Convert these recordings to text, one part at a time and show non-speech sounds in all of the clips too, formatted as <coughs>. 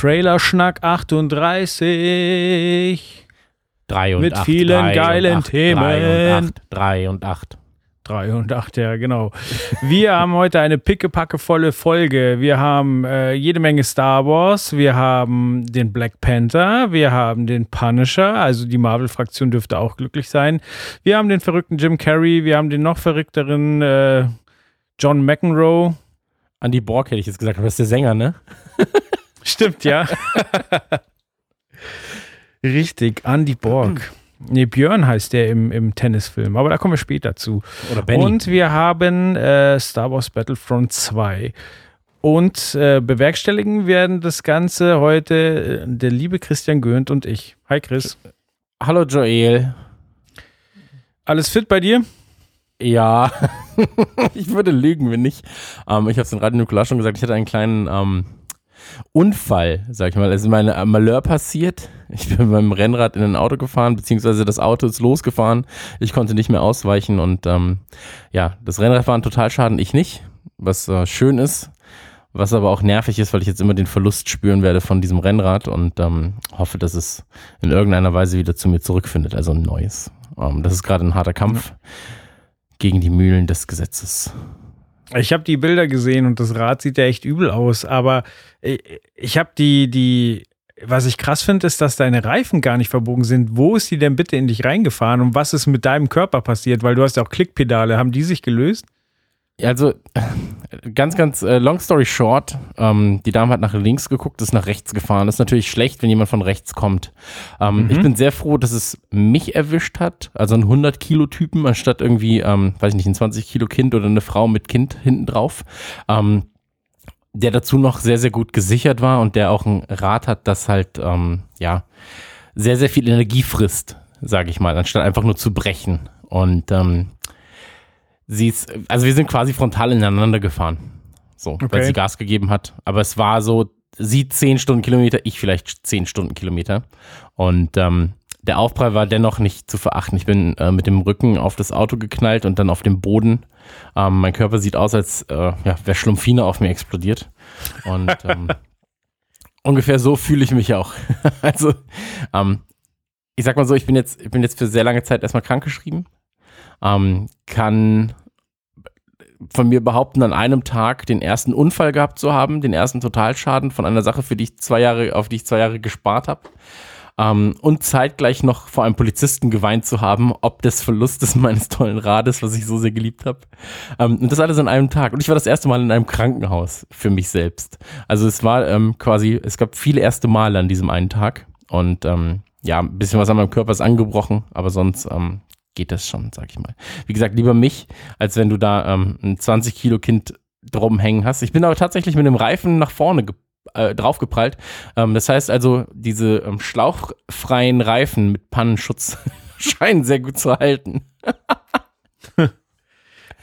Trailerschnack 38. 3 und Mit 8, vielen drei geilen acht, Themen. 3 und 8, 3 und 8. 3 und 8, ja, genau. Wir haben heute eine pickepackevolle Folge. Wir haben äh, jede Menge Star Wars. Wir haben den Black Panther. Wir haben den Punisher. Also die Marvel-Fraktion dürfte auch glücklich sein. Wir haben den verrückten Jim Carrey. Wir haben den noch verrückteren äh, John McEnroe. Andy Borg hätte ich jetzt gesagt, aber das ist der Sänger, ne? <laughs> Stimmt, ja. Richtig, Andy Borg. <clears throat> Nee, Björn heißt der im, im Tennisfilm, aber da kommen wir später zu. Oder Benny. Und wir haben äh, Star Wars Battlefront 2. Und äh, bewerkstelligen werden das Ganze heute äh, der liebe Christian Göhnt und ich. Hi Chris. Hallo Joel. Alles fit bei dir? Ja, <laughs> ich würde lügen, wenn nicht. Ähm, ich habe es in Radio Nukular schon gesagt, ich hatte einen kleinen ähm, Unfall, sag ich mal. Es ist meine äh, Malheur passiert. Ich bin mit meinem Rennrad in ein Auto gefahren, beziehungsweise das Auto ist losgefahren. Ich konnte nicht mehr ausweichen und ähm, ja, das Rennrad war ein Totalschaden, ich nicht, was äh, schön ist. Was aber auch nervig ist, weil ich jetzt immer den Verlust spüren werde von diesem Rennrad und ähm, hoffe, dass es in irgendeiner Weise wieder zu mir zurückfindet, also ein neues. Ähm, das ist gerade ein harter Kampf gegen die Mühlen des Gesetzes. Ich habe die Bilder gesehen und das Rad sieht ja echt übel aus, aber ich, ich habe die, die, was ich krass finde, ist, dass deine Reifen gar nicht verbogen sind. Wo ist die denn bitte in dich reingefahren und was ist mit deinem Körper passiert? Weil du hast ja auch Klickpedale. Haben die sich gelöst? Also, ganz, ganz äh, long story short, ähm, die Dame hat nach links geguckt, ist nach rechts gefahren. Das ist natürlich schlecht, wenn jemand von rechts kommt. Ähm, Mhm. Ich bin sehr froh, dass es mich erwischt hat, also einen 100-Kilo-Typen, anstatt irgendwie, ähm, weiß ich nicht, ein 20-Kilo-Kind oder eine Frau mit Kind hinten drauf. Ähm, der dazu noch sehr, sehr gut gesichert war und der auch ein Rad hat, das halt, ähm, ja, sehr, sehr viel Energie frisst, sage ich mal, anstatt einfach nur zu brechen. Und ähm, sie ist, also wir sind quasi frontal ineinander gefahren. So, weil Okay. sie Gas gegeben hat. Aber es war so, sie 10 Stundenkilometer, ich vielleicht 10 Stundenkilometer. Und ähm, der Aufprall war dennoch nicht zu verachten. Ich bin äh, mit dem Rücken auf das Auto geknallt und dann auf dem Boden. Ähm, mein Körper sieht aus, als äh, ja, wäre Schlumpfine auf mir explodiert. Und <laughs> ähm, ungefähr so fühle ich mich auch. <laughs> also, ähm, ich sag mal so, ich bin jetzt, ich bin jetzt für sehr lange Zeit erstmal krankgeschrieben. Ähm, kann von mir behaupten, an einem Tag den ersten Unfall gehabt zu haben, den ersten Totalschaden von einer Sache, für die ich zwei Jahre, auf die ich zwei Jahre gespart habe. Ähm, und zeitgleich noch vor einem Polizisten geweint zu haben, ob des Verlustes <laughs> meines tollen Rades, was ich so sehr geliebt habe. Ähm, und das alles an einem Tag. Und ich war das erste Mal in einem Krankenhaus für mich selbst. Also es war ähm, quasi, es gab viele erste Male an diesem einen Tag. Und ähm, ja, ein bisschen was an meinem Körper ist angebrochen, aber sonst ähm, geht das schon, sag ich mal. Wie gesagt, lieber mich, als wenn du da ähm, ein 20 Kilo Kind drum hängen hast. Ich bin aber tatsächlich mit dem Reifen nach vorne ge äh, draufgeprallt. Ähm, das heißt also, diese ähm, schlauchfreien Reifen mit Pannenschutz <laughs> scheinen sehr gut zu halten.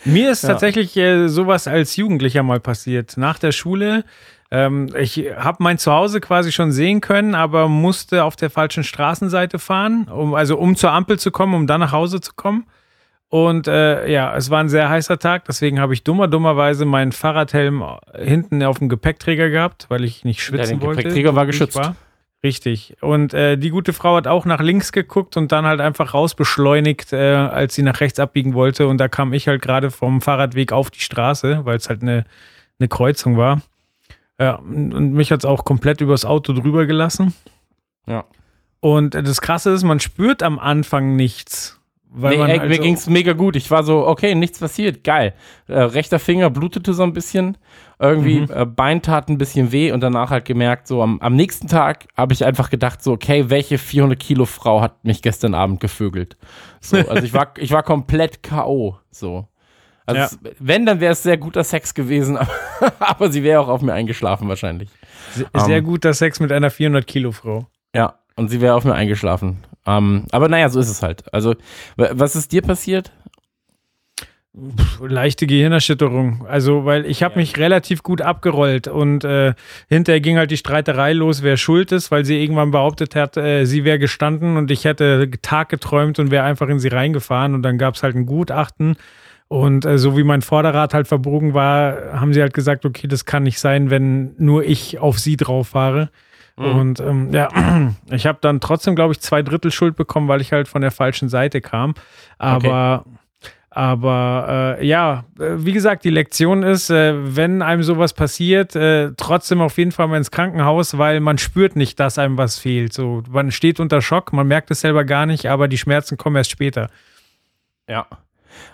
Mir ist Ja. tatsächlich äh, sowas als Jugendlicher mal passiert. Nach der Schule. Ähm, ich habe mein Zuhause quasi schon sehen können, aber musste auf der falschen Straßenseite fahren, um, also um zur Ampel zu kommen, um dann nach Hause zu kommen. Und äh, ja, es war ein sehr heißer Tag, deswegen habe ich dummer, dummerweise meinen Fahrradhelm hinten auf dem Gepäckträger gehabt, weil ich nicht schwitzen der wollte. Gepäckträger war geschützt. war. Richtig. Und äh, die gute Frau hat auch nach links geguckt und dann halt einfach rausbeschleunigt, äh, als sie nach rechts abbiegen wollte. Und da kam ich halt gerade vom Fahrradweg auf die Straße, weil es halt eine, eine Kreuzung war. Ja, und mich hat es auch komplett übers Auto drüber gelassen. Ja. Und das Krasse ist, man spürt am Anfang nichts. Weil Nee, ey, halt mir so- ging's mega gut. Ich war so, okay, nichts passiert, geil. Äh, rechter Finger blutete so ein bisschen, irgendwie Mhm. äh, Bein tat ein bisschen weh und danach halt gemerkt, so am, am nächsten Tag habe ich einfach gedacht, so, okay, welche 400 Kilo Frau hat mich gestern Abend gevögelt? So, also ich war, <laughs> ich war komplett K.O. So. Also Ja. wenn, dann wäre es sehr guter Sex gewesen, <laughs> aber, aber sie wäre auch auf mir eingeschlafen wahrscheinlich. Sehr, sehr Ähm. guter Sex mit einer 400 Kilo Frau. Ja. und sie wäre auf mir eingeschlafen. Ähm, aber naja, so ist es halt. Also, wa- was ist dir passiert? Leichte Gehirnerschütterung. Also, weil ich habe mich relativ gut abgerollt und äh, hinterher ging halt die Streiterei los, wer schuld ist, weil sie irgendwann behauptet hat, äh, sie wäre gestanden und ich hätte Tag geträumt und wäre einfach in sie reingefahren und dann gab es halt ein Gutachten. Und äh, so wie mein Vorderrad halt verbogen war, haben sie halt gesagt, okay, das kann nicht sein, wenn nur ich auf sie drauf fahre. Und ähm, ja, <clears throat> ich habe dann trotzdem, glaube ich, zwei Drittel Schuld bekommen, weil ich halt von der falschen Seite kam. Aber, aber äh, ja, äh, wie gesagt, die Lektion ist, äh, wenn einem sowas passiert, äh, trotzdem auf jeden Fall mal ins Krankenhaus, weil man spürt nicht, dass einem was fehlt. So, man steht unter Schock, man merkt es selber gar nicht, aber die Schmerzen kommen erst später. Ja.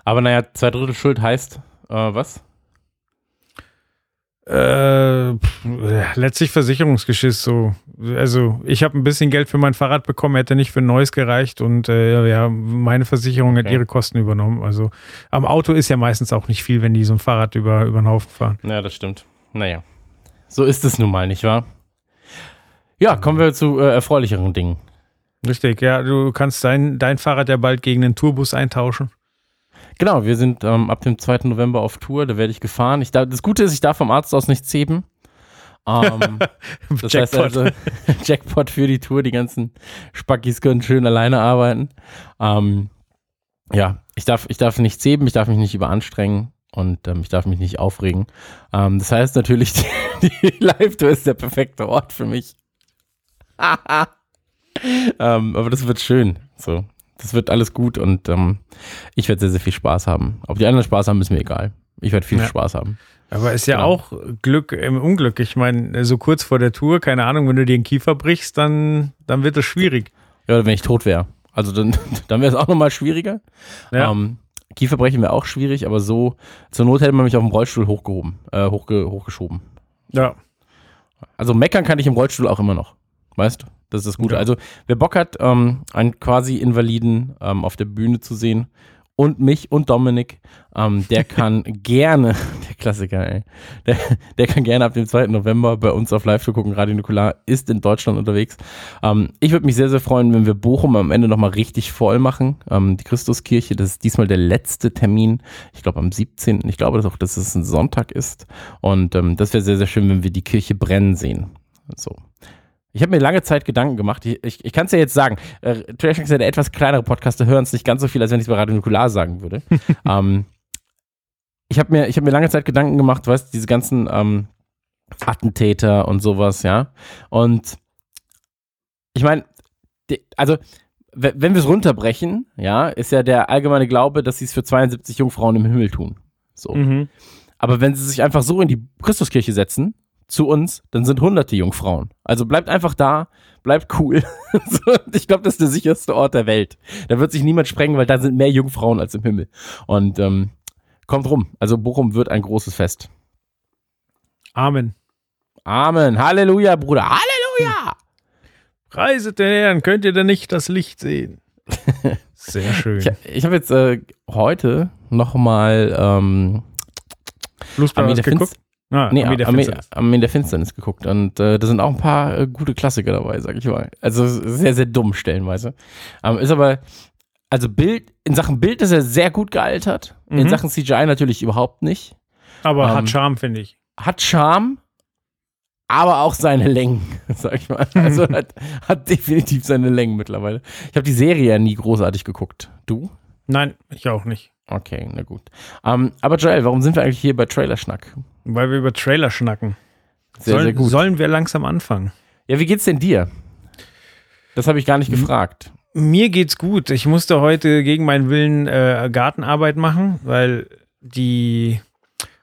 Aber naja, zwei Drittel Schuld heißt, äh, was? Äh, pff, letztlich Versicherungsgeschiss so. Also ich habe ein bisschen Geld für mein Fahrrad bekommen, hätte nicht für ein neues gereicht und äh, ja, meine Versicherung hat Okay. ihre Kosten übernommen. Also am Auto ist ja meistens auch nicht viel, wenn die so ein Fahrrad über, über den Haufen fahren. Ja, das stimmt. Naja. So ist es nun mal, nicht wahr? Ja, kommen wir zu äh, erfreulicheren Dingen. Richtig, ja, du kannst dein, dein Fahrrad ja bald gegen den Tourbus eintauschen. Genau, wir sind ähm, ab dem 2. November auf Tour, da werde ich gefahren. Ich darf, das Gute ist, ich darf vom Arzt aus nichts heben. Ähm, <laughs> das heißt also, <laughs> Jackpot für die Tour, die ganzen Spackis können schön alleine arbeiten. Ähm, ja, ich darf, ich darf nichts heben, ich darf mich nicht überanstrengen und ähm, ich darf mich nicht aufregen. Ähm, das heißt natürlich, <laughs> die, die Live-Tour ist der perfekte Ort für mich. ähm, aber das wird schön. So, das wird alles gut und ähm, ich werde sehr, sehr viel Spaß haben. Ob die anderen Spaß haben, ist mir egal. Ich werde viel Ja. Spaß haben. Aber ist ja Genau. auch Glück im Unglück. Ich meine, so kurz vor der Tour, keine Ahnung, wenn du dir den Kiefer brichst, dann, dann wird es schwierig. Ja, wenn ich tot wäre. Also dann, <laughs> dann wäre es auch nochmal schwieriger. Ja. Ähm, Kieferbrechen wäre auch schwierig, aber so, zur Not hätte man mich auf dem Rollstuhl hochgehoben, äh, hochge, hochgeschoben. ja. Also meckern kann ich im Rollstuhl auch immer noch. Weißt du? Das ist das Gute. Ja. Also, wer Bock hat, ähm, einen quasi Invaliden ähm, auf der Bühne zu sehen und mich und Dominik, ähm, der kann <laughs> gerne, der Klassiker, ey, der, der kann gerne ab dem 2. November bei uns auf Live gucken. Radio Nukular ist in Deutschland unterwegs. Ähm, ich würde mich sehr, sehr freuen, wenn wir Bochum am Ende nochmal richtig voll machen. Ähm, die Christuskirche, das ist diesmal der letzte Termin. Ich glaube am 17. Ich glaube auch, dass es ein Sonntag ist. Und ähm, das wäre sehr, sehr schön, wenn wir die Kirche brennen sehen. So. Ich habe mir lange Zeit Gedanken gemacht. Ich, ich, ich kann es ja jetzt sagen. Äh, Trash ist ja der etwas kleinere Podcast, da hören es nicht ganz so viel, als wenn ich es bei Radio Nukular sagen würde. <laughs> ähm, ich habe mir, ich hab mir lange Zeit Gedanken gemacht, weißt diese ganzen ähm, Attentäter und sowas, ja. Und ich meine, also, we- wenn wir es runterbrechen, ja, ist ja der allgemeine Glaube, dass sie es für 72 Jungfrauen im Himmel tun. So. Mhm. Aber wenn sie sich einfach so in die Christuskirche setzen, zu uns, dann sind hunderte Jungfrauen. Also bleibt einfach da, bleibt cool. <laughs> Ich glaube, das ist der sicherste Ort der Welt. Da wird sich niemand sprengen, weil da sind mehr Jungfrauen als im Himmel. Und ähm, kommt rum. Also Bochum wird ein großes Fest. Amen. Amen. Halleluja, Bruder. Halleluja. Reiset den Herrn, könnt ihr denn nicht das Licht sehen? <laughs> Sehr schön. Ich, ich habe jetzt äh, heute nochmal ähm, hast der geguckt? Ah, nee, Armee der Armee, Finsternis. Armee der Finsternis geguckt. Und äh, da sind auch ein paar äh, gute Klassiker dabei, sag ich mal. Also sehr, sehr dumm stellenweise. Ähm, ist aber, also Bild, in Sachen Bild ist er sehr gut gealtert. In Mhm. Sachen CGI natürlich überhaupt nicht. Aber ähm, hat Charme, finde ich. Hat Charme, aber auch seine Längen, <laughs> sag ich mal. Also <laughs> hat, hat definitiv seine Längen mittlerweile. Ich habe die Serie ja nie großartig geguckt. Du? Nein, ich auch nicht. Okay, na gut. Ähm, aber Joel, warum sind wir eigentlich hier bei Trailerschnack? Weil wir über Trailer schnacken. Sehr, Sollen, sehr gut. sollen wir langsam anfangen? Ja, wie geht's denn dir? Das habe ich gar nicht Hm. gefragt. Mir geht's gut. Ich musste heute gegen meinen Willen äh, Gartenarbeit machen, weil die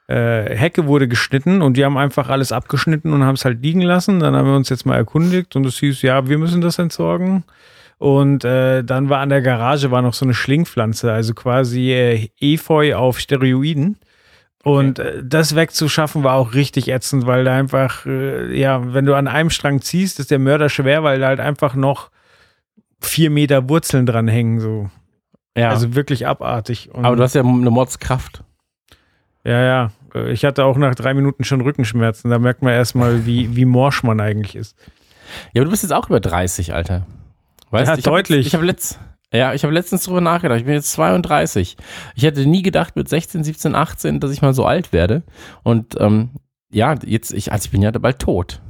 äh, Hecke wurde geschnitten und wir haben einfach alles abgeschnitten und haben es halt liegen lassen. Dann haben wir uns jetzt mal erkundigt und es hieß, ja, wir müssen das entsorgen. Und äh, dann war an der Garage war noch so eine Schlingpflanze, also quasi äh, Efeu auf Steroiden. Und äh, das wegzuschaffen war auch richtig ätzend, weil da einfach, äh, ja, wenn du an einem Strang ziehst, ist der Mörder schwer, weil da halt einfach noch vier Meter Wurzeln dran hängen, so. Ja. Also wirklich abartig. Und aber du hast ja eine Mordskraft. ja, ja. Ich hatte auch nach drei Minuten schon Rückenschmerzen. Da merkt man erstmal, wie, wie morsch man eigentlich ist. Ja, aber du bist jetzt auch über 30, Alter. Weißt Ja, ich hab- deutlich. ich habe letzt, ja, ich habe letztens drüber nachgedacht. Ich bin jetzt 32. Ich hätte nie gedacht mit 16, 17, 18, dass ich mal so alt werde. Und ähm, ja, jetzt, ich, also ich bin ja bald tot.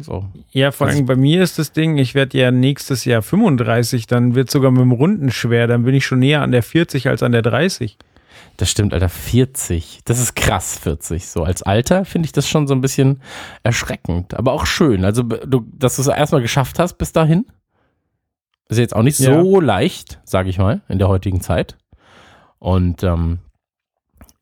So. Ja, vor allem bei mir ist das Ding, ich werde ja nächstes Jahr 35, dann wird sogar mit dem Runden schwer, dann bin ich schon näher an der 40 als an der 30. Das stimmt, Alter. 40. Das ist krass, 40. So als Alter finde ich das schon so ein bisschen erschreckend, aber auch schön. Also, du, dass du es erstmal geschafft hast bis dahin. Ist jetzt auch nicht so leicht, sage ich mal, in der heutigen Zeit. Und ähm,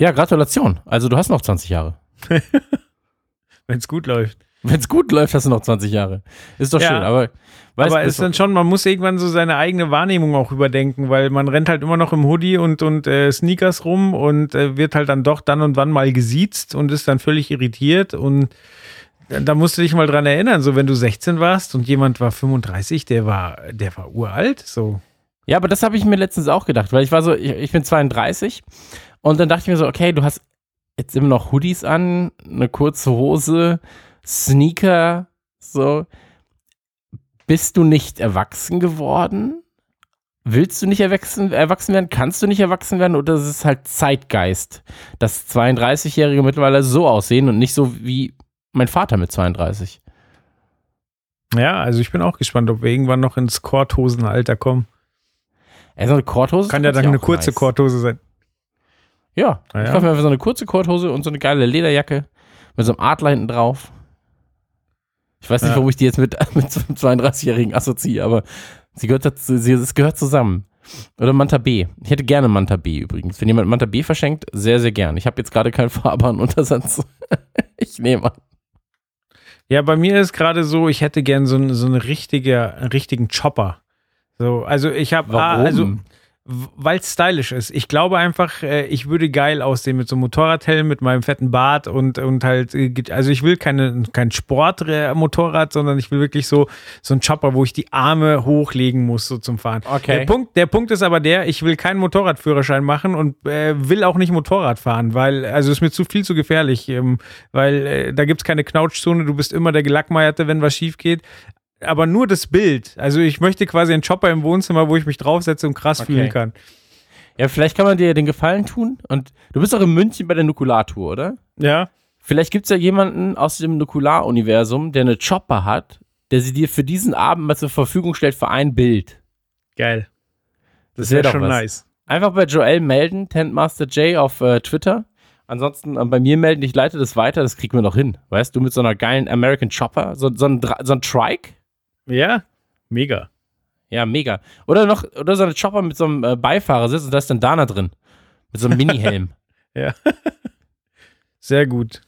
ja, Gratulation. Also, du hast noch 20 Jahre. <laughs> Wenn es gut läuft. Wenn es gut läuft, hast du noch 20 Jahre. Ist doch Ja. schön, aber weißt Aber ist dann schon, man muss irgendwann so seine eigene Wahrnehmung auch überdenken, weil man rennt halt immer noch im Hoodie und, und äh, Sneakers rum und äh, wird halt dann doch dann und wann mal gesiezt und ist dann völlig irritiert und da- musst du dich mal dran erinnern, so wenn du 16 warst und jemand war 35, der war, der war uralt, so. Ja, aber das habe ich mir letztens auch gedacht, weil ich war so, ich, ich bin 32 und dann dachte ich mir so, okay, du hast jetzt immer noch Hoodies an, eine kurze Hose, Sneaker, so. Bist du nicht erwachsen geworden? Willst du nicht erwachsen, erwachsen werden? Kannst du nicht erwachsen werden? Oder ist es halt Zeitgeist, dass 32-Jährige mittlerweile so aussehen und nicht so wie mein Vater mit 32? Ja, also ich bin auch gespannt, ob wir irgendwann noch ins Korthosenalter kommen. Ey, so eine Korthose Kann ja dann eine kurze nice. Korthose sein. Ja, Ah, ich ja. kaufe mir einfach so eine kurze Korthose und so eine geile Lederjacke mit so einem Adler hinten drauf. Ich weiß nicht, Ja. warum ich die jetzt mit, <laughs> mit so einem 32-Jährigen assoziiere, aber sie gehört dazu, sie, es gehört zusammen. Oder Manta B. Ich hätte gerne Manta B übrigens. Wenn jemand Manta B verschenkt, sehr, sehr gern. Ich habe jetzt gerade keinen fahrbaren Untersatz. <laughs> ich nehme an. Ja, bei mir ist gerade so, ich hätte gern so, so einen richtigen Chopper. So, also ich habe, Warum? also weil es stylisch ist. Ich glaube einfach, äh, ich würde geil aussehen mit so einem Motorradhelm, mit meinem fetten Bart und, und halt, äh, also ich will keine, kein Sportmotorrad, sondern ich will wirklich so, so ein Chopper, wo ich die Arme hochlegen muss, so zum Fahren. Okay. Der Punkt, der Punkt ist aber der, ich will keinen Motorradführerschein machen und äh, will auch nicht Motorrad fahren, weil, also ist mir zu viel zu gefährlich, ähm, weil äh, da gibt's keine Knautschzone, du bist immer der Gelackmeierte, wenn was schief geht. Aber nur das Bild. Also ich möchte quasi einen Chopper im Wohnzimmer, wo ich mich draufsetze und krass Okay. fühlen kann. Ja, vielleicht kann man dir den Gefallen tun. Und du bist auch in München bei der Nukulartour, oder? Ja. Vielleicht gibt es ja jemanden aus dem Nukular-Universum, der eine Chopper hat, der sie dir für diesen Abend mal zur Verfügung stellt für ein Bild. Geil. Das wär wäre doch schon was. nice. Einfach bei Joel melden, Tentmaster J auf äh, Twitter. Ansonsten äh, bei mir melden, ich leite das weiter, das kriegen wir noch hin. Weißt du, mit so einer geilen American Chopper, so, so, ein, so ein Trike? Ja, mega. Ja, mega. Oder noch, oder so eine Chopper mit so einem äh, Beifahrersitz und da ist dann Dana drin. Mit so einem Mini-Helm. <laughs> Ja. Sehr gut.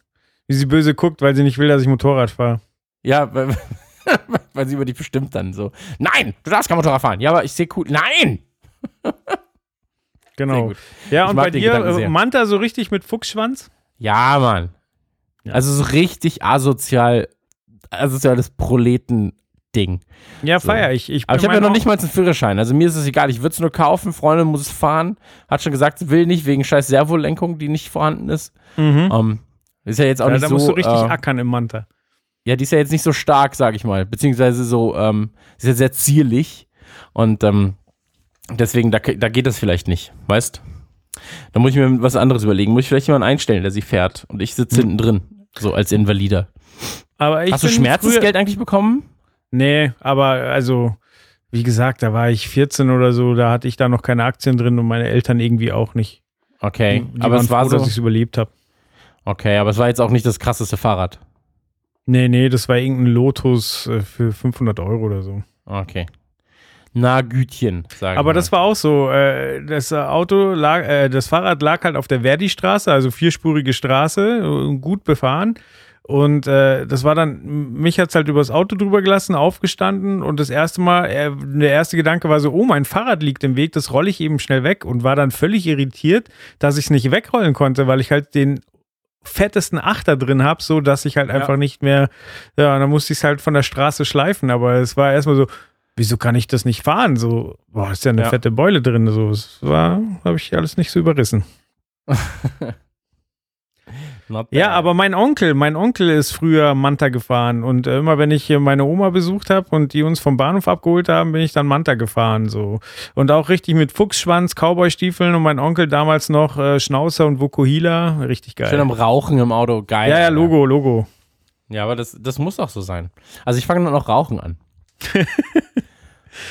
Wie sie böse guckt, weil sie nicht will, dass ich Motorrad fahre. ja, <laughs> weil, weil sie über dich bestimmt dann so. Nein, du darfst kein Motorrad fahren. Ja, aber ich sehe cool. Nein! Genau. Ja, Ich und bei dir, äh. Manta so richtig mit Fuchsschwanz? Ja, Mann. Ja. Also so richtig asozial, asoziales Proleten-Ding. Ja, So. feier ich. ich Aber ich habe ja noch nicht mal einen Führerschein. Also mir ist es egal. Ich würde es nur kaufen. Freundin muss es fahren. Hat schon gesagt, sie will nicht wegen scheiß Servolenkung, die nicht vorhanden ist. Mhm. Ähm, ist ja jetzt auch Ja, nicht da so. musst du richtig äh, ackern im Manta. ja, die ist ja jetzt nicht so stark, sag ich mal. Beziehungsweise so, ähm, ist ja sehr zierlich. Und ähm, deswegen, da, da geht das vielleicht nicht. Weißt? Da muss ich mir was anderes überlegen. Muss ich vielleicht jemanden einstellen, der sie fährt. Und ich sitze hinten drin. So als Invalider. Aber ich Hast du Schmerzensgeld eigentlich bekommen? Nee, aber also, wie gesagt, da war ich 14 oder so, da hatte ich da noch keine Aktien drin und meine Eltern irgendwie auch nicht. Okay. Die aber waren es war froh, so. dass ich es überlebt habe. Okay, aber es war jetzt auch nicht das krasseste Fahrrad. Nee, nee, das war irgendein Lotus äh, für 500 Euro oder so. Okay. Na Gütchen, sagen Aber wir das mal. war auch so. Äh, das Auto lag, äh, das Fahrrad lag halt auf der Verdi-Straße, also vierspurige Straße, gut befahren. Und äh, das war dann, mich hat's halt übers Auto drüber gelassen, aufgestanden und das erste Mal, äh, der erste Gedanke war so, oh, mein Fahrrad liegt im Weg, das rolle ich eben schnell weg und war dann völlig irritiert, dass ich es nicht wegrollen konnte, weil ich halt den fettesten Achter drin habe, so dass ich halt einfach nicht mehr, ja, dann musste ich es halt von der Straße schleifen, aber es war erstmal so, wieso kann ich das nicht fahren? So, boah, ist ja eine Ja. fette Beule drin. So, es war, habe ich alles nicht so überrissen. <laughs> Ja, aber mein Onkel, mein Onkel ist früher Manta gefahren und äh, immer wenn ich hier meine Oma besucht habe und die uns vom Bahnhof abgeholt haben, bin ich dann Manta gefahren so und auch richtig mit Fuchsschwanz, Cowboystiefeln und mein Onkel damals noch äh, Schnauzer und Vokuhila, richtig geil. Schön am Rauchen im Auto, geil. ja, ja. Logo, Logo. Ja, aber das, das muss auch so sein. Also ich fange dann auch Rauchen an. <laughs>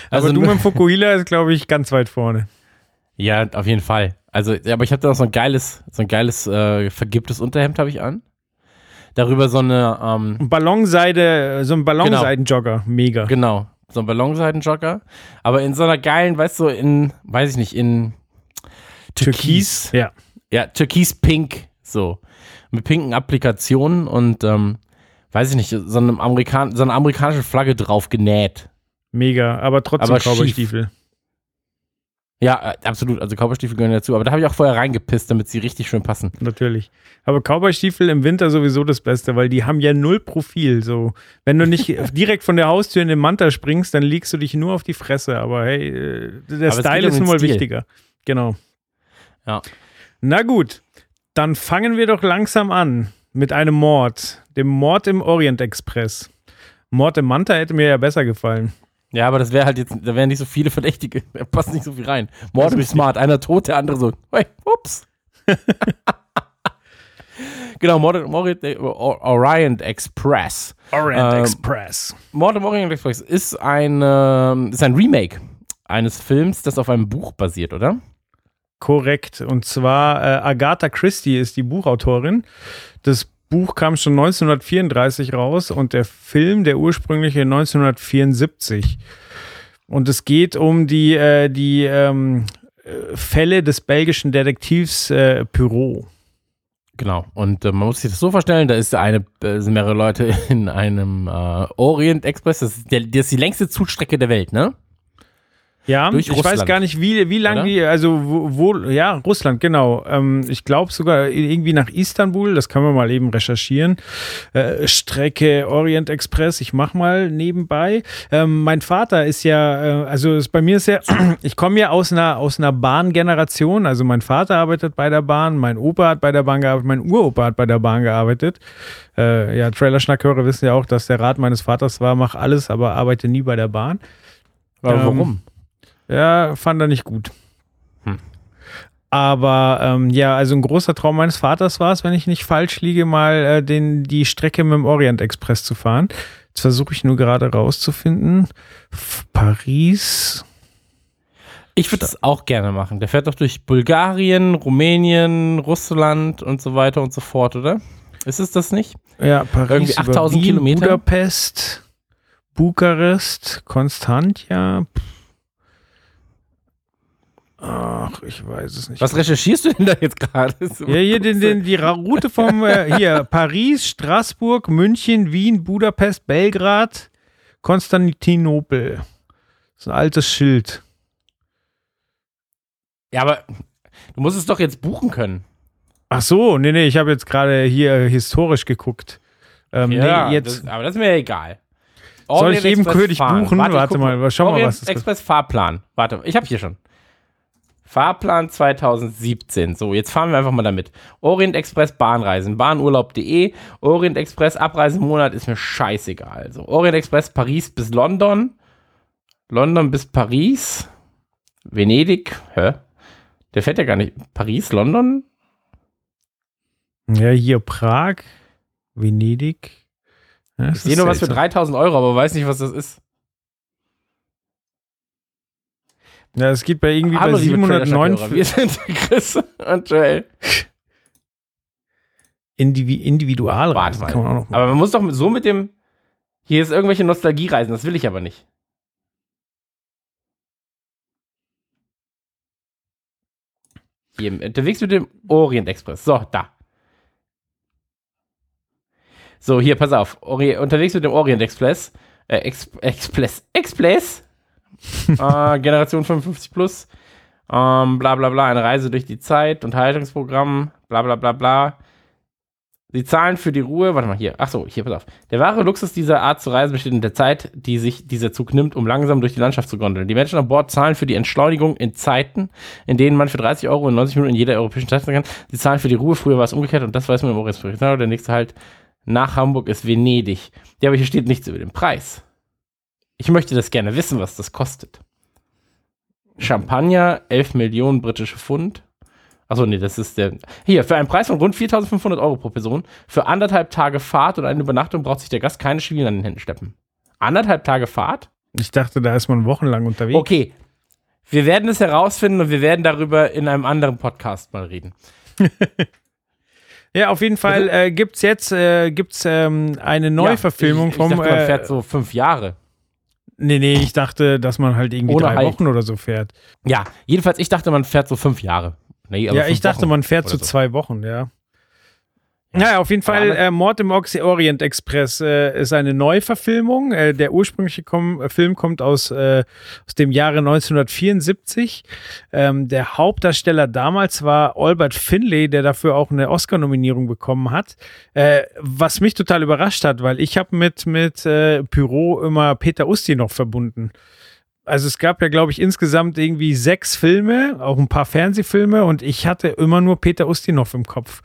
Aber also du mit dem Fukuhila ist glaube ich ganz weit vorne. Ja, auf jeden Fall. Also, ja, aber ich hatte noch so ein geiles, so ein geiles äh, vergilbtes Unterhemd habe ich an. Darüber so eine, ähm, Ballonseide, so ein Ballonseidenjogger, mega. genau, so ein Ballonseidenjogger. Aber in so einer geilen, weißt du, in, weiß ich nicht, in Türkis. Ja. Ja, Türkis-Pink, so. Mit pinken Applikationen und, ähm, weiß ich nicht, so, einem Amerikan so eine amerikanische Flagge drauf genäht. Mega, aber trotzdem Aber. Cowboystiefel. Ja, äh, absolut. Also Cowboystiefel gehören dazu. Aber da habe ich auch vorher reingepisst, damit sie richtig schön passen. Natürlich. Aber Cowboystiefel im Winter sowieso das Beste, weil die haben ja null Profil. So, wenn du nicht <laughs> direkt von der Haustür in den Manta springst, dann legst du dich nur auf die Fresse. Aber hey, äh, der geht Style um ist nun mal Stil. wichtiger. Genau. Ja. Na gut, dann fangen wir doch langsam an mit einem Mord. Dem Mord im Orient Express. Mord im Manta hätte mir ja besser gefallen. Ja, aber das wäre halt jetzt, da wären nicht so viele Verdächtige. Da passt nicht so viel rein. Mord richtig. Smart, einer tot, der andere so, hey, ups. <laughs> genau, Mord Orient, äh, Or- Orient Express. Orient Ähm, Express. Mord im Orient Express ist ein, ähm, ist ein Remake eines Films, das auf einem Buch basiert, oder? Korrekt. Und zwar äh, Agatha Christie ist die Buchautorin. Das Buch kam schon 1934 raus und der Film, der ursprüngliche 1974. Und es geht um die, äh, die ähm, äh, Fälle des belgischen Detektivs äh, Pyro. Genau. Und äh, man muss sich das so vorstellen, da ist eine, äh, sind mehrere Leute in einem äh, Orient Express. Das ist, der, das ist die längste Zugstrecke der Welt, ne? Ja, Durch ich weiß Russland. gar nicht, wie, wie lange die, also wo, wo ja, Russland, genau. Ähm, ich glaube sogar irgendwie nach Istanbul, das können wir mal eben recherchieren. Äh, Strecke Orient Express, ich mach mal nebenbei. Ähm, mein Vater ist ja, äh, also ist, bei mir ist ja, <clears throat> ich komme ja aus einer, aus einer Bahngeneration, also mein Vater arbeitet bei der Bahn, mein Opa hat bei der Bahn gearbeitet, mein Uropa hat bei der Bahn gearbeitet. Äh, ja, Trailer-Schnackhörer wissen ja auch, dass der Rat meines Vaters war, mach alles, aber arbeite nie bei der Bahn. Ähm, warum? Ja, fand er nicht gut. Hm. Aber ähm, ja, also ein großer Traum meines Vaters war es, wenn ich nicht falsch liege, mal äh, den, die Strecke mit dem Orient Express zu fahren. Jetzt versuche ich nur gerade rauszufinden. Paris. Ich würde das auch gerne machen. Der fährt doch durch Bulgarien, Rumänien, Russland und so weiter und so fort, oder? Ist es das nicht? Ja, Paris. Irgendwie über 8000 Wien, Kilometer? Budapest, Bukarest, Konstantia. Ach, ich weiß es nicht. Was recherchierst du denn da jetzt gerade? <laughs> Ja, hier den, den, die Route vom äh, hier <laughs> Paris, Straßburg, München, Wien, Budapest, Belgrad, Konstantinopel. Das ist ein altes Schild. Ja, aber du musst es doch jetzt buchen können. Ach so, nee, nee, ich habe jetzt gerade hier historisch geguckt. Ähm, ja, nee, jetzt das, aber das ist mir egal. Soll ich Orient eben Express König fahren. buchen? Warte, ich Warte mal, schau mal, Orient was das Express Fahrplan. Warte, ich habe hier schon. Fahrplan 2017. So, jetzt fahren wir einfach mal damit. Orient Express Bahnreisen, bahnurlaub.de. Orient Express Abreisemonat ist mir scheißegal. So, Orient Express Paris bis London. London bis Paris. Venedig. Hä? Der fährt ja gar nicht. Paris, London? ja hier Prag, Venedig. Ja, Ich sehe nur was für seltsam. 3000 Euro, aber weiß nicht, was das ist. Ja, es geht bei irgendwie bei Hallo, liebe 709 Trailer-Stadthörer, Wir sind <laughs> Chris und Joel. Indivi Individualreisen. Warte mal. Man Aber man muss doch so mit dem. Hier ist irgendwelche Nostalgiereisen, das will ich aber nicht. Hier, unterwegs mit dem Orient Express. So, da. So, hier, pass auf. Ori unterwegs mit dem Orient Express. Äh, Ex Express. Express. <laughs> äh, Generation 55 plus. Ähm, bla bla bla. Eine Reise durch die Zeit. Unterhaltungsprogramm. Bla bla bla bla. Sie zahlen für die Ruhe, warte mal hier, ach so, hier, pass auf. Der wahre Luxus dieser Art zu reisen besteht in der Zeit, die sich dieser Zug nimmt, um langsam durch die Landschaft zu gondeln. Die Menschen an Bord zahlen für die Entschleunigung in Zeiten, in denen man für 30 Euro in 90 Minuten in jeder europäischen Stadt sein kann. Sie zahlen für die Ruhe, früher war es umgekehrt und das weiß man im Orient Der nächste halt nach Hamburg ist Venedig. Ja, aber hier steht nichts über den Preis. Ich möchte das gerne wissen, was das kostet. Champagner, 11 Millionen britische Pfund. Achso, nee, das ist der. Hier, für einen Preis von rund 4500 Euro pro Person, für anderthalb Tage Fahrt und eine Übernachtung braucht sich der Gast keine Schwielen an den Händen schleppen. Anderthalb Tage Fahrt? Ich dachte, da ist man wochenlang unterwegs. Okay. Wir werden es herausfinden und wir werden darüber in einem anderen Podcast mal reden. <laughs> ja, auf jeden Fall äh, gibt es jetzt äh, gibt's, ähm, eine Neuverfilmung ja, ich, ich vom. Dachte, man fährt so fünf Jahre. Nee, nee, ich dachte, dass man halt irgendwie Ohne drei halt. Wochen oder so fährt. Ja, jedenfalls, ich dachte, man fährt so fünf Jahre. Nee, ja, ich dachte, Wochen man fährt so zwei Wochen, ja. Naja, auf jeden Fall, äh, Mord im Oxy Orient Express äh, ist eine Neuverfilmung. Äh, der ursprüngliche Kom äh, Film kommt aus, äh, aus dem Jahre 1974. Ähm, der Hauptdarsteller damals war Albert Finlay, der dafür auch eine Oscar-Nominierung bekommen hat. Äh, was mich total überrascht hat, weil ich habe mit, mit äh, Pyro immer Peter Ustinov verbunden. Also es gab ja, glaube ich, insgesamt irgendwie sechs Filme, auch ein paar Fernsehfilme und ich hatte immer nur Peter Ustinov im Kopf,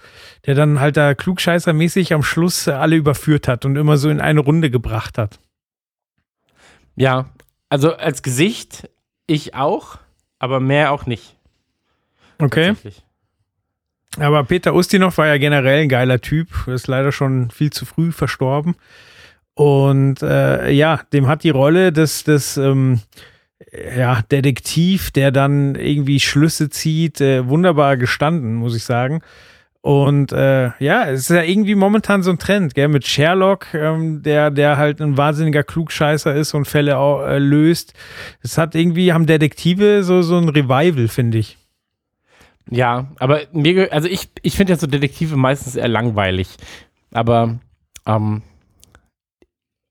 der dann halt da klugscheißermäßig am Schluss alle überführt hat und immer so in eine Runde gebracht hat. Ja, also als Gesicht, ich auch, aber mehr auch nicht. Okay. Aber Peter Ustinov war ja generell ein geiler Typ, ist leider schon viel zu früh verstorben. Und äh, ja, dem hat die Rolle des, des ähm, ja, Detektiv, der dann irgendwie Schlüsse zieht, äh, wunderbar gestanden, muss ich sagen. Und äh, ja, es ist ja irgendwie momentan so ein Trend, gell, mit Sherlock, ähm, der, der halt ein wahnsinniger Klugscheißer ist und Fälle auch, äh, löst. Es hat irgendwie, haben Detektive so, so ein Revival, finde ich. Ja, aber mir, also ich, ich finde ja so Detektive meistens eher langweilig. Aber ähm,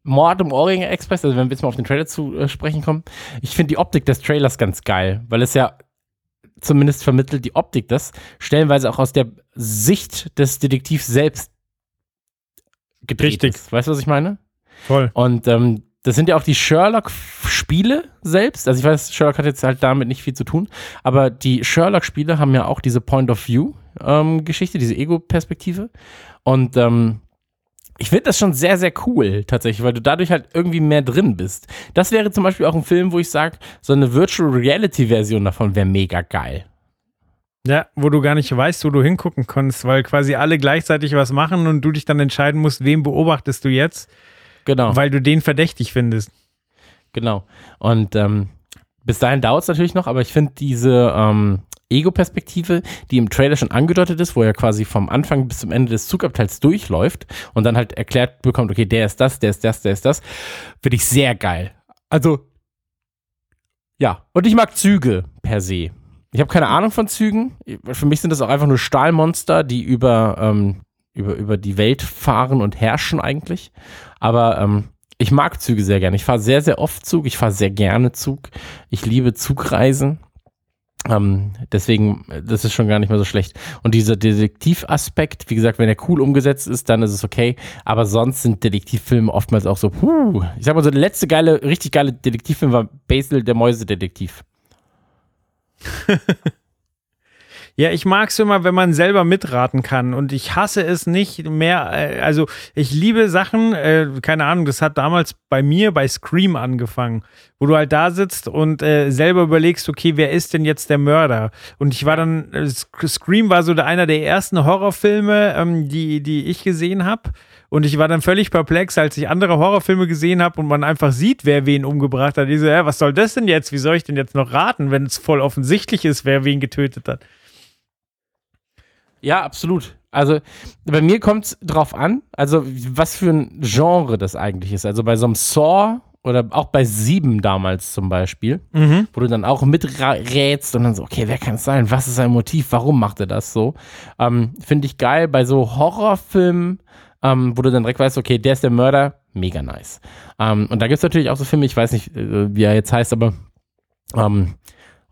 Mord im Orient Express, also wenn wir jetzt mal auf den Trailer zu äh, sprechen kommen, ich finde die Optik des Trailers ganz geil, weil es ja zumindest vermittelt die Optik das, stellenweise auch aus der Sicht des Detektivs selbst gedreht Richtig. ist. Weißt du, was ich meine? Voll. Und ähm, das sind ja auch die Sherlock-Spiele selbst. Also ich weiß, Sherlock hat jetzt halt damit nicht viel zu tun, aber die Sherlock-Spiele haben ja auch diese Point-of-View-Geschichte, diese Ego-Perspektive. Und ähm, ich finde das schon sehr, sehr cool tatsächlich, weil du dadurch halt irgendwie mehr drin bist. Das wäre zum Beispiel auch ein Film, wo ich sage, so eine Virtual Reality-Version davon wäre mega geil. Ja, wo du gar nicht weißt, wo du hingucken kannst, weil quasi alle gleichzeitig was machen und du dich dann entscheiden musst, wem beobachtest du jetzt, Genau. weil du den verdächtig findest. Genau. Und ähm, bis dahin dauert es natürlich noch, aber ich finde diese ähm, Ego-Perspektive, die im Trailer schon angedeutet ist, wo er quasi vom Anfang bis zum Ende des Zugabteils durchläuft und dann halt erklärt bekommt, okay, der ist das, der ist das, der ist das, finde ich sehr geil. Also, ja. Und ich mag Züge per se. Ich habe keine Ahnung von Zügen. Für mich sind das auch einfach nur Stahlmonster, die über, ähm, über, über die Welt fahren und herrschen eigentlich. Aber ähm, ich mag Züge sehr gerne. Ich fahre sehr, sehr oft Zug. Ich fahre sehr gerne Zug. Ich liebe Zugreisen. Ähm, deswegen, äh, das ist schon gar nicht mehr so schlecht. Und dieser Detektivaspekt, wie gesagt, wenn er cool umgesetzt ist, dann ist es okay. Aber sonst sind Detektivfilme oftmals auch so, puh. Ich sag mal so, der letzte geile, richtig geile Detektivfilm war Basil, der Mäusedetektiv. <laughs> Ja, ich mag es immer, wenn man selber mitraten kann. Und ich hasse es nicht mehr. äh, Also, ich liebe Sachen, äh, keine Ahnung, das hat damals bei mir bei Scream angefangen, wo du halt da sitzt und äh, selber überlegst, okay, wer ist denn jetzt der Mörder? Und ich war dann, äh, Sc- Scream war so einer der ersten Horrorfilme, ähm, die, die ich gesehen habe. Und ich war dann völlig perplex, als ich andere Horrorfilme gesehen habe und man einfach sieht, wer wen umgebracht hat. Ich so, ja, was soll das denn jetzt? Wie soll ich denn jetzt noch raten, wenn es voll offensichtlich ist, wer wen getötet hat? Ja, absolut. Also bei mir kommt es drauf an, also was für ein Genre das eigentlich ist. Also bei so einem Saw oder auch bei Sieben damals zum Beispiel, Mhm. wo du dann auch miträtst und dann so, okay, wer kann es sein? Was ist sein Motiv? Warum macht er das so? Ähm, Finde ich geil. Bei so Horrorfilmen, ähm, wo du dann direkt weißt, okay, der ist der Mörder, mega nice. Ähm, und da gibt es natürlich auch so Filme, ich weiß nicht, äh, wie er jetzt heißt, aber ähm,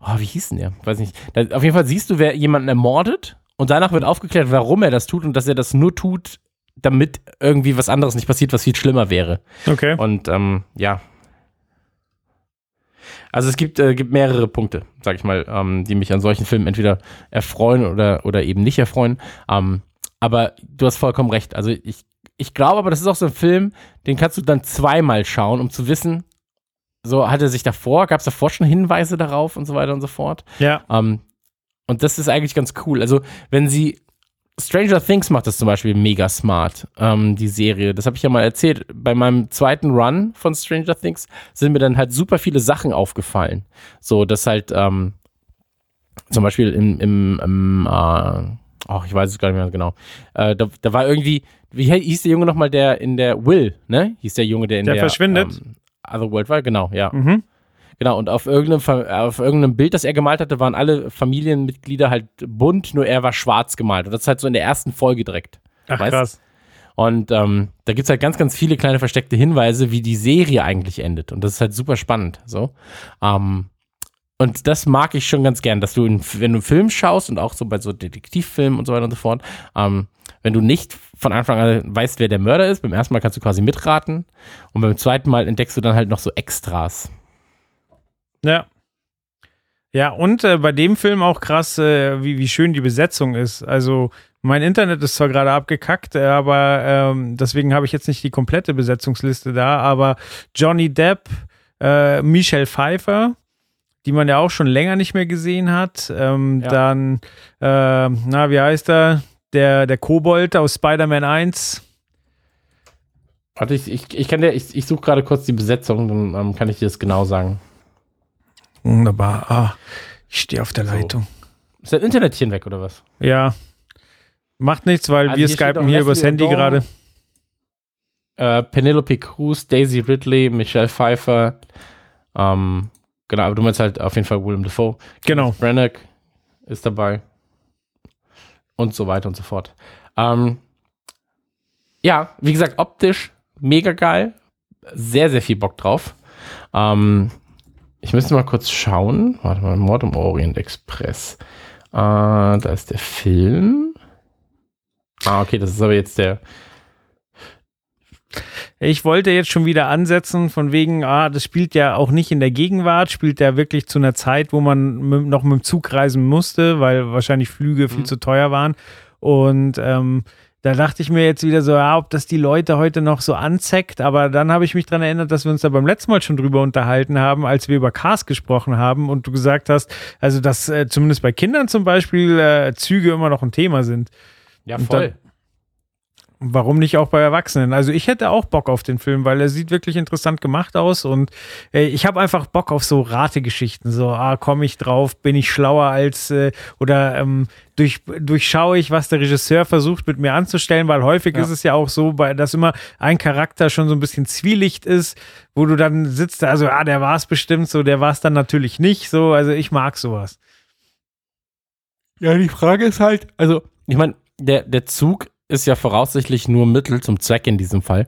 oh, wie hieß denn der? Weiß nicht. Da, auf jeden Fall siehst du, wer jemanden ermordet und danach wird aufgeklärt, warum er das tut und dass er das nur tut, damit irgendwie was anderes nicht passiert, was viel schlimmer wäre. Okay. Und ähm, ja. Also es gibt, äh, gibt mehrere Punkte, sag ich mal, ähm, die mich an solchen Filmen entweder erfreuen oder, oder eben nicht erfreuen. Ähm, aber du hast vollkommen recht. Also ich, ich glaube aber, das ist auch so ein Film, den kannst du dann zweimal schauen, um zu wissen, so hat er sich davor, gab es davor schon Hinweise darauf und so weiter und so fort. Ja. Ähm, und das ist eigentlich ganz cool. Also, wenn sie Stranger Things macht das zum Beispiel mega smart, ähm, die Serie. Das habe ich ja mal erzählt. Bei meinem zweiten Run von Stranger Things sind mir dann halt super viele Sachen aufgefallen. So, dass halt ähm, zum Beispiel im, im, im äh, ach, ich weiß es gar nicht mehr genau. Äh, da, da war irgendwie, wie hieß der Junge nochmal, der in der Will, ne? Hieß der Junge, der in Der der, verschwindet? Ähm, Otherworld war, genau, ja. Mhm. Genau, und auf irgendeinem, auf irgendeinem Bild, das er gemalt hatte, waren alle Familienmitglieder halt bunt, nur er war schwarz gemalt. Und das ist halt so in der ersten Folge direkt. Ach, Weißt? krass. Und ähm, da gibt es halt ganz, ganz viele kleine versteckte Hinweise, wie die Serie eigentlich endet. Und das ist halt super spannend. So. Ähm, und das mag ich schon ganz gern, dass du, in, wenn du einen Film schaust und auch so bei so Detektivfilmen und so weiter und so fort, ähm, wenn du nicht von Anfang an weißt, wer der Mörder ist, beim ersten Mal kannst du quasi mitraten und beim zweiten Mal entdeckst du dann halt noch so Extras. Ja. Ja, und äh, bei dem Film auch krass, äh, wie, wie schön die Besetzung ist. Also, mein Internet ist zwar gerade abgekackt, äh, aber ähm, deswegen habe ich jetzt nicht die komplette Besetzungsliste da, aber Johnny Depp, äh, Michelle Pfeiffer, die man ja auch schon länger nicht mehr gesehen hat. Ähm, Ja. Dann, äh, na, wie heißt er? Der, der Kobold aus Spider-Man 1. Warte, ich, ich, ich kann dir, ich, ich suche gerade kurz die Besetzung, dann ähm, kann ich dir das genau sagen. Wunderbar. Ah, ich stehe auf der So. Leitung. Ist dein Internetchen weg oder was? Ja. Macht nichts, weil Also wir hier skypen hier übers Handy Odom. gerade. Äh, Penelope Cruz, Daisy Ridley, Michelle Pfeiffer. Ähm, genau, aber du meinst halt auf jeden Fall Willem Dafoe. Genau. Branagh ist dabei. Und so weiter und so fort. Ähm, ja, wie gesagt, optisch mega geil. Sehr, sehr viel Bock drauf. Ähm, ich müsste mal kurz schauen. Warte mal, Mord im Orient Express. Äh, da ist der Film. Ah, okay, das ist aber jetzt der. Ich wollte jetzt schon wieder ansetzen, von wegen, ah, das spielt ja auch nicht in der Gegenwart, spielt ja wirklich zu einer Zeit, wo man noch mit dem Zug reisen musste, weil wahrscheinlich Flüge viel Mhm. zu teuer waren. Und ähm, da dachte ich mir jetzt wieder so, ja, ob das die Leute heute noch so anzeckt, aber dann habe ich mich daran erinnert, dass wir uns da beim letzten Mal schon drüber unterhalten haben, als wir über Cars gesprochen haben und du gesagt hast, also dass äh, zumindest bei Kindern zum Beispiel äh, Züge immer noch ein Thema sind. Ja, voll. Warum nicht auch bei Erwachsenen? Also ich hätte auch Bock auf den Film, weil er sieht wirklich interessant gemacht aus und äh, ich habe einfach Bock auf so Rategeschichten. So, ah, komme ich drauf, bin ich schlauer als äh, oder ähm, durch, durchschaue ich, was der Regisseur versucht mit mir anzustellen, weil häufig Ja. ist es ja auch so, bei, dass immer ein Charakter schon so ein bisschen Zwielicht ist, wo du dann sitzt, also ah, der war es bestimmt so, der war es dann natürlich nicht so. Also ich mag sowas. Ja, die Frage ist halt, also, ich meine, der, der Zug ist ja voraussichtlich nur Mittel zum Zweck in diesem Fall,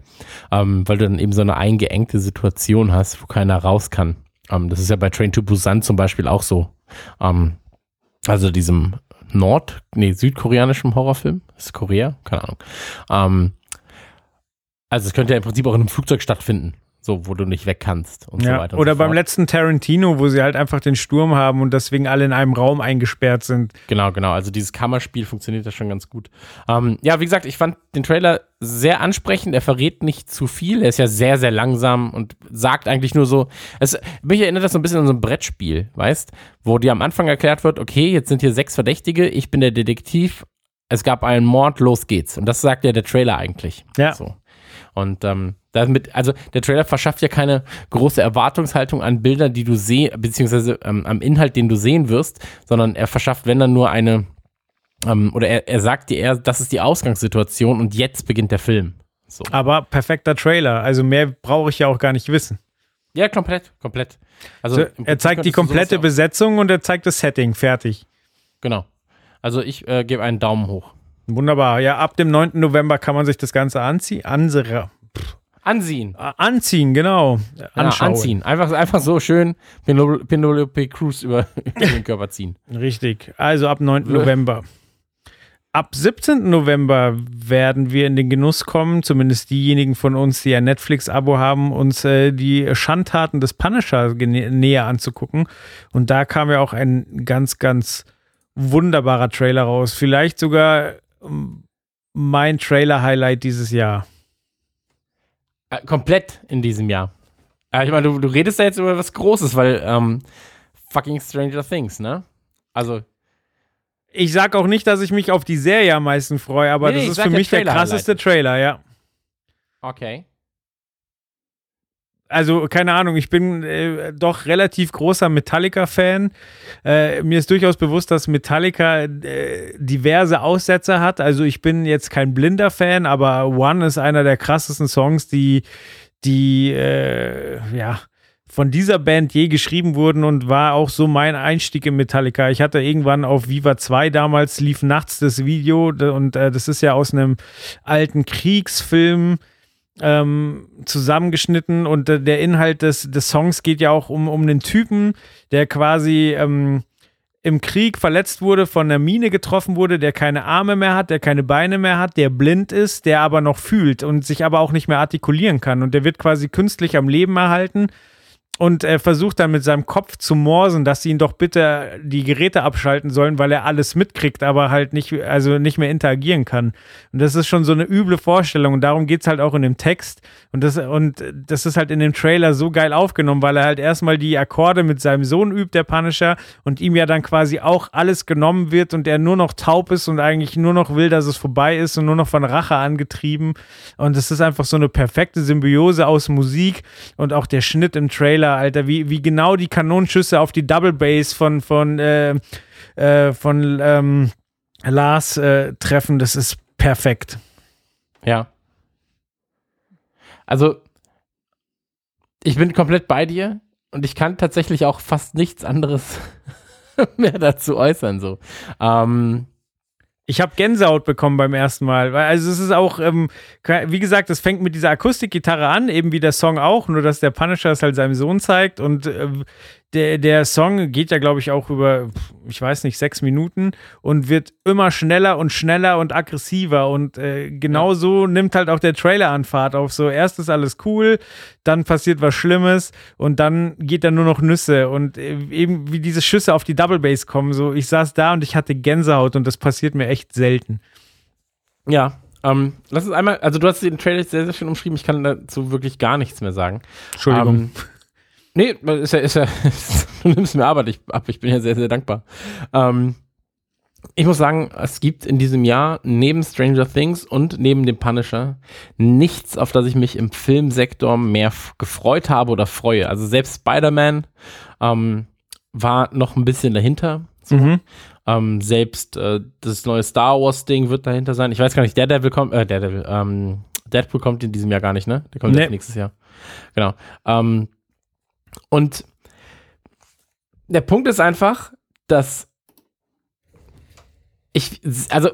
ähm, weil du dann eben so eine eingeengte Situation hast, wo keiner raus kann. Ähm, das ist ja bei Train to Busan zum Beispiel auch so. Ähm, also diesem Nord-, nee, südkoreanischen Horrorfilm. Ist Korea? Keine Ahnung. Ähm, also es könnte ja im Prinzip auch in einem Flugzeug stattfinden, so, wo du nicht weg kannst und so Ja. weiter. und Oder so beim fort. letzten Tarantino, wo sie halt einfach den Sturm haben und deswegen alle in einem Raum eingesperrt sind. Genau, genau. Also dieses Kammerspiel funktioniert da schon ganz gut. Ähm, ja, wie gesagt, ich fand den Trailer sehr ansprechend. Er verrät nicht zu viel. Er ist ja sehr, sehr langsam und sagt eigentlich nur so. Es, mich erinnert das so ein bisschen an so ein Brettspiel, weißt? Wo dir am Anfang erklärt wird, okay, jetzt sind hier sechs Verdächtige, ich bin der Detektiv, es gab einen Mord, los geht's. Und das sagt ja der Trailer eigentlich. Ja. So. Und ähm, damit, also der Trailer verschafft ja keine große Erwartungshaltung an Bilder, die du sehen, beziehungsweise ähm, am Inhalt, den du sehen wirst, sondern er verschafft, wenn dann nur eine, ähm, oder er, er sagt dir eher, das ist die Ausgangssituation und jetzt beginnt der Film. So. Aber perfekter Trailer. Also mehr brauche ich ja auch gar nicht wissen. Ja, komplett, komplett. Also So, er zeigt die komplette Besetzung und er zeigt das Setting. Fertig. Genau. Also ich äh, gebe einen Daumen hoch. Wunderbar. Ja, ab dem 9. November kann man sich das Ganze anziehen. Ansere, Anziehen. äh, anziehen, genau. Anschauen. anziehen. Einfach, einfach so schön Penelo- Penelope Cruz über, <laughs> über den Körper ziehen. Richtig. Also ab 9. Äh. November. ab 17. November werden wir in den Genuss kommen, zumindest diejenigen von uns, die ein Netflix-Abo haben, uns äh, die Schandtaten des Punisher näher anzugucken. Und da kam ja auch ein ganz, ganz wunderbarer Trailer raus. Vielleicht sogar mein Trailer-Highlight dieses Jahr. Äh, komplett in diesem Jahr. Äh, ich meine, du, du redest da jetzt über was Großes, weil ähm, fucking Stranger Things, ne? Also ich sag auch nicht, dass ich mich auf die Serie am meisten freue, aber nee, das ist für mich der, der krasseste Trailer, ja. Okay. Also, keine Ahnung, ich bin äh, doch relativ großer Metallica-Fan. Äh, mir ist durchaus bewusst, dass Metallica äh, diverse Aussätze hat. Also, ich bin jetzt kein blinder Fan, aber One ist einer der krassesten Songs, die, die, äh, ja, von dieser Band je geschrieben wurden und war auch so mein Einstieg in Metallica. Ich hatte irgendwann auf Viva 2 damals lief nachts das Video und äh, das ist ja aus einem alten Kriegsfilm ähm, zusammengeschnitten und äh, der Inhalt des, des Songs geht ja auch um, um einen Typen, der quasi ähm, im Krieg verletzt wurde, von einer Mine getroffen wurde, der keine Arme mehr hat, der keine Beine mehr hat, der blind ist, der aber noch fühlt und sich aber auch nicht mehr artikulieren kann. Und der wird quasi künstlich am Leben erhalten und er versucht dann mit seinem Kopf zu morsen, dass sie ihn doch bitte die Geräte abschalten sollen, weil er alles mitkriegt, aber halt nicht, also nicht mehr interagieren kann. Und das ist schon so eine üble Vorstellung. Und darum geht es halt auch in dem Text. Und das, und das ist halt in dem Trailer so geil aufgenommen, weil er halt erstmal die Akkorde mit seinem Sohn übt, der Punisher, und ihm ja dann quasi auch alles genommen wird und er nur noch taub ist und eigentlich nur noch will, dass es vorbei ist und nur noch von Rache angetrieben. Und es ist einfach so eine perfekte Symbiose aus Musik und auch der Schnitt im Trailer Alter, wie, wie genau die Kanonenschüsse auf die Double Base von, von, äh, äh, von ähm, Lars äh, treffen, das ist perfekt. Ja. Also, ich bin komplett bei dir und ich kann tatsächlich auch fast nichts anderes <laughs> mehr dazu äußern. So. Ähm, ich habe Gänsehaut bekommen beim ersten Mal. Also es ist auch, ähm, wie gesagt, es fängt mit dieser Akustikgitarre an, eben wie der Song auch, nur dass der Punisher es halt seinem Sohn zeigt und äh, der, der Song geht ja, glaube ich, auch über, ich weiß nicht, sechs Minuten und wird immer schneller und schneller und aggressiver. Und äh, genau ja. so nimmt halt auch der Trailer an Fahrt auf. So, erst ist alles cool, dann passiert was Schlimmes und dann geht da nur noch Nüsse. Und äh, eben wie diese Schüsse auf die Double Bass kommen. So, ich saß da und ich hatte Gänsehaut und das passiert mir echt selten. Ja, ähm, lass uns einmal, also du hast den Trailer sehr, sehr schön umschrieben, ich kann dazu wirklich gar nichts mehr sagen. Entschuldigung. Ähm, <laughs> Nee, ist ja, ist ja, <laughs> du nimmst mir Arbeit ab. Ich bin ja sehr, sehr dankbar. Ähm, ich muss sagen, es gibt in diesem Jahr neben Stranger Things und neben dem Punisher nichts, auf das ich mich im Filmsektor mehr gefreut habe oder freue. Also selbst Spider-Man ähm, war noch ein bisschen dahinter. So. Mhm. Ähm, selbst äh, das neue Star Wars-Ding wird dahinter sein. Ich weiß gar nicht, der Devil kommt, äh, der Devil, ähm, Deadpool kommt in diesem Jahr gar nicht, ne? Der kommt nee. nächstes Jahr. Genau. Ähm, und der Punkt ist einfach, dass ich, also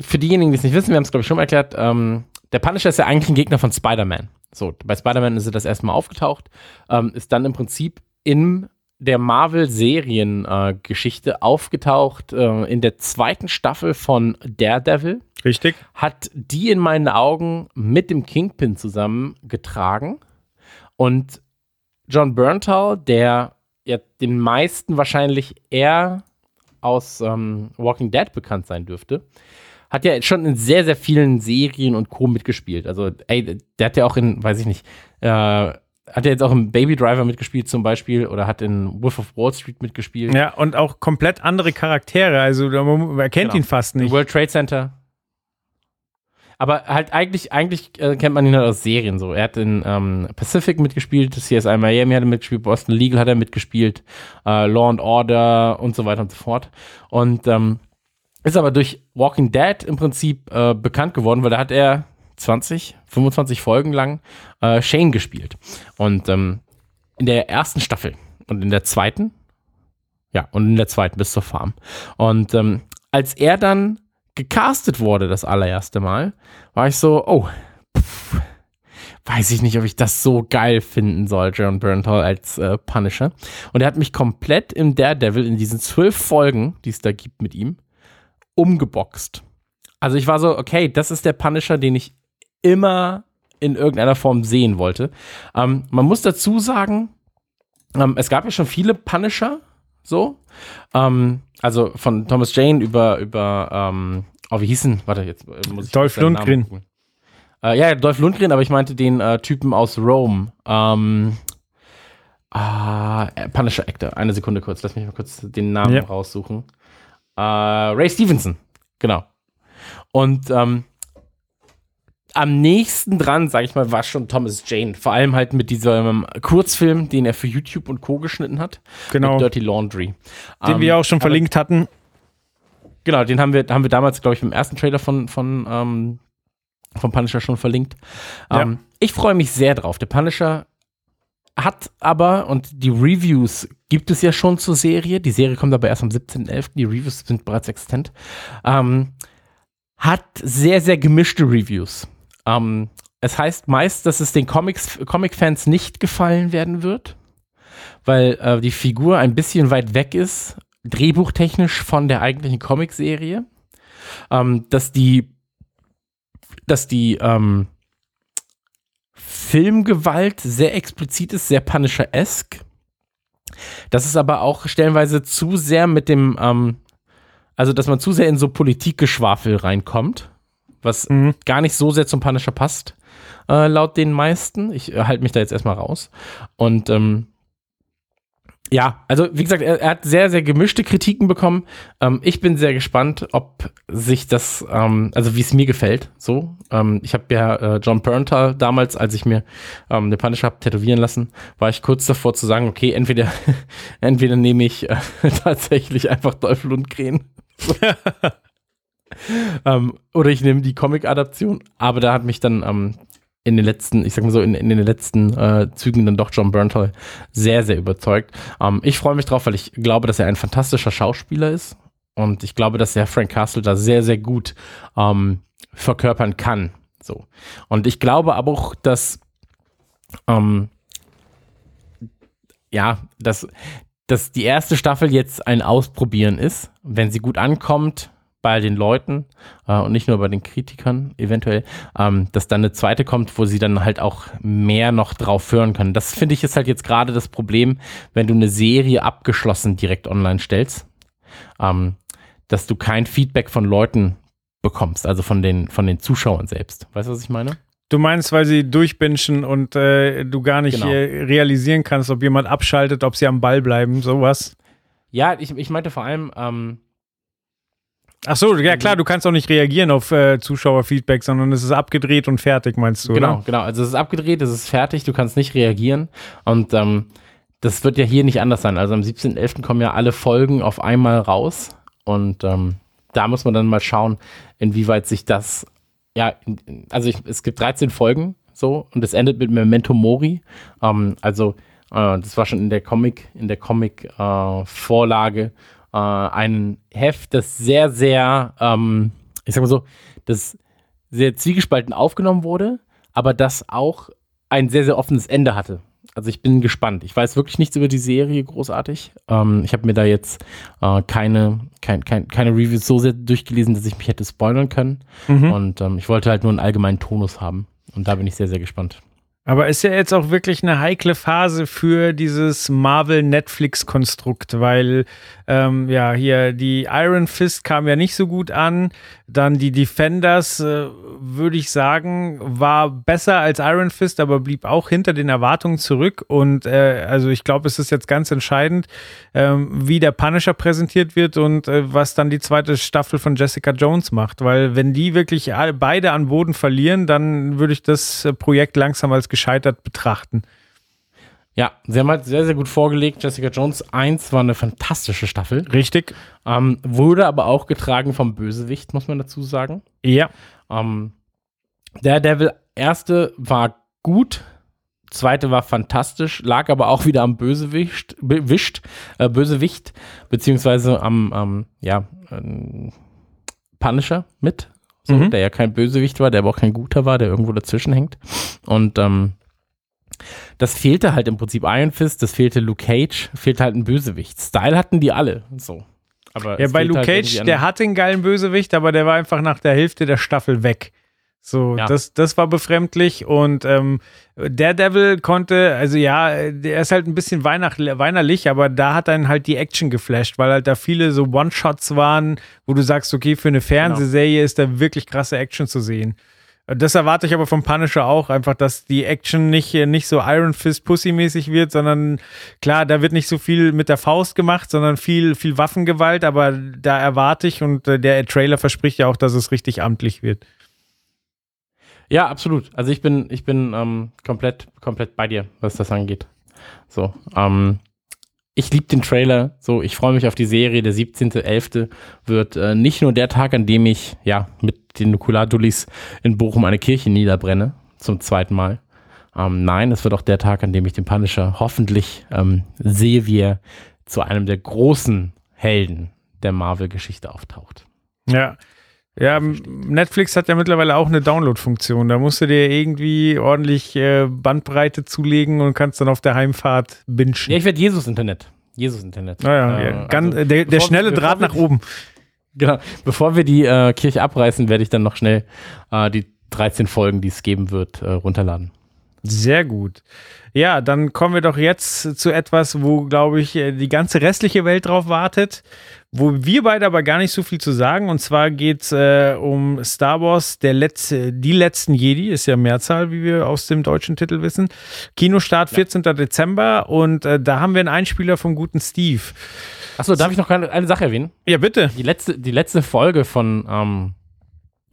für diejenigen, die es nicht wissen, wir haben es glaube ich schon mal erklärt, ähm, der Punisher ist ja eigentlich ein Gegner von Spider-Man. So, bei Spider-Man ist er das erste Mal aufgetaucht, ähm, ist dann im Prinzip in der Marvel-Serien-Geschichte äh, aufgetaucht, äh, in der zweiten Staffel von Daredevil. Richtig. Hat die in meinen Augen mit dem Kingpin zusammen getragen und John Berntal, der ja den meisten wahrscheinlich eher aus ähm, Walking Dead bekannt sein dürfte, hat ja schon in sehr, sehr vielen Serien und Co. mitgespielt. Also, ey, der hat ja auch in, weiß ich nicht, äh, hat er jetzt auch im Baby Driver mitgespielt zum Beispiel oder hat in Wolf of Wall Street mitgespielt. Ja, und auch komplett andere Charaktere. Also man erkennt genau. ihn fast nicht. World Trade Center. Aber halt eigentlich, eigentlich äh, kennt man ihn halt aus Serien so. Er hat in ähm, Pacific mitgespielt, CSI Miami hat er mitgespielt, Boston Legal hat er mitgespielt, äh, Law and Order und so weiter und so fort. Und ähm, ist aber durch Walking Dead im Prinzip äh, bekannt geworden, weil da hat er 20, 25 Folgen lang äh, Shane gespielt. Und ähm, in der ersten Staffel und in der zweiten, ja, und in der zweiten bis zur Farm. Und ähm, als er dann gecastet wurde, das allererste Mal, war ich so, oh, pff, weiß ich nicht, ob ich das so geil finden soll, John Bernthal als äh, Punisher. Und er hat mich komplett im Daredevil in diesen zwölf Folgen, die es da gibt mit ihm, umgeboxt. Also ich war so, okay, das ist der Punisher, den ich immer in irgendeiner Form sehen wollte. Ähm, man muss dazu sagen, ähm, es gab ja schon viele Punisher, so. Ähm, also von Thomas Jane über, über, ähm, oh, wie hießen, warte, jetzt äh, muss ich Dolph Lundgren. Äh, ja, Dolph Lundgren, aber ich meinte den äh, Typen aus Rome. Ähm, ah, äh, Punisher Actor. Eine Sekunde kurz, lass mich mal kurz den Namen Ja. raussuchen. Äh, Ray Stevenson, genau. Und ähm, am nächsten dran, sag ich mal, war schon Thomas Jane. Vor allem halt mit diesem Kurzfilm, den er für YouTube und Co. geschnitten hat. Genau. Dirty Laundry. Den Ähm, wir auch schon verlinkt hatten. Genau, den haben wir, haben wir damals, glaube ich, beim ersten Trailer von, von, ähm, von Punisher schon verlinkt. Ja. Ähm, ich freue mich sehr drauf. Der Punisher hat aber, und die Reviews gibt es ja schon zur Serie, die Serie kommt aber erst am 17.11., die Reviews sind bereits existent, ähm, hat sehr, sehr gemischte Reviews. Ähm, es heißt meist, dass es den Comics, Comic-Fans nicht gefallen werden wird, weil äh, die Figur ein bisschen weit weg ist, drehbuchtechnisch von der eigentlichen Comicserie. Ähm, dass die, dass die ähm, Filmgewalt sehr explizit ist, sehr Punisher-esque. Das ist aber auch stellenweise zu sehr mit dem, ähm, also dass man zu sehr in so Politikgeschwafel reinkommt, was Mhm. gar nicht so sehr zum Punisher passt, äh, laut den meisten. Ich äh, halte mich da jetzt erstmal raus. Und ähm, ja, also wie gesagt, er, er hat sehr, sehr gemischte Kritiken bekommen. Ähm, ich bin sehr gespannt, ob sich das, ähm, also wie es mir gefällt. So, ähm, ich habe ja äh, John Berntal damals, als ich mir ähm, eine Punisher habe tätowieren lassen, war ich kurz davor zu sagen, okay, entweder, <laughs> entweder nehme ich äh, <laughs> tatsächlich einfach Dolph Lundgren. <laughs> ähm, oder ich nehme die Comic-Adaption. Aber da hat mich dann ähm, in den letzten, ich sag mal so, in, in den letzten äh, Zügen dann doch John Berntal sehr, sehr überzeugt. Ähm, ich freue mich drauf, weil ich glaube, dass er ein fantastischer Schauspieler ist. Und ich glaube, dass er Frank Castle da sehr, sehr gut ähm, verkörpern kann. So. Und ich glaube aber auch, dass ähm, ja, dass, dass die erste Staffel jetzt ein Ausprobieren ist. Wenn sie gut ankommt bei den Leuten äh, und nicht nur bei den Kritikern eventuell, ähm, dass dann eine zweite kommt, wo sie dann halt auch mehr noch drauf hören können. Das finde ich ist halt jetzt gerade das Problem, wenn du eine Serie abgeschlossen direkt online stellst, ähm, dass du kein Feedback von Leuten bekommst, also von den, von den Zuschauern selbst. Weißt du, was ich meine? Du meinst, weil sie durchbinschen und äh, du gar nicht Genau. äh, realisieren kannst, ob jemand abschaltet, ob sie am Ball bleiben, sowas. Ja, ich, ich meinte vor allem, ähm, Ach so, ja klar, du kannst auch nicht reagieren auf äh, Zuschauerfeedback, sondern es ist abgedreht und fertig, meinst du, Genau, oder? genau. Also es ist abgedreht, es ist fertig, du kannst nicht reagieren. Und ähm, das wird ja hier nicht anders sein. Also am 17.11. kommen ja alle Folgen auf einmal raus. Und ähm, da muss man dann mal schauen, inwieweit sich das, ja, also ich, es gibt 13 Folgen so und es endet mit Memento Mori. Ähm, also äh, das war schon in der Comic, in der Comic-Vorlage äh, ein Heft, das sehr, sehr, ähm, ich sag mal so, das sehr zwiegespalten aufgenommen wurde, aber das auch ein sehr, sehr offenes Ende hatte. Also ich bin gespannt. Ich weiß wirklich nichts über die Serie großartig. Ähm, ich habe mir da jetzt äh, keine, kein, kein, keine Reviews so sehr durchgelesen, dass ich mich hätte spoilern können. Mhm. Und ähm, ich wollte halt nur einen allgemeinen Tonus haben. Und da bin ich sehr, sehr gespannt. Aber ist ja jetzt auch wirklich eine heikle Phase für dieses Marvel-Netflix-Konstrukt, weil ähm, ja hier die Iron Fist kam ja nicht so gut an. Dann die Defenders, äh, würde ich sagen, war besser als Iron Fist, aber blieb auch hinter den Erwartungen zurück. Und äh, also ich glaube, es ist jetzt ganz entscheidend, ähm, wie der Punisher präsentiert wird und äh, was dann die zweite Staffel von Jessica Jones macht. Weil wenn die wirklich alle, beide an Boden verlieren, dann würde ich das äh, Projekt langsam als gescheitert betrachten. Ja, sie haben halt sehr, sehr gut vorgelegt. Jessica Jones 1 war eine fantastische Staffel. Richtig? Ähm, wurde aber auch getragen vom Bösewicht, muss man dazu sagen. Ja. Ähm, Daredevil erste war gut, zweite war fantastisch, lag aber auch wieder am Bösewicht, bewischt, äh, Bösewicht, beziehungsweise am, ähm, ja, ähm, Punisher mit, so, Mhm. der ja kein Bösewicht war, der aber auch kein guter war, der irgendwo dazwischen hängt. Und ähm, das fehlte halt im Prinzip Iron Fist, das fehlte Luke Cage, fehlte halt ein Bösewicht. Style hatten die alle, so. Aber Ja, bei Luke halt Cage, der hat den geilen Bösewicht, aber der war einfach nach der Hälfte der Staffel weg. So, Ja. das, das war befremdlich und ähm, Daredevil konnte, also ja, der ist halt ein bisschen weihnacht, weinerlich, aber da hat dann halt die Action geflasht, weil halt da viele so One-Shots waren, wo du sagst, okay, für eine Fernsehserie ist da wirklich krasse Action zu sehen. Das erwarte ich aber vom Punisher auch, einfach, dass die Action nicht, nicht so Iron Fist Pussy-mäßig wird, sondern klar, da wird nicht so viel mit der Faust gemacht, sondern viel, viel Waffengewalt, aber da erwarte ich und äh, der Trailer verspricht ja auch, dass es richtig amtlich wird. Ja, absolut. Also ich bin, ich bin ähm, komplett, komplett bei dir, was das angeht. So, ähm, ich liebe den Trailer. So, ich freue mich auf die Serie. Der 17.11. wird äh, nicht nur der Tag, an dem ich ja mit den Nukular-Dullis in Bochum eine Kirche niederbrenne, zum zweiten Mal. Ähm, nein, es wird auch der Tag, an dem ich den Punisher hoffentlich ähm, sehe, wie er zu einem der großen Helden der Marvel-Geschichte auftaucht. Ja. Ja, Netflix hat ja mittlerweile auch eine Download-Funktion. Da musst du dir irgendwie ordentlich äh, Bandbreite zulegen und kannst dann auf der Heimfahrt bingen. Ja, ich werde Jesus-Internet. Jesus-Internet. Naja, Äh, ja, ganz, also, der, der schnelle bevor Draht wir- nach oben. <laughs> Genau. Bevor wir die äh, Kirche abreißen, werde ich dann noch schnell äh, die 13 Folgen, die es geben wird, äh, runterladen. Sehr gut. Ja, dann kommen wir doch jetzt zu etwas, wo, glaube ich, äh, die ganze restliche Welt drauf wartet, wo wir beide aber gar nicht so viel zu sagen. Und zwar geht es äh, um Star Wars, der letzte, die letzten Jedi, ist ja Mehrzahl, wie wir aus dem deutschen Titel wissen. Kinostart 14. Dezember und äh, da haben wir einen Einspieler vom guten Steve. Achso, darf ich noch eine, eine Sache erwähnen? Ja, bitte. Die letzte, die letzte Folge von, ähm,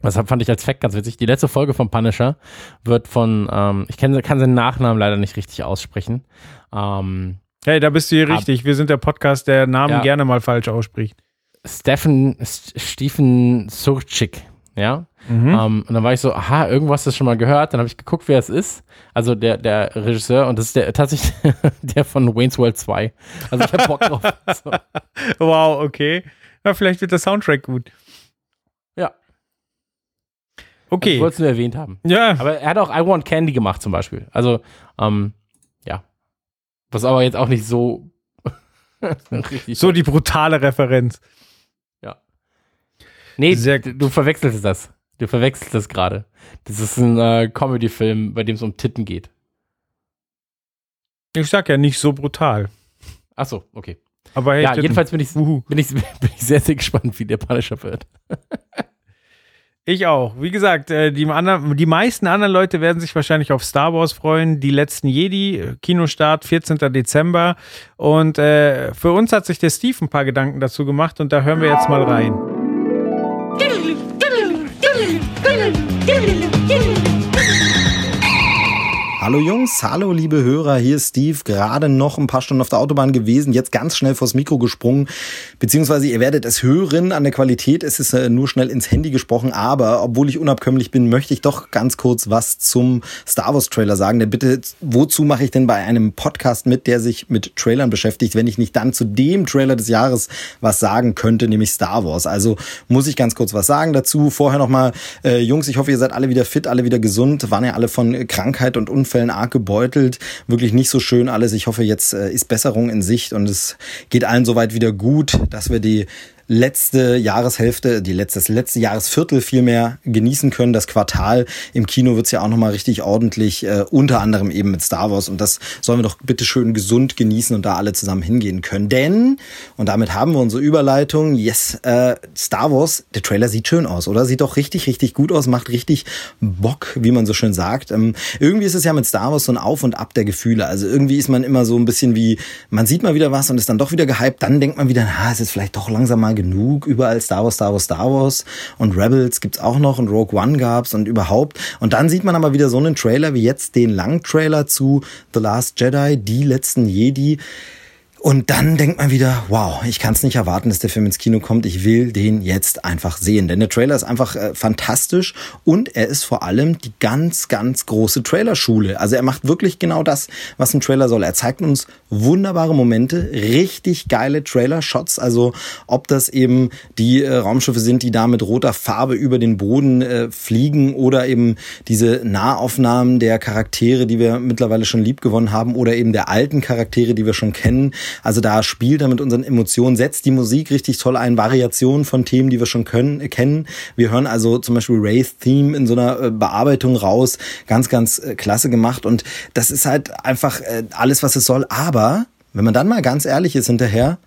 das fand ich als Fact ganz witzig, die letzte Folge von Punisher wird von, ähm, ich kenn, kann seinen Nachnamen leider nicht richtig aussprechen. Ähm, Hey, da bist du hier richtig. Wir sind der Podcast, der Namen Ja. gerne mal falsch ausspricht. Stephen, S- Stephen Surchik, ja. Mhm. Ähm, und dann war ich so, aha, irgendwas das schon mal gehört. Dann habe ich geguckt, wer es ist. Also der, der Regisseur und das ist der <laughs> tatsächlich der von Wayne's World 2. Also ich habe Bock drauf. <laughs> So. Wow, okay. Ja, vielleicht wird der Soundtrack gut. Ja. Okay. Ich wollte es nur erwähnt haben. ja, Aber er hat auch I Want Candy gemacht zum Beispiel. Also, ähm. Was aber jetzt auch nicht so <laughs> richtig. so die brutale Referenz. nee, sehr du, verwechselst das. Du verwechselst das gerade. Das ist ein äh, Comedy-Film, bei dem es um Titten geht. Ich sag ja nicht so brutal. Ach so, okay. Aber hey, ja, Titten. jedenfalls bin ich, bin, ich, <laughs> bin ich sehr, sehr gespannt, wie der Punisher wird. Ich auch. Wie gesagt, äh, die, anderen, die meisten anderen Leute werden sich wahrscheinlich auf Star Wars freuen. Die letzten Jedi, äh, Kinostart 14. Dezember. Und äh, für uns hat sich der Steve ein paar Gedanken dazu gemacht und da hören wir jetzt mal rein. Hallo Jungs, hallo liebe Hörer, hier ist Steve, gerade noch ein paar Stunden auf der Autobahn gewesen, jetzt ganz schnell vors Mikro gesprungen, beziehungsweise ihr werdet es hören an der Qualität, es ist äh, nur schnell ins Handy gesprochen, aber obwohl ich unabkömmlich bin, möchte ich doch ganz kurz was zum Star Wars Trailer sagen, denn bitte, wozu mache ich denn bei einem Podcast mit, der sich mit Trailern beschäftigt, wenn ich nicht dann zu dem Trailer des Jahres was sagen könnte, nämlich Star Wars, also muss ich ganz kurz was sagen dazu, vorher nochmal, äh, Jungs, ich hoffe, ihr seid alle wieder fit, alle wieder gesund, waren ja alle von Krankheit und Unfällen arg gebeutelt. Wirklich nicht so schön alles. Ich hoffe, jetzt äh, ist Besserung in Sicht und es geht allen soweit wieder gut, dass wir die letzte Jahreshälfte, die letzte, das letzte Jahresviertel vielmehr genießen können. Das Quartal im Kino wird's ja auch nochmal richtig ordentlich, äh, unter anderem eben mit Star Wars. Und das sollen wir doch bitte schön gesund genießen und da alle zusammen hingehen können. Denn, und damit haben wir unsere Überleitung, yes, äh, Star Wars, der Trailer sieht schön aus, oder? Sieht doch richtig, richtig gut aus, macht richtig Bock, wie man so schön sagt. Ähm, irgendwie ist es ja mit Star Wars so ein Auf und Ab der Gefühle. Also irgendwie ist man immer so ein bisschen wie, man sieht mal wieder was und ist dann doch wieder gehypt. Dann denkt man wieder, na, es ist vielleicht doch langsam mal genug. Überall Star Wars, Star Wars, Star Wars. Und Rebels gibt's auch noch und Rogue One gab's und überhaupt. Und dann sieht man aber wieder so einen Trailer wie jetzt den Langtrailer zu The Last Jedi, die letzten Jedi. Und dann denkt man wieder, wow, ich kann es nicht erwarten, dass der Film ins Kino kommt. Ich will den jetzt einfach sehen. Denn der Trailer ist einfach äh, fantastisch und er ist vor allem die ganz, ganz große Trailerschule. Also er macht wirklich genau das, was ein Trailer soll. Er zeigt uns wunderbare Momente, richtig geile Trailer-Shots. Also ob das eben die äh, Raumschiffe sind, die da mit roter Farbe über den Boden äh, fliegen oder eben diese Nahaufnahmen der Charaktere, die wir mittlerweile schon lieb gewonnen haben oder eben der alten Charaktere, die wir schon kennen Also da spielt er mit unseren Emotionen, setzt die Musik richtig toll ein, Variationen von Themen, die wir schon können, äh, kennen. Wir hören also zum Beispiel Ray's Theme in so einer äh, Bearbeitung raus. Ganz, ganz äh, klasse gemacht. Und das ist halt einfach alles, was es soll. Aber wenn man dann mal ganz ehrlich ist hinterher,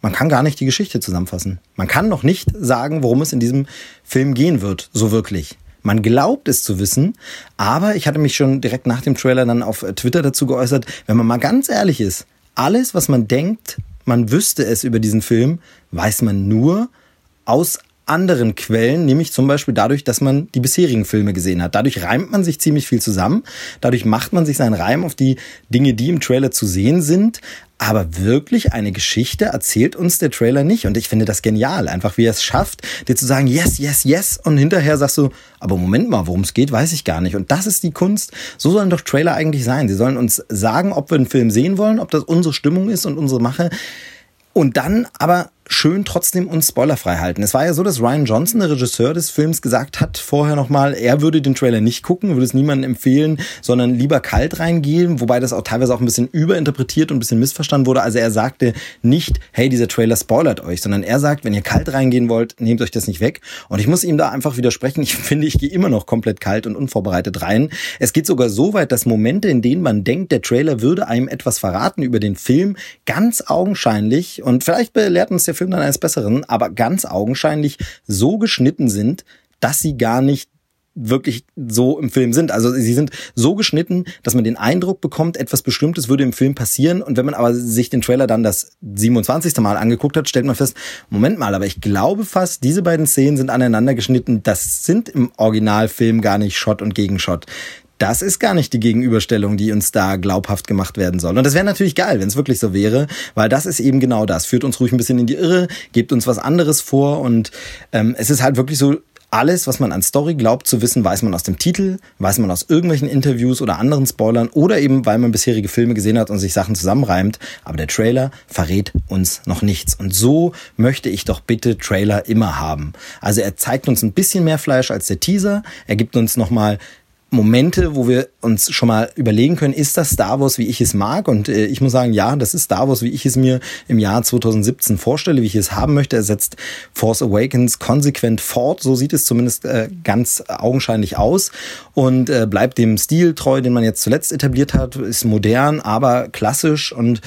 man kann gar nicht die Geschichte zusammenfassen. Man kann noch nicht sagen, worum es in diesem Film gehen wird, so wirklich. Man glaubt es zu wissen, aber ich hatte mich schon direkt nach dem Trailer dann auf Twitter dazu geäußert, wenn man mal ganz ehrlich ist, alles, was man denkt, man wüsste es über diesen Film, weiß man nur aus anderen Quellen, nämlich zum Beispiel dadurch, dass man die bisherigen Filme gesehen hat. Dadurch reimt man sich ziemlich viel zusammen. Dadurch macht man sich seinen Reim auf die Dinge, die im Trailer zu sehen sind. Aber wirklich eine Geschichte erzählt uns der Trailer nicht. Und ich finde das genial. Einfach wie er es schafft, dir zu sagen, yes, yes, yes. Und hinterher sagst du, aber Moment mal, worum es geht, weiß ich gar nicht. Und das ist die Kunst. So sollen doch Trailer eigentlich sein. Sie sollen uns sagen, ob wir einen Film sehen wollen, ob das unsere Stimmung ist und unsere Mache. Und dann aber schön trotzdem uns spoilerfrei halten. Es war ja so, dass Ryan Johnson, der Regisseur des Films, gesagt hat vorher nochmal, er würde den Trailer nicht gucken, würde es niemandem empfehlen, sondern lieber kalt reingehen, wobei das auch teilweise auch ein bisschen überinterpretiert und ein bisschen missverstanden wurde. Also er sagte nicht, hey, dieser Trailer spoilert euch, sondern er sagt, wenn ihr kalt reingehen wollt, nehmt euch das nicht weg. Und ich muss ihm da einfach widersprechen. Ich <laughs> finde, ich gehe immer noch komplett kalt und unvorbereitet rein. Es geht sogar so weit, dass Momente, in denen man denkt, der Trailer würde einem etwas verraten über den Film, ganz augenscheinlich, und vielleicht belehrt uns der der Film dann eines Besseren, aber ganz augenscheinlich so geschnitten sind, dass sie gar nicht wirklich so im Film sind. Also sie sind so geschnitten, dass man den Eindruck bekommt, etwas Bestimmtes würde im Film passieren. Und wenn man aber sich den Trailer dann das 27. Mal angeguckt hat, stellt man fest, Moment mal, aber ich glaube fast, diese beiden Szenen sind aneinander geschnitten. Das sind im Originalfilm gar nicht Shot und Gegenshot das ist gar nicht die Gegenüberstellung, die uns da glaubhaft gemacht werden soll. Und das wäre natürlich geil, wenn es wirklich so wäre, weil das ist eben genau das. Führt uns ruhig ein bisschen in die Irre, gebt uns was anderes vor und ähm, es ist halt wirklich so, alles, was man an Story glaubt zu wissen, weiß man aus dem Titel, weiß man aus irgendwelchen Interviews oder anderen Spoilern oder eben, weil man bisherige Filme gesehen hat und sich Sachen zusammenreimt. Aber der Trailer verrät uns noch nichts. Und so möchte ich doch bitte Trailer immer haben. Also er zeigt uns ein bisschen mehr Fleisch als der Teaser. Er gibt uns nochmal Momente, wo wir uns schon mal überlegen können, ist das Star Wars, wie ich es mag? Und äh, ich muss sagen, ja, das ist Star Wars, wie ich es mir im Jahr 2017 vorstelle, wie ich es haben möchte. Er setzt Force Awakens konsequent fort, so sieht es zumindest äh, ganz augenscheinlich aus und äh, bleibt dem Stil treu, den man jetzt zuletzt etabliert hat, ist modern, aber klassisch und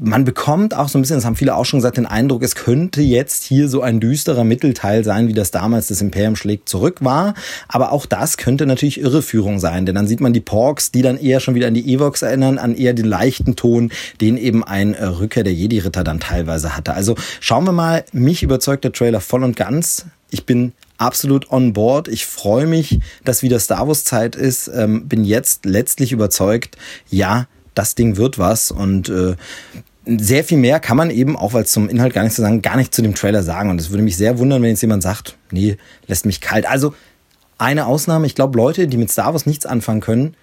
man bekommt auch so ein bisschen, das haben viele auch schon gesagt, den Eindruck, es könnte jetzt hier so ein düsterer Mittelteil sein, wie das damals das Imperium schlägt zurück war. Aber auch das könnte natürlich Irreführung sein, denn dann sieht man die Porks, die dann eher schon wieder an die Evox erinnern, an eher den leichten Ton, den eben ein äh, Rückkehr der Jedi-Ritter dann teilweise hatte. Also schauen wir mal, mich überzeugt der Trailer voll und ganz. Ich bin absolut on board. Ich freue mich, dass wieder Star Wars Zeit ist. Ähm, bin jetzt letztlich überzeugt, ja, das Ding wird was und äh, sehr viel mehr kann man eben, auch weil es zum Inhalt gar nichts zu sagen, gar nicht zu dem Trailer sagen. Und es würde mich sehr wundern, wenn jetzt jemand sagt, nee, lässt mich kalt. Also eine Ausnahme, ich glaube, Leute, die mit Star Wars nichts anfangen können,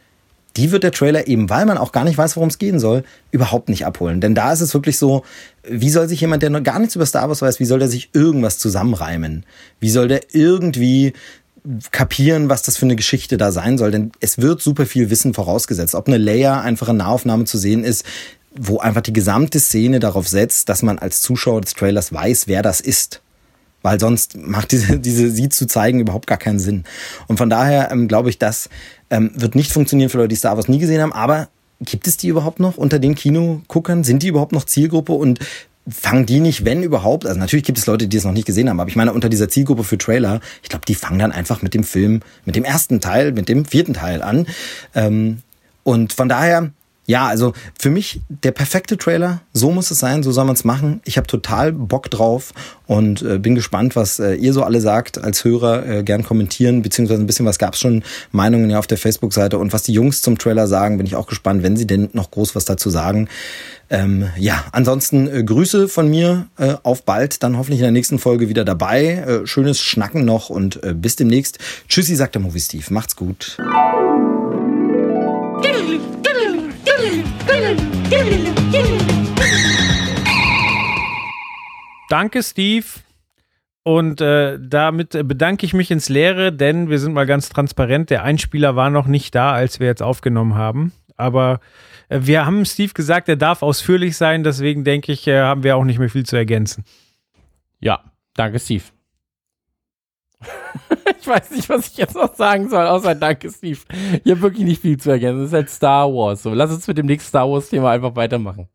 die wird der Trailer eben, weil man auch gar nicht weiß, worum es gehen soll, überhaupt nicht abholen. Denn da ist es wirklich so, wie soll sich jemand, der noch gar nichts über Star Wars weiß, wie soll der sich irgendwas zusammenreimen? Wie soll der irgendwie kapieren, was das für eine Geschichte da sein soll? Denn es wird super viel Wissen vorausgesetzt. Ob eine Layer einfach eine Nahaufnahme zu sehen ist, wo einfach die gesamte Szene darauf setzt, dass man als Zuschauer des Trailers weiß, wer das ist. Weil sonst macht diese, <laughs> diese sie zu zeigen überhaupt gar keinen Sinn. Und von daher ähm, glaube ich, das ähm, wird nicht funktionieren für Leute, die Star Wars nie gesehen haben. Aber gibt es die überhaupt noch unter den Kinoguckern? Sind die überhaupt noch Zielgruppe? Und fangen die nicht, wenn überhaupt, also natürlich gibt es Leute, die es noch nicht gesehen haben, aber ich meine, unter dieser Zielgruppe für Trailer, ich glaube, die fangen dann einfach mit dem Film, mit dem ersten Teil, mit dem vierten Teil an. Ähm, und von daher, ja, also für mich der perfekte Trailer. So muss es sein, so soll man es machen. Ich habe total Bock drauf und äh, bin gespannt, was äh, ihr so alle sagt als Hörer. Äh, gern kommentieren, beziehungsweise ein bisschen was gab's schon, Meinungen ja auf der Facebook-Seite. Und was die Jungs zum Trailer sagen, bin ich auch gespannt, wenn sie denn noch groß was dazu sagen. Ähm, ja, ansonsten äh, Grüße von mir äh, auf bald, dann hoffentlich in der nächsten Folge wieder dabei. Äh, schönes Schnacken noch und äh, bis demnächst. Tschüssi, sagt der Movie Steve. Macht's gut. <laughs> <laughs> Danke, Steve. Und äh, damit bedanke ich mich ins Leere, denn wir sind mal ganz transparent. Der Einspieler war noch nicht da, als wir jetzt aufgenommen haben. Aber Äh, wir haben Steve gesagt, er darf ausführlich sein, deswegen denke ich, äh, haben wir auch nicht mehr viel zu ergänzen. Ja, danke, Steve. <laughs> <laughs> ich weiß nicht, was ich jetzt noch sagen soll, außer danke, Steve. Ich habe wirklich nicht viel zu ergänzen. Das ist halt Star Wars. So, lass uns mit dem nächsten Star Wars-Thema einfach weitermachen.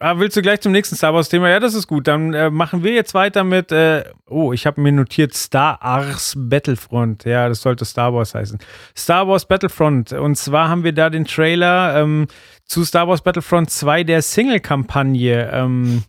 Ah, willst du gleich zum nächsten Star Wars-Thema? Ja, das ist gut. Dann äh, machen wir jetzt weiter mit, äh, oh, ich habe mir notiert Star Wars Battlefront. Ja, das sollte Star Wars heißen. Star Wars Battlefront. Und zwar haben wir da den Trailer ähm, zu Star Wars Battlefront 2 der Single-Kampagne. Ähm,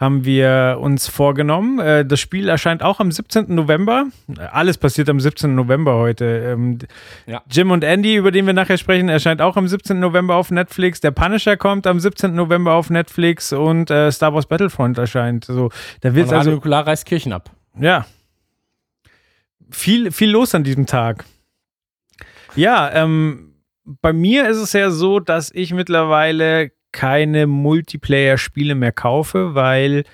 haben wir uns vorgenommen. Äh, das Spiel erscheint auch am 17. November. Alles passiert am 17. November heute. Ähm, ja. Jim und Andy, über den wir nachher sprechen, erscheint auch am 17. November auf Netflix. Der Punisher kommt am 17. November auf Netflix und äh, Star Wars Battlefront erscheint. So, da wird also Nukular reißt Kirchen ab. Ja. Viel, viel los an diesem Tag. Ja, ähm, bei mir ist es ja so, dass ich mittlerweile keine Multiplayer-Spiele mehr kaufe, weil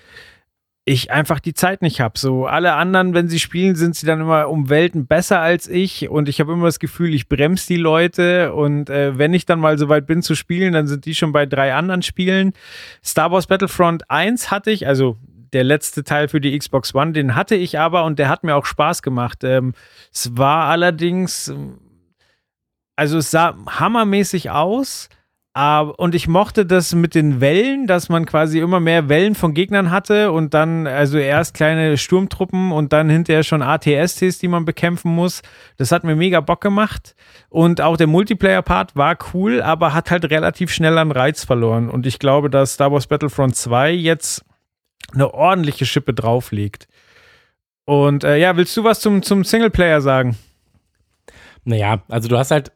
ich einfach die Zeit nicht habe. So alle anderen, wenn sie spielen, sind sie dann immer um Welten besser als ich und ich habe immer das Gefühl, ich bremse die Leute und äh, wenn ich dann mal so weit bin zu spielen, dann sind die schon bei drei anderen Spielen. Star Wars Battlefront 1 hatte ich, also der letzte Teil für die Xbox One, den hatte ich aber und der hat mir auch Spaß gemacht. Ähm, es war allerdings, also es sah hammermäßig aus und ich mochte das mit den Wellen, dass man quasi immer mehr Wellen von Gegnern hatte und dann, also erst kleine Sturmtruppen und dann hinterher schon ATSTs, die man bekämpfen muss. Das hat mir mega Bock gemacht. Und auch der Multiplayer-Part war cool, aber hat halt relativ schnell an Reiz verloren. Und ich glaube, dass Star Wars Battlefront 2 jetzt eine ordentliche Schippe drauflegt. Und äh, ja, willst du was zum, zum Singleplayer sagen? Naja, also du hast halt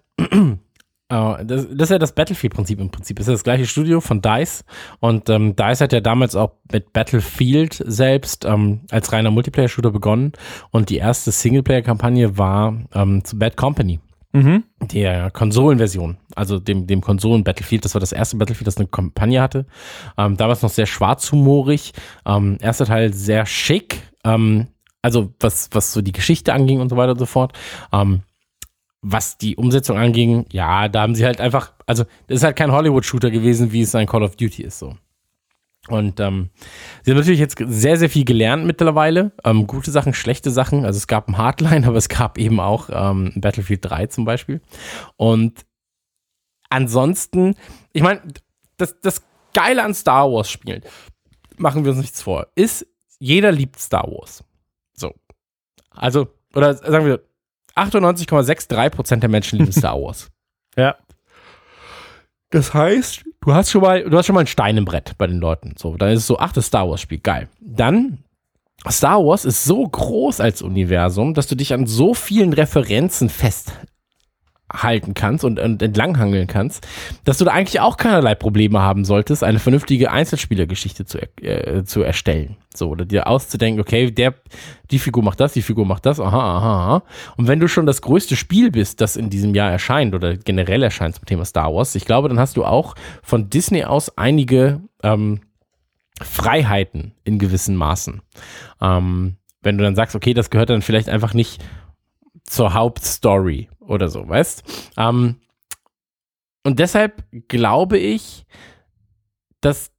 Uh, das, das, ist ja das Battlefield-Prinzip im Prinzip. Das ist das gleiche Studio von DICE. Und ähm, DICE hat ja damals auch mit Battlefield selbst ähm, als reiner Multiplayer-Shooter begonnen. Und die erste Singleplayer-Kampagne war ähm, zu Bad Company. Mhm. Der Konsolenversion, also dem, dem Konsolen-Battlefield. Das war das erste Battlefield, das eine Kampagne hatte. Ähm, damals noch sehr schwarzhumorig. Ähm, erster Teil sehr schick. Ähm, also was, was so die Geschichte anging und so weiter und so fort. Ähm, was die Umsetzung anging, ja, da haben sie halt einfach, also das ist halt kein Hollywood-Shooter gewesen, wie es ein Call of Duty ist so. Und ähm, sie haben natürlich jetzt sehr, sehr viel gelernt mittlerweile. Ähm, gute Sachen, schlechte Sachen. Also es gab ein Hardline, <laughs> aber es gab eben auch ähm, Battlefield 3 zum Beispiel. Und ansonsten, ich meine, das, das Geile an Star Wars Spielen, machen wir uns nichts vor, ist, jeder liebt Star Wars. So. Also, oder sagen wir, 98,63% der Menschen lieben <laughs> Star Wars. ja. Das heißt, du hast schon mal, du hast schon mal ein Stein im Brett bei den Leuten. So, dann ist es so, ach, das Star Wars Spiel, geil. Dann Star Wars ist so groß als Universum, dass du dich an so vielen Referenzen fest halten kannst und, und entlanghangeln kannst, dass du da eigentlich auch keinerlei Probleme haben solltest, eine vernünftige Einzelspielergeschichte zu, äh, zu erstellen. So, oder dir auszudenken, okay, der, die Figur macht das, die Figur macht das, aha, aha, aha. Und wenn du schon das größte Spiel bist, das in diesem Jahr erscheint oder generell erscheint zum Thema Star Wars, ich glaube, dann hast du auch von Disney aus einige ähm, Freiheiten in gewissen Maßen. Ähm, wenn du dann sagst, okay, das gehört dann vielleicht einfach nicht zur Hauptstory oder so, weißt? Ähm, und deshalb glaube ich, dass,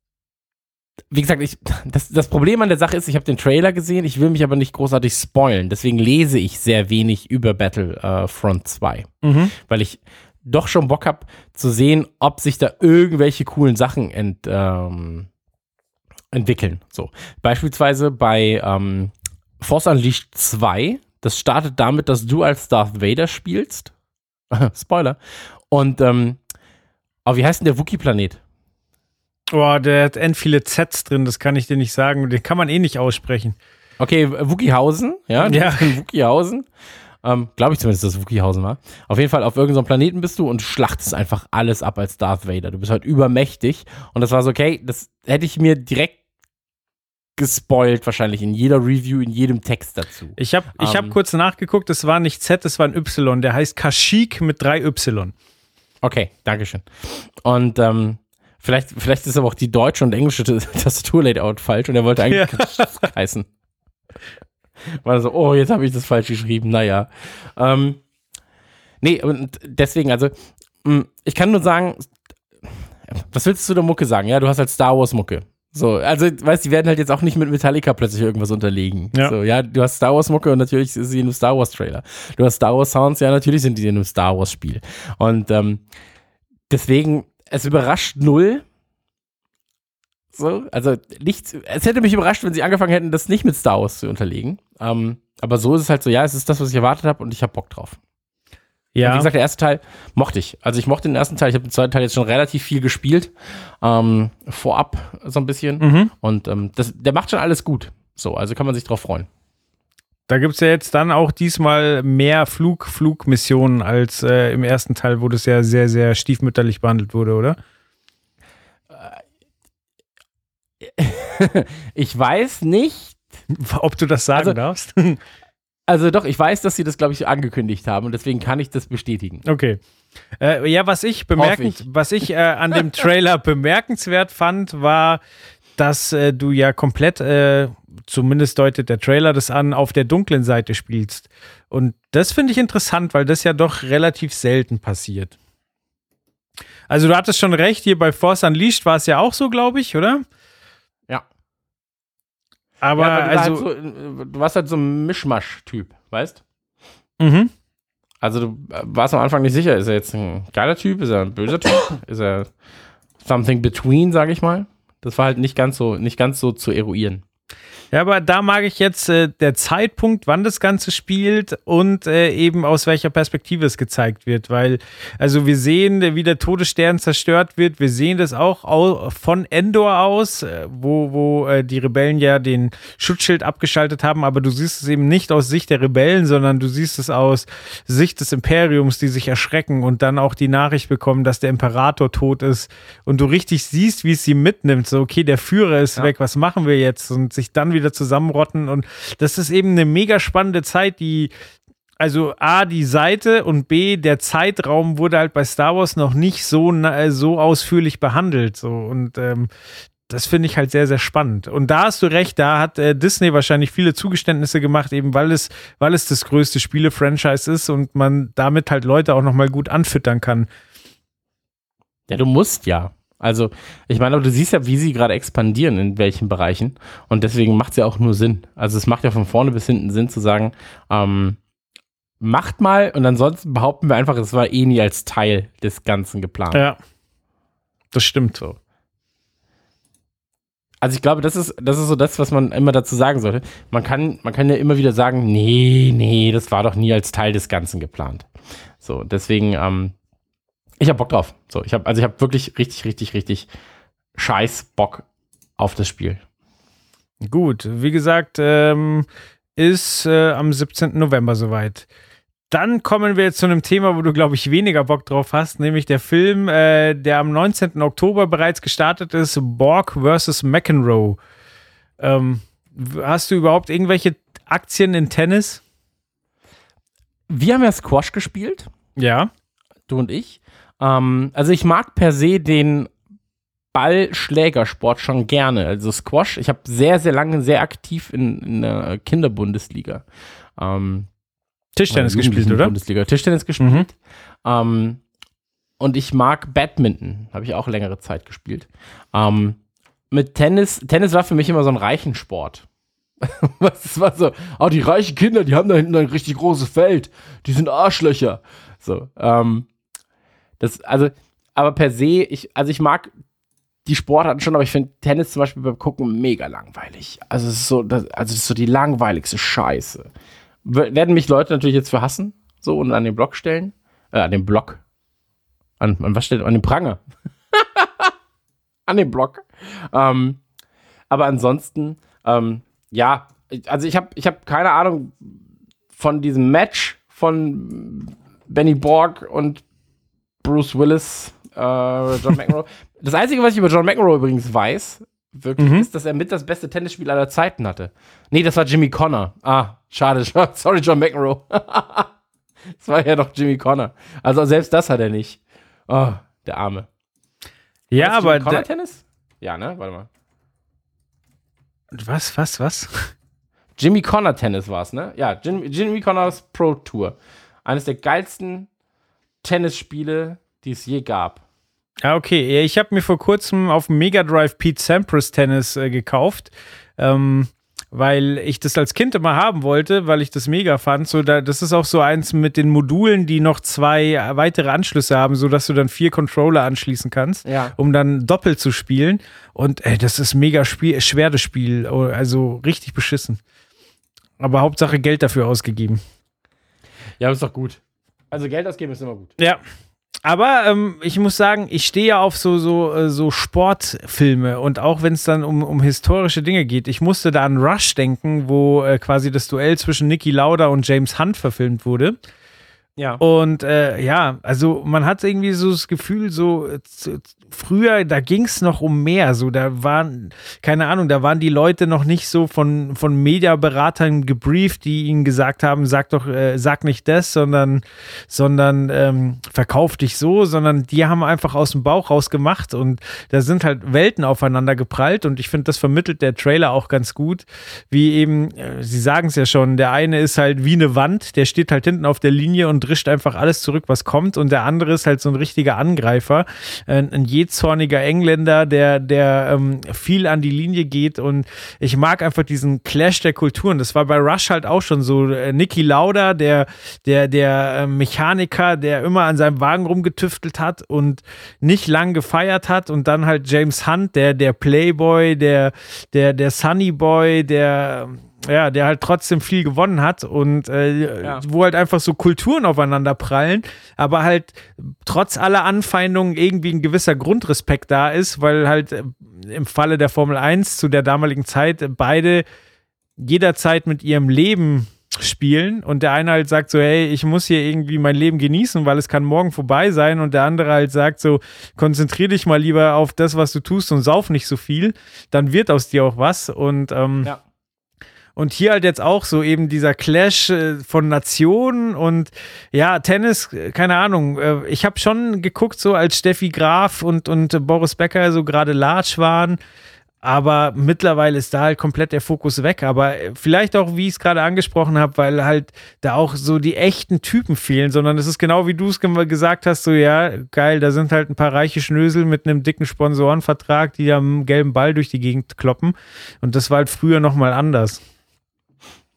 wie gesagt, ich, das, das Problem an der Sache ist, ich habe den Trailer gesehen, ich will mich aber nicht großartig spoilen. Deswegen lese ich sehr wenig über Battlefront 2. Mhm. Weil ich doch schon Bock habe zu sehen, ob sich da irgendwelche coolen Sachen ent, ähm, entwickeln. So. Beispielsweise bei ähm, Force Unleashed 2 das startet damit, dass du als Darth Vader spielst. <laughs> Spoiler. Und, ähm, aber wie heißt denn der Wookie-Planet? Boah, der hat end viele Zs drin, das kann ich dir nicht sagen. Den kann man eh nicht aussprechen. Okay, Wookiehausen, ja? Ja. Wookiehausen. Ähm, Glaube ich zumindest, dass es Wookiehausen war. Auf jeden Fall, auf irgendeinem Planeten bist du und schlachtest einfach alles ab als Darth Vader. Du bist halt übermächtig. Und das war so, okay, das hätte ich mir direkt gespoilt, wahrscheinlich in jeder Review, in jedem Text dazu. Ich habe ich hab ähm, kurz nachgeguckt, es war nicht Z, es war ein Y. Der heißt Kashyyyk mit drei Y. Okay, Dankeschön. Und ähm, vielleicht, vielleicht ist aber auch die deutsche und englische <laughs> Tastaturlayout falsch und er wollte eigentlich ja. <laughs> heißen. War so, oh, jetzt habe ich das falsch geschrieben. Naja. Ähm, nee, und deswegen, also, mm, ich kann nur sagen, was willst du zu der Mucke sagen? Ja, du hast halt Star Wars Mucke. So, also, weißt du, die werden halt jetzt auch nicht mit Metallica plötzlich irgendwas unterlegen. Ja. So, ja, du hast Star Wars Mucke und natürlich ist sie in einem Star Wars Trailer. Du hast Star Wars Sounds, ja, natürlich sind die in einem Star Wars Spiel. Und ähm, deswegen, es überrascht null. So, also nichts, es hätte mich überrascht, wenn sie angefangen hätten, das nicht mit Star Wars zu unterlegen. Ähm, aber so ist es halt so, ja, es ist das, was ich erwartet habe und ich habe Bock drauf. Und Ja, wie gesagt, der erste Teil mochte ich. Also ich mochte den ersten Teil. Ich habe den zweiten Teil jetzt schon relativ viel gespielt. Ähm, vorab so ein bisschen. Mhm. Und ähm, das, der macht schon alles gut. So, also kann man sich drauf freuen. da gibt es ja jetzt dann auch diesmal mehr Flug, Flugmissionen als äh, im ersten Teil, wo das ja sehr, sehr stiefmütterlich behandelt wurde, oder? <laughs> Ich weiß nicht. Ob du das sagen Also- darfst? <laughs> Also doch, ich weiß, dass sie das, glaube ich, angekündigt haben und deswegen kann ich das bestätigen. Okay. Äh, ja, was ich bemerkend, ich. was ich äh, an dem Trailer <laughs> bemerkenswert fand, war, dass äh, du ja komplett, äh, zumindest deutet der Trailer das an, auf der dunklen Seite spielst. Und das finde ich interessant, weil das ja doch relativ selten passiert. Also du hattest schon recht, hier bei Force Unleashed war es ja auch so, glaube ich, oder? Aber ja, weil du, also, halt so, du warst halt so ein Mischmasch-Typ, weißt? mhm. Also du warst am Anfang nicht sicher, ist er jetzt ein geiler Typ, ist er ein böser Typ, <coughs> ist er something between, sage ich mal. Das war halt nicht ganz so, nicht ganz so zu eruieren. Ja, aber da mag ich jetzt äh, der Zeitpunkt, wann das Ganze spielt und äh, eben aus welcher Perspektive es gezeigt wird, weil also wir sehen, äh, wie der Todesstern zerstört wird. Wir sehen das auch au von Endor aus, äh, wo wo äh, die Rebellen ja den Schutzschild abgeschaltet haben, aber du siehst es eben nicht aus Sicht der Rebellen, sondern du siehst es aus Sicht des Imperiums, die sich erschrecken und dann auch die Nachricht bekommen, dass der Imperator tot ist und du richtig siehst, wie es sie mitnimmt. So okay, der Führer ist Ja. weg, was machen wir jetzt? Und sich dann wieder zusammenrotten. Und das ist eben eine mega spannende Zeit, die, also A, die Seite und B, der Zeitraum wurde halt bei Star Wars noch nicht so, äh, so ausführlich behandelt. So. Und ähm, das finde ich halt sehr, sehr spannend. Und da hast du recht, da hat äh, Disney wahrscheinlich viele Zugeständnisse gemacht, eben weil es, weil es das größte Spiele-Franchise ist und man damit halt Leute auch nochmal gut anfüttern kann. Ja, du musst ja. Also, ich meine, aber du siehst ja, wie sie gerade expandieren, in welchen Bereichen. Und deswegen macht es ja auch nur Sinn. Also, es macht ja von vorne bis hinten Sinn zu sagen, ähm, macht mal und ansonsten behaupten wir einfach, es war eh nie als Teil des Ganzen geplant. Ja. Das stimmt. So. Also ich glaube, das ist, das ist so das, was man immer dazu sagen sollte. Man kann, man kann ja immer wieder sagen, nee, nee, das war doch nie als Teil des Ganzen geplant. So, deswegen, ähm, ich habe Bock drauf. So, ich habe, also ich habe wirklich richtig, richtig, richtig scheiß Bock auf das Spiel. Gut, wie gesagt, ähm, ist äh, am 17. November soweit. Dann kommen wir jetzt zu einem Thema, wo du, glaube ich, weniger Bock drauf hast, nämlich der Film, äh, der am 19. Oktober bereits gestartet ist, Borg vs. McEnroe. Ähm, hast du überhaupt irgendwelche Aktien in Tennis? Wir haben ja Squash gespielt, Ja. du und ich. Ähm, also ich mag per se den Ballschlägersport schon gerne. Also Squash, ich habe sehr, sehr lange sehr aktiv in, in der Kinderbundesliga. Ähm, Tischtennis gespielt, oder? Bundesliga. Tischtennis gespielt. Ähm, und ich mag Badminton, habe ich auch längere Zeit gespielt. Ähm, mit Tennis, Tennis war für mich immer so ein Reichensport. <laughs> Es war so, oh, die reichen Kinder, die haben da hinten ein richtig großes Feld. Die sind Arschlöcher. So, ähm, das, also, aber per se, ich, also ich mag die Sportarten schon, aber ich finde Tennis zum Beispiel beim Gucken mega langweilig. Also es ist so, das, also ist so die langweiligste Scheiße. Werden mich Leute natürlich jetzt für hassen, so und an den Block stellen, äh, an den Block, an, an was steht, an den Pranger, <laughs> an den Block. Ähm, aber ansonsten, ähm, ja, also ich habe ich hab keine Ahnung von diesem Match von Benny Borg und Bruce Willis, äh, John McEnroe. das Einzige, was ich über John McEnroe übrigens weiß, wirklich, Mhm. ist, dass er mit das beste Tennisspiel aller Zeiten hatte. Nee, das war Jimmy Connor. Ah, schade. <laughs> Sorry, John McEnroe. <laughs> das war ja doch Jimmy Connor. Also selbst das hat er nicht. Oh, der Arme. Ja, du aber. Jimmy Connor Tennis? Ja, ne? Warte mal. Was, was, was? Jimmy Connor Tennis war es, ne? Ja, Jim, Jimmy Connors Pro Tour. Eines der geilsten Tennisspiele, die es je gab. Ja, okay. Ich habe mir vor kurzem auf dem Mega Drive Pete Sampras Tennis äh, gekauft. Ähm, weil ich das als Kind immer haben wollte, weil ich das mega fand. So, da, das ist auch so eins mit den Modulen, die noch zwei weitere Anschlüsse haben, sodass du dann vier Controller anschließen kannst, Ja. um dann doppelt zu spielen. Und ey, das ist mega Spiel, schwer, das Spiel. Oh, Also richtig beschissen. Aber Hauptsache Geld dafür ausgegeben. Ja, ist doch gut. Also Geld ausgeben ist immer gut. Ja. Aber ähm, ich muss sagen, ich stehe ja auf so, so, äh, so Sportfilme und auch wenn es dann um, um historische Dinge geht. Ich musste da an Rush denken, wo äh, quasi das Duell zwischen Niki Lauda und James Hunt verfilmt wurde. Ja. Und äh, ja, also man hat irgendwie so das Gefühl, so äh, zu- früher, da ging es noch um mehr. So, da waren, keine Ahnung, da waren die Leute noch nicht so von, von Mediaberatern gebrieft, die ihnen gesagt haben, sag doch, äh, sag nicht das, sondern, sondern ähm, verkauf dich so, sondern die haben einfach aus dem Bauch raus gemacht und da sind halt Welten aufeinander geprallt und ich finde, das vermittelt der Trailer auch ganz gut, wie eben, äh, sie sagen es ja schon, der eine ist halt wie eine Wand, der steht halt hinten auf der Linie und drischt einfach alles zurück, was kommt und der andere ist halt so ein richtiger Angreifer, ein, ein jähzorniger Engländer, der, der ähm, viel an die Linie geht und ich mag einfach diesen Clash der Kulturen. Das war bei Rush halt auch schon so. Äh, Niki Lauda, der, der, der äh, Mechaniker, der immer an seinem Wagen rumgetüftelt hat und nicht lang gefeiert hat und dann halt James Hunt, der, der Playboy, der, der, der Sunny Boy, der ja, der halt trotzdem viel gewonnen hat und äh, Ja. wo halt einfach so Kulturen aufeinander prallen, aber halt trotz aller Anfeindungen irgendwie ein gewisser Grundrespekt da ist, weil halt äh, im Falle der Formel 1 zu der damaligen Zeit beide jederzeit mit ihrem Leben spielen und der eine halt sagt so, hey, ich muss hier irgendwie mein Leben genießen, weil es kann morgen vorbei sein und der andere halt sagt so, konzentrier dich mal lieber auf das, was du tust und sauf nicht so viel, dann wird aus dir auch was und ähm, Ja. Und hier halt jetzt auch so eben dieser Clash äh, von Nationen und ja, Tennis, äh, keine Ahnung. äh, Ich habe schon geguckt, so als Steffi Graf und, und Boris Becker so gerade Large waren. Aber mittlerweile ist da halt komplett der Fokus weg. Aber vielleicht auch, wie ich es gerade angesprochen habe, weil halt da auch so die echten Typen fehlen, sondern es ist genau wie du es ge- gesagt hast, so ja, geil, da sind halt ein paar reiche Schnösel mit einem dicken Sponsorenvertrag, die einen gelben Ball durch die Gegend kloppen. Und das war halt früher nochmal anders.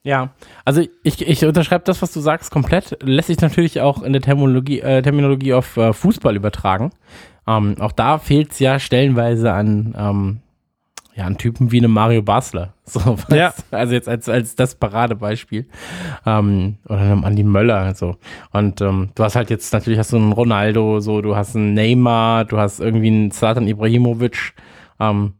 Ja, also ich, ich unterschreibe das, was du sagst, komplett. Lässt sich natürlich auch in der Terminologie, äh, Terminologie auf äh, Fußball übertragen. Ähm, auch da fehlt es ja stellenweise an, ähm, ja, an Typen wie einem Mario Basler. <laughs> So, was, Ja. Also jetzt als, als das Paradebeispiel. Ähm, oder einem Andi Möller. So. Und ähm, du hast halt jetzt, natürlich hast du einen Ronaldo, so, du hast einen Neymar, du hast irgendwie einen Zlatan Ibrahimovic. Ähm,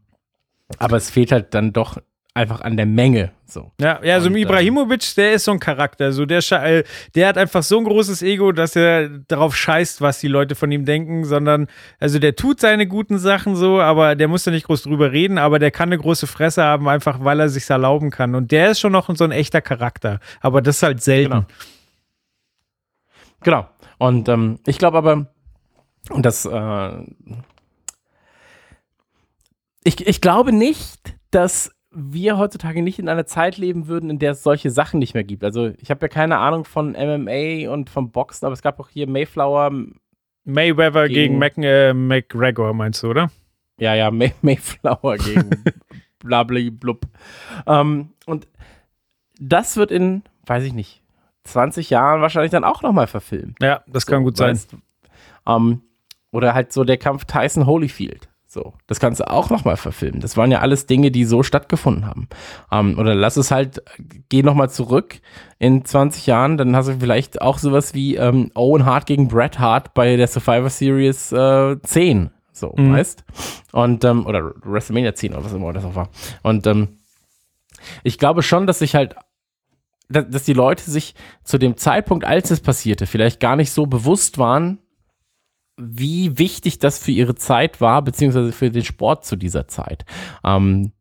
aber es fehlt halt dann doch einfach an der Menge. So. Ja, ja, so ein Und, ähm, Ibrahimovic, der ist so ein Charakter. So der, äh, der hat einfach so ein großes Ego, dass er darauf scheißt, was die Leute von ihm denken, sondern, also der tut seine guten Sachen so, aber der muss da nicht groß drüber reden, aber der kann eine große Fresse haben, einfach weil er sich's erlauben kann. Und der ist schon noch so ein echter Charakter. Aber das ist halt selten. Genau. Genau. Und ähm, ich glaube aber, und das, äh, ich, ich glaube nicht, dass wir heutzutage nicht in einer Zeit leben würden, in der es solche Sachen nicht mehr gibt. Also ich habe ja keine Ahnung von MMA und vom Boxen, aber es gab auch hier Mayflower, Mayweather Gegen- gegen, Mac, äh, McGregor, meinst du, oder? ja, ja, May <laughs> Mayflower gegen <laughs> blabli blub. Ähm, und das wird in, weiß ich nicht, 20 Jahren wahrscheinlich dann auch nochmal verfilmt. Ja, das kann gut sein. Weißt, ähm, oder halt so der Kampf Tyson Holyfield. So, das kannst du auch nochmal verfilmen. Das waren ja alles Dinge, die so stattgefunden haben. Ähm, oder lass es halt, geh nochmal zurück in 20 Jahren, dann hast du vielleicht auch sowas wie ähm, Owen Hart gegen Bret Hart bei der Survivor Series äh, 10. So, Mhm. weißt? Und, ähm, oder WrestleMania 10 oder was immer das auch war. Und ähm, ich glaube schon, dass sich halt da- dass die Leute sich zu dem Zeitpunkt, als es passierte, vielleicht gar nicht so bewusst waren, wie wichtig das für ihre Zeit war, beziehungsweise für den Sport zu dieser Zeit. Ähm,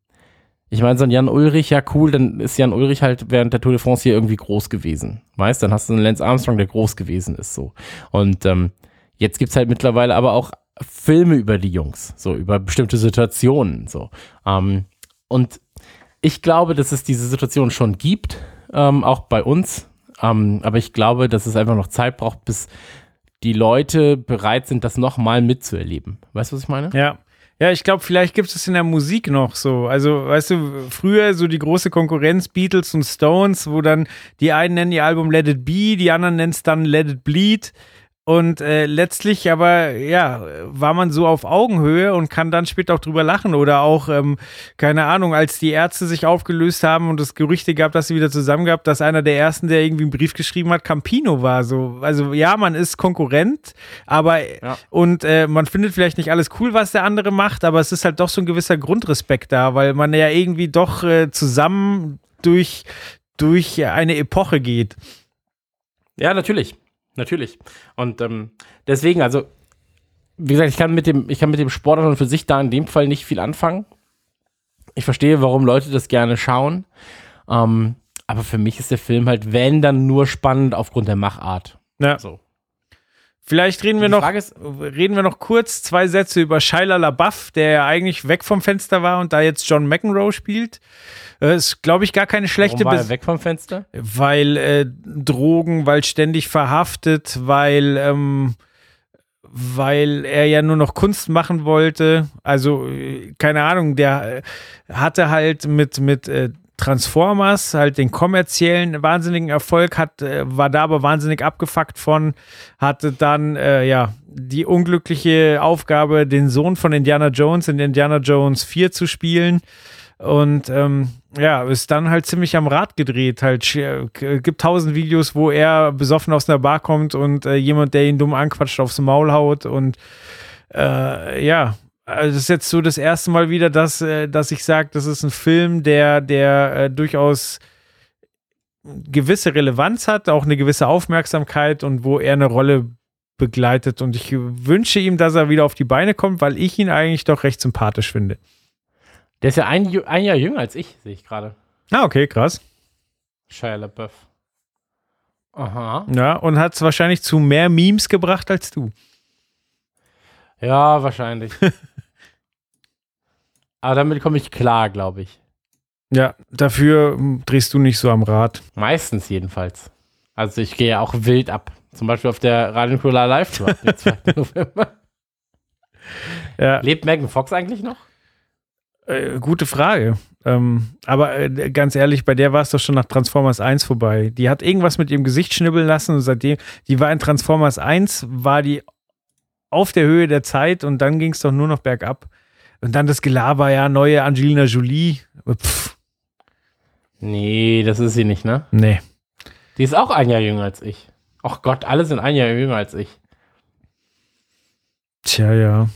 ich meine, so ein Jan Ulrich, ja cool, dann ist Jan Ulrich halt während der Tour de France hier irgendwie groß gewesen. Weißt, dann hast du einen Lance Armstrong, der groß gewesen ist, so. Und ähm, jetzt gibt's halt mittlerweile aber auch Filme über die Jungs, so über bestimmte Situationen, so. Ähm, und ich glaube, dass es diese Situation schon gibt, ähm, auch bei uns. Ähm, aber ich glaube, dass es einfach noch Zeit braucht, bis die Leute bereit sind, das nochmal mitzuerleben. Weißt du, was ich meine? Ja. Ja, ich glaube, vielleicht gibt es in der Musik noch so. Also, weißt du, früher so die große Konkurrenz Beatles und Stones, wo dann die einen nennen ihr Album Let It Be, die anderen nennen es dann Let It Bleed. Und äh, letztlich aber, ja, war man so auf Augenhöhe und kann dann später auch drüber lachen. Oder auch, ähm, keine Ahnung, als die Ärzte sich aufgelöst haben und es Gerüchte gab, dass sie wieder zusammen gab, dass einer der ersten, der irgendwie einen Brief geschrieben hat, Campino war. So, also ja, man ist Konkurrent, aber ja. und äh, man findet vielleicht nicht alles cool, was der andere macht, aber es ist halt doch so ein gewisser Grundrespekt da, weil man ja irgendwie doch äh, zusammen durch, durch eine Epoche geht. Ja, natürlich. Natürlich. Und ähm, deswegen, also, wie gesagt, ich kann mit dem, ich kann mit dem Sport für sich da in dem Fall nicht viel anfangen. Ich verstehe, warum Leute das gerne schauen. Ähm, aber für mich ist der Film halt, wenn dann nur spannend aufgrund der Machart. Ja. So. Vielleicht reden wir noch, ist, reden wir noch kurz zwei Sätze über Shia LaBeouf, der ja eigentlich weg vom Fenster war und da jetzt John McEnroe spielt. Äh, ist, glaube ich, gar keine schlechte. Warum war er weg vom Fenster? Weil äh, Drogen, weil ständig verhaftet, weil ähm, weil er ja nur noch Kunst machen wollte. Also äh, keine Ahnung, der äh, hatte halt mit mit äh, Transformers halt den kommerziellen wahnsinnigen Erfolg hat, äh, war da aber wahnsinnig abgefuckt von, hatte dann äh, ja die unglückliche Aufgabe, den Sohn von Indiana Jones in Indiana Jones 4 zu spielen und ähm, ja, ist dann halt ziemlich am Rad gedreht. Halt äh, gibt tausend Videos, wo er besoffen aus einer Bar kommt und äh, jemand, der ihn dumm anquatscht, aufs Maul haut und äh, ja, also das ist jetzt so das erste Mal wieder, dass, äh, dass ich sage, das ist ein Film, der, der äh, durchaus gewisse Relevanz hat, auch eine gewisse Aufmerksamkeit und wo er eine Rolle begleitet. Und ich wünsche ihm, dass er wieder auf die Beine kommt, weil ich ihn eigentlich doch recht sympathisch finde. Der ist ja ein, ein Jahr jünger als ich, sehe ich gerade. Ah, okay, krass. Shia LaBeouf. Aha. Ja, und hat es wahrscheinlich zu mehr Memes gebracht als du. Ja, wahrscheinlich. <laughs> Aber damit komme ich klar, glaube ich. Ja, dafür drehst du nicht so am Rad. Meistens jedenfalls. Also ich gehe ja auch wild ab. Zum Beispiel auf der Radio Cola Live Tour am 2. <laughs> November. Ja. Lebt Megan Fox eigentlich noch? Äh, gute Frage. Ähm, aber äh, ganz ehrlich, bei der war es doch schon nach Transformers 1 vorbei. Die hat irgendwas mit ihrem Gesicht schnibbeln lassen und seitdem, die war in Transformers 1, war die auf der Höhe der Zeit und dann ging es doch nur noch bergab. Und dann das Gelaber, ja, neue Angelina Jolie. Pff. Nee, das ist sie nicht, ne? Nee. Die ist auch ein Jahr jünger als ich. Ach Gott, alle sind ein Jahr jünger als ich. Tja, ja.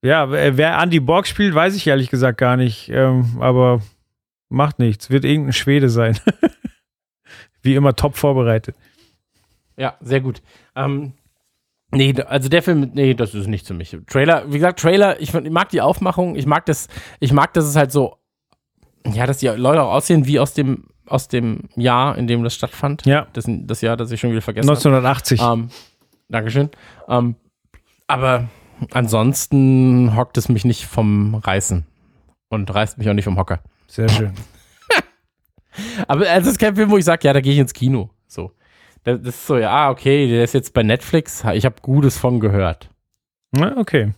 Ja, wer Andy Borg spielt, weiß ich ehrlich gesagt gar nicht. Ähm, aber macht nichts. Wird irgendein Schwede sein. <laughs> Wie immer top vorbereitet. Ja, sehr gut. Ähm, Nee, also der Film, nee, das ist nicht für mich. Trailer, wie gesagt, Trailer, ich, ich, mag die Aufmachung, ich mag das, ich mag, dass es halt so, ja, dass die Leute auch aussehen wie aus dem, aus dem Jahr, in dem das stattfand. Ja. Das, das Jahr, das ich schon wieder vergessen 1980. habe. Ähm, Dankeschön. Ähm, aber ansonsten hockt es mich nicht vom Reißen und reißt mich auch nicht vom Hocker. Sehr schön. <laughs> aber es ist kein Film, wo ich sage, ja, da gehe ich ins Kino. So. Das ist so, ja, okay, der ist jetzt bei Netflix. Ich habe Gutes von gehört. Okay.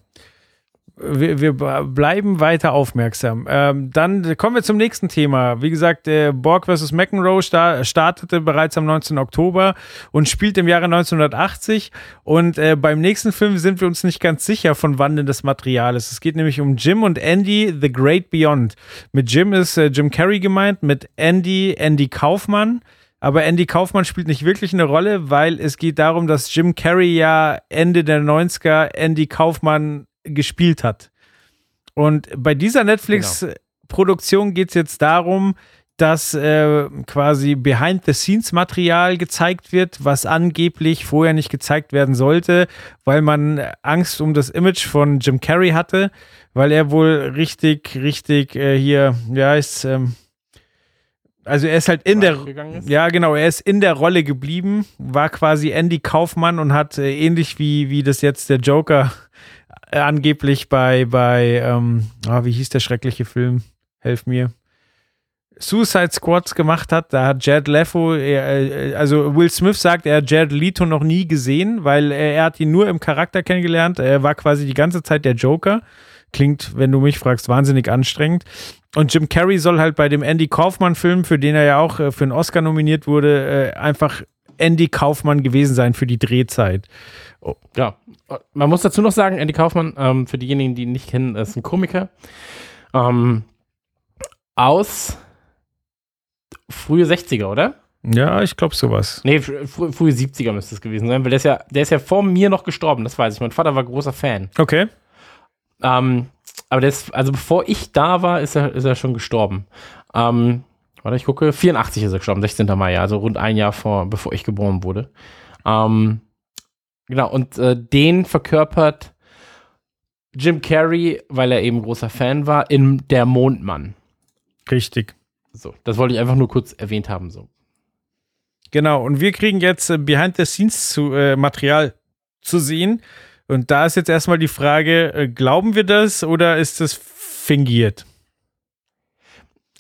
Wir, wir, bleiben weiter aufmerksam. Ähm, dann kommen wir zum nächsten Thema. Wie gesagt, der Borg vs. McEnroe startete bereits am 19. Oktober und spielt im Jahre 1980. Und äh, beim nächsten Film sind wir uns nicht ganz sicher, von wann denn das Material ist. Es geht nämlich um Jim und Andy, The Great Beyond. Mit Jim ist äh, Jim Carrey gemeint, mit Andy, Andy Kaufmann. Aber Andy Kaufmann spielt nicht wirklich eine Rolle, weil es geht darum, dass Jim Carrey ja Ende der 90er Andy Kaufmann gespielt hat. Und bei dieser Netflix-Produktion geht es jetzt darum, dass äh, quasi Behind-the-Scenes-Material gezeigt wird, was angeblich vorher nicht gezeigt werden sollte, weil man Angst um das Image von Jim Carrey hatte, weil er wohl richtig, richtig äh, hier, ja, ist, ähm, also er ist halt in der ja genau, er ist in der Rolle geblieben, war quasi Andy Kaufmann und hat äh, ähnlich wie wie das jetzt der Joker äh, angeblich bei bei ähm, oh, wie hieß der schreckliche Film? Helf mir. Suicide Squad gemacht hat, da hat Jared Leto, äh, also Will Smith sagt, er hat Jared Leto noch nie gesehen, weil er, er hat ihn nur im Charakter kennengelernt. Er war quasi die ganze Zeit der Joker. Klingt, wenn du mich fragst, wahnsinnig anstrengend. Und Jim Carrey soll halt bei dem Andy Kaufmann-Film, für den er ja auch äh, für einen Oscar nominiert wurde, äh, einfach Andy Kaufmann gewesen sein für die Drehzeit. Oh. Ja, man muss dazu noch sagen, Andy Kaufmann, ähm, für diejenigen, die ihn nicht kennen, ist ein Komiker. Ähm, aus frühe 60er, oder? Ja, ich glaube sowas. Nee, fr frühe 70er müsste es gewesen sein, weil der ist ja, der ist ja vor mir noch gestorben, das weiß ich. Mein Vater war großer Fan. Okay. Ähm, aber ist, also bevor ich da war, ist er, ist er schon gestorben. Ähm, warte, ich gucke, 84 ist er gestorben, 16. Mai, also rund ein Jahr vor, bevor ich geboren wurde. Ähm, genau, und äh, den verkörpert Jim Carrey, weil er eben großer Fan war, in Der Mondmann. Richtig. So, das wollte ich einfach nur kurz erwähnt haben. So. Genau, und wir kriegen jetzt äh, Behind-the-Scenes-Material äh, zu sehen. Und da ist jetzt erstmal die Frage, äh, glauben wir das oder ist das fingiert?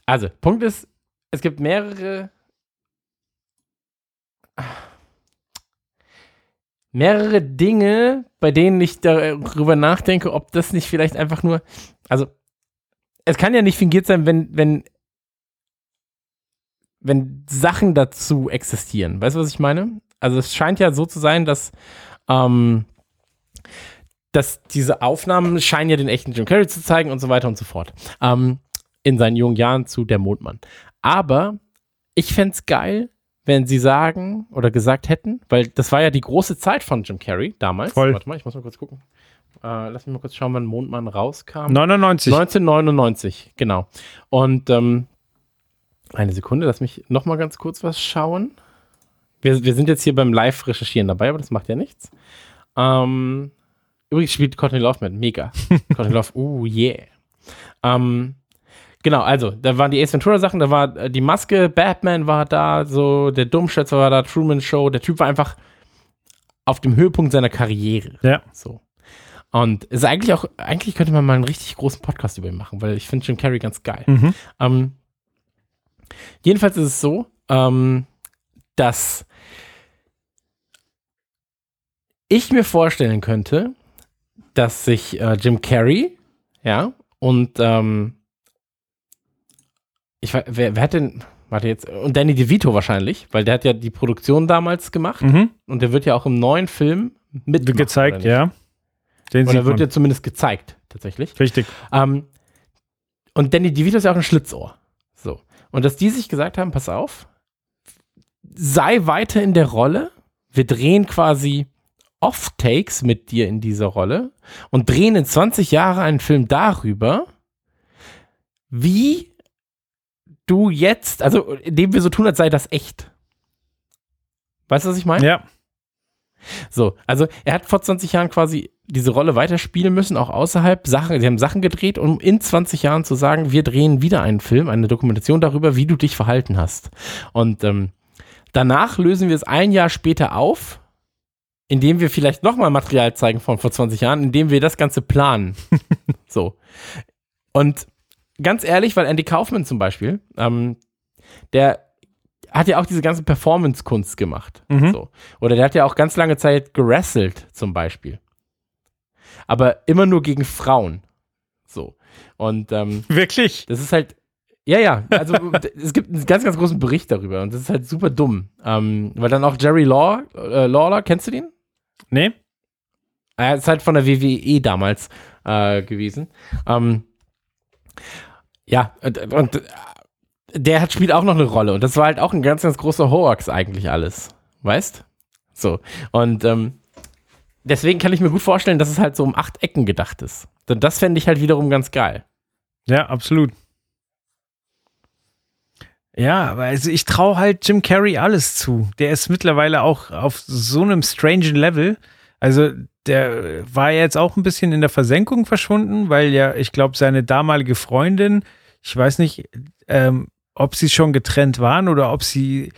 Also, Punkt ist, es gibt mehrere mehrere Dinge, bei denen ich darüber nachdenke, ob das nicht vielleicht einfach nur, also es kann ja nicht fingiert sein, wenn, wenn, wenn Sachen dazu existieren. Weißt du, was ich meine? Also es scheint ja so zu sein, dass, ähm, dass diese Aufnahmen scheinen ja den echten Jim Carrey zu zeigen und so weiter und so fort. Ähm, in seinen jungen Jahren zu Der Mondmann. Aber ich fände es geil, wenn sie sagen oder gesagt hätten, weil das war ja die große Zeit von Jim Carrey damals. Voll. Warte mal, ich muss mal kurz gucken. Äh, lass mich mal kurz schauen, wann Mondmann rauskam. 99. 1999, genau. Und ähm, eine Sekunde, lass mich noch mal ganz kurz was schauen. Wir, wir sind jetzt hier beim Live-Recherchieren dabei, aber das macht ja nichts. Ähm, übrigens spielt Courtney Love mit, mega. <laughs> Courtney Love, uh, yeah. Ähm, Genau, also, da waren die Ace Ventura Sachen, da war äh, die Maske, Batman war da, so, der Dummschätzer war da, Truman Show, der Typ war einfach auf dem Höhepunkt seiner Karriere. Ja. So. Und ist eigentlich auch, eigentlich könnte man mal einen richtig großen Podcast über ihn machen, weil ich finde Jim Carrey ganz geil. Mhm. Ähm, jedenfalls ist es so, ähm, dass ich mir vorstellen könnte, dass sich äh, Jim Carrey, ja, und ähm, ich weiß, wer, wer hat denn, warte jetzt, und Danny DeVito wahrscheinlich, weil der hat ja die Produktion damals gemacht Mhm. und der wird ja auch im neuen Film mit Gezeigt, ja. Den Oder sieht wird man. ja zumindest gezeigt, tatsächlich. Richtig. Ähm, und Danny DeVito ist ja auch ein Schlitzohr. So. Und dass die sich gesagt haben, pass auf, sei weiter in der Rolle. Wir drehen quasi Off-Takes mit dir in dieser Rolle und drehen in 20 Jahren einen Film darüber, wie du jetzt, also indem wir so tun, als sei das echt. Weißt du, was ich meine? Ja. So, also er hat vor 20 Jahren quasi diese Rolle weiterspielen müssen, auch außerhalb Sachen, sie haben Sachen gedreht, um in 20 Jahren zu sagen, wir drehen wieder einen Film, eine Dokumentation darüber, wie du dich verhalten hast. Und ähm, danach lösen wir es ein Jahr später auf, indem wir vielleicht nochmal Material zeigen von vor 20 Jahren, indem wir das Ganze planen. <laughs> so. Und ganz ehrlich, weil Andy Kaufman zum Beispiel, ähm, der hat ja auch diese ganze Performance-Kunst gemacht. Mhm. So. Oder der hat ja auch ganz lange Zeit gerasselt, zum Beispiel. Aber immer nur gegen Frauen. So. Und ähm, Wirklich? das ist halt, ja, ja, also <laughs> es gibt einen ganz, ganz großen Bericht darüber und das ist halt super dumm. Ähm, weil dann auch Jerry Law, äh, Lawler, kennst du den? Nee? Er ist halt von der WWE damals äh, gewesen. Ähm, ja, und, und der hat, spielt auch noch eine Rolle und das war halt auch ein ganz, ganz großer Hoax eigentlich alles. Weißt? So. Und ähm, deswegen kann ich mir gut vorstellen, dass es halt so um acht Ecken gedacht ist. Denn das fände ich halt wiederum ganz geil. Ja, absolut. Ja, aber also ich traue halt Jim Carrey alles zu. Der ist mittlerweile auch auf so einem strangen Level. Also der war jetzt auch ein bisschen in der Versenkung verschwunden, weil ja, ich glaube, seine damalige Freundin, ich weiß nicht, ähm, ob sie schon getrennt waren oder ob sie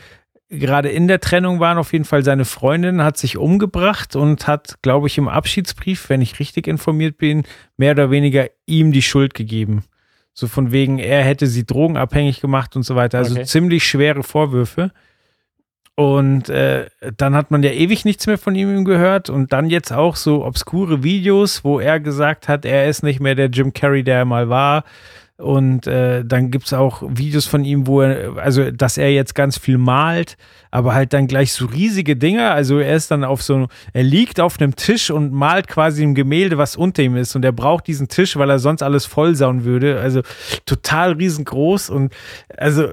gerade in der Trennung waren. Auf jeden Fall seine Freundin hat sich umgebracht und hat, glaube ich, im Abschiedsbrief, wenn ich richtig informiert bin, mehr oder weniger ihm die Schuld gegeben. So von wegen, er hätte sie drogenabhängig gemacht und so weiter. Also Okay. ziemlich schwere Vorwürfe. Und äh, dann hat man ja ewig nichts mehr von ihm gehört. Und dann jetzt auch so obskure Videos, wo er gesagt hat, er ist nicht mehr der Jim Carrey, der er mal war. Und äh, dann gibt es auch Videos von ihm, wo er, also dass er jetzt ganz viel malt, aber halt dann gleich so riesige Dinger. Also er ist dann auf so, er liegt auf einem Tisch und malt quasi ein Gemälde, was unter ihm ist. Und er braucht diesen Tisch, weil er sonst alles vollsauen würde. Also total riesengroß. Und also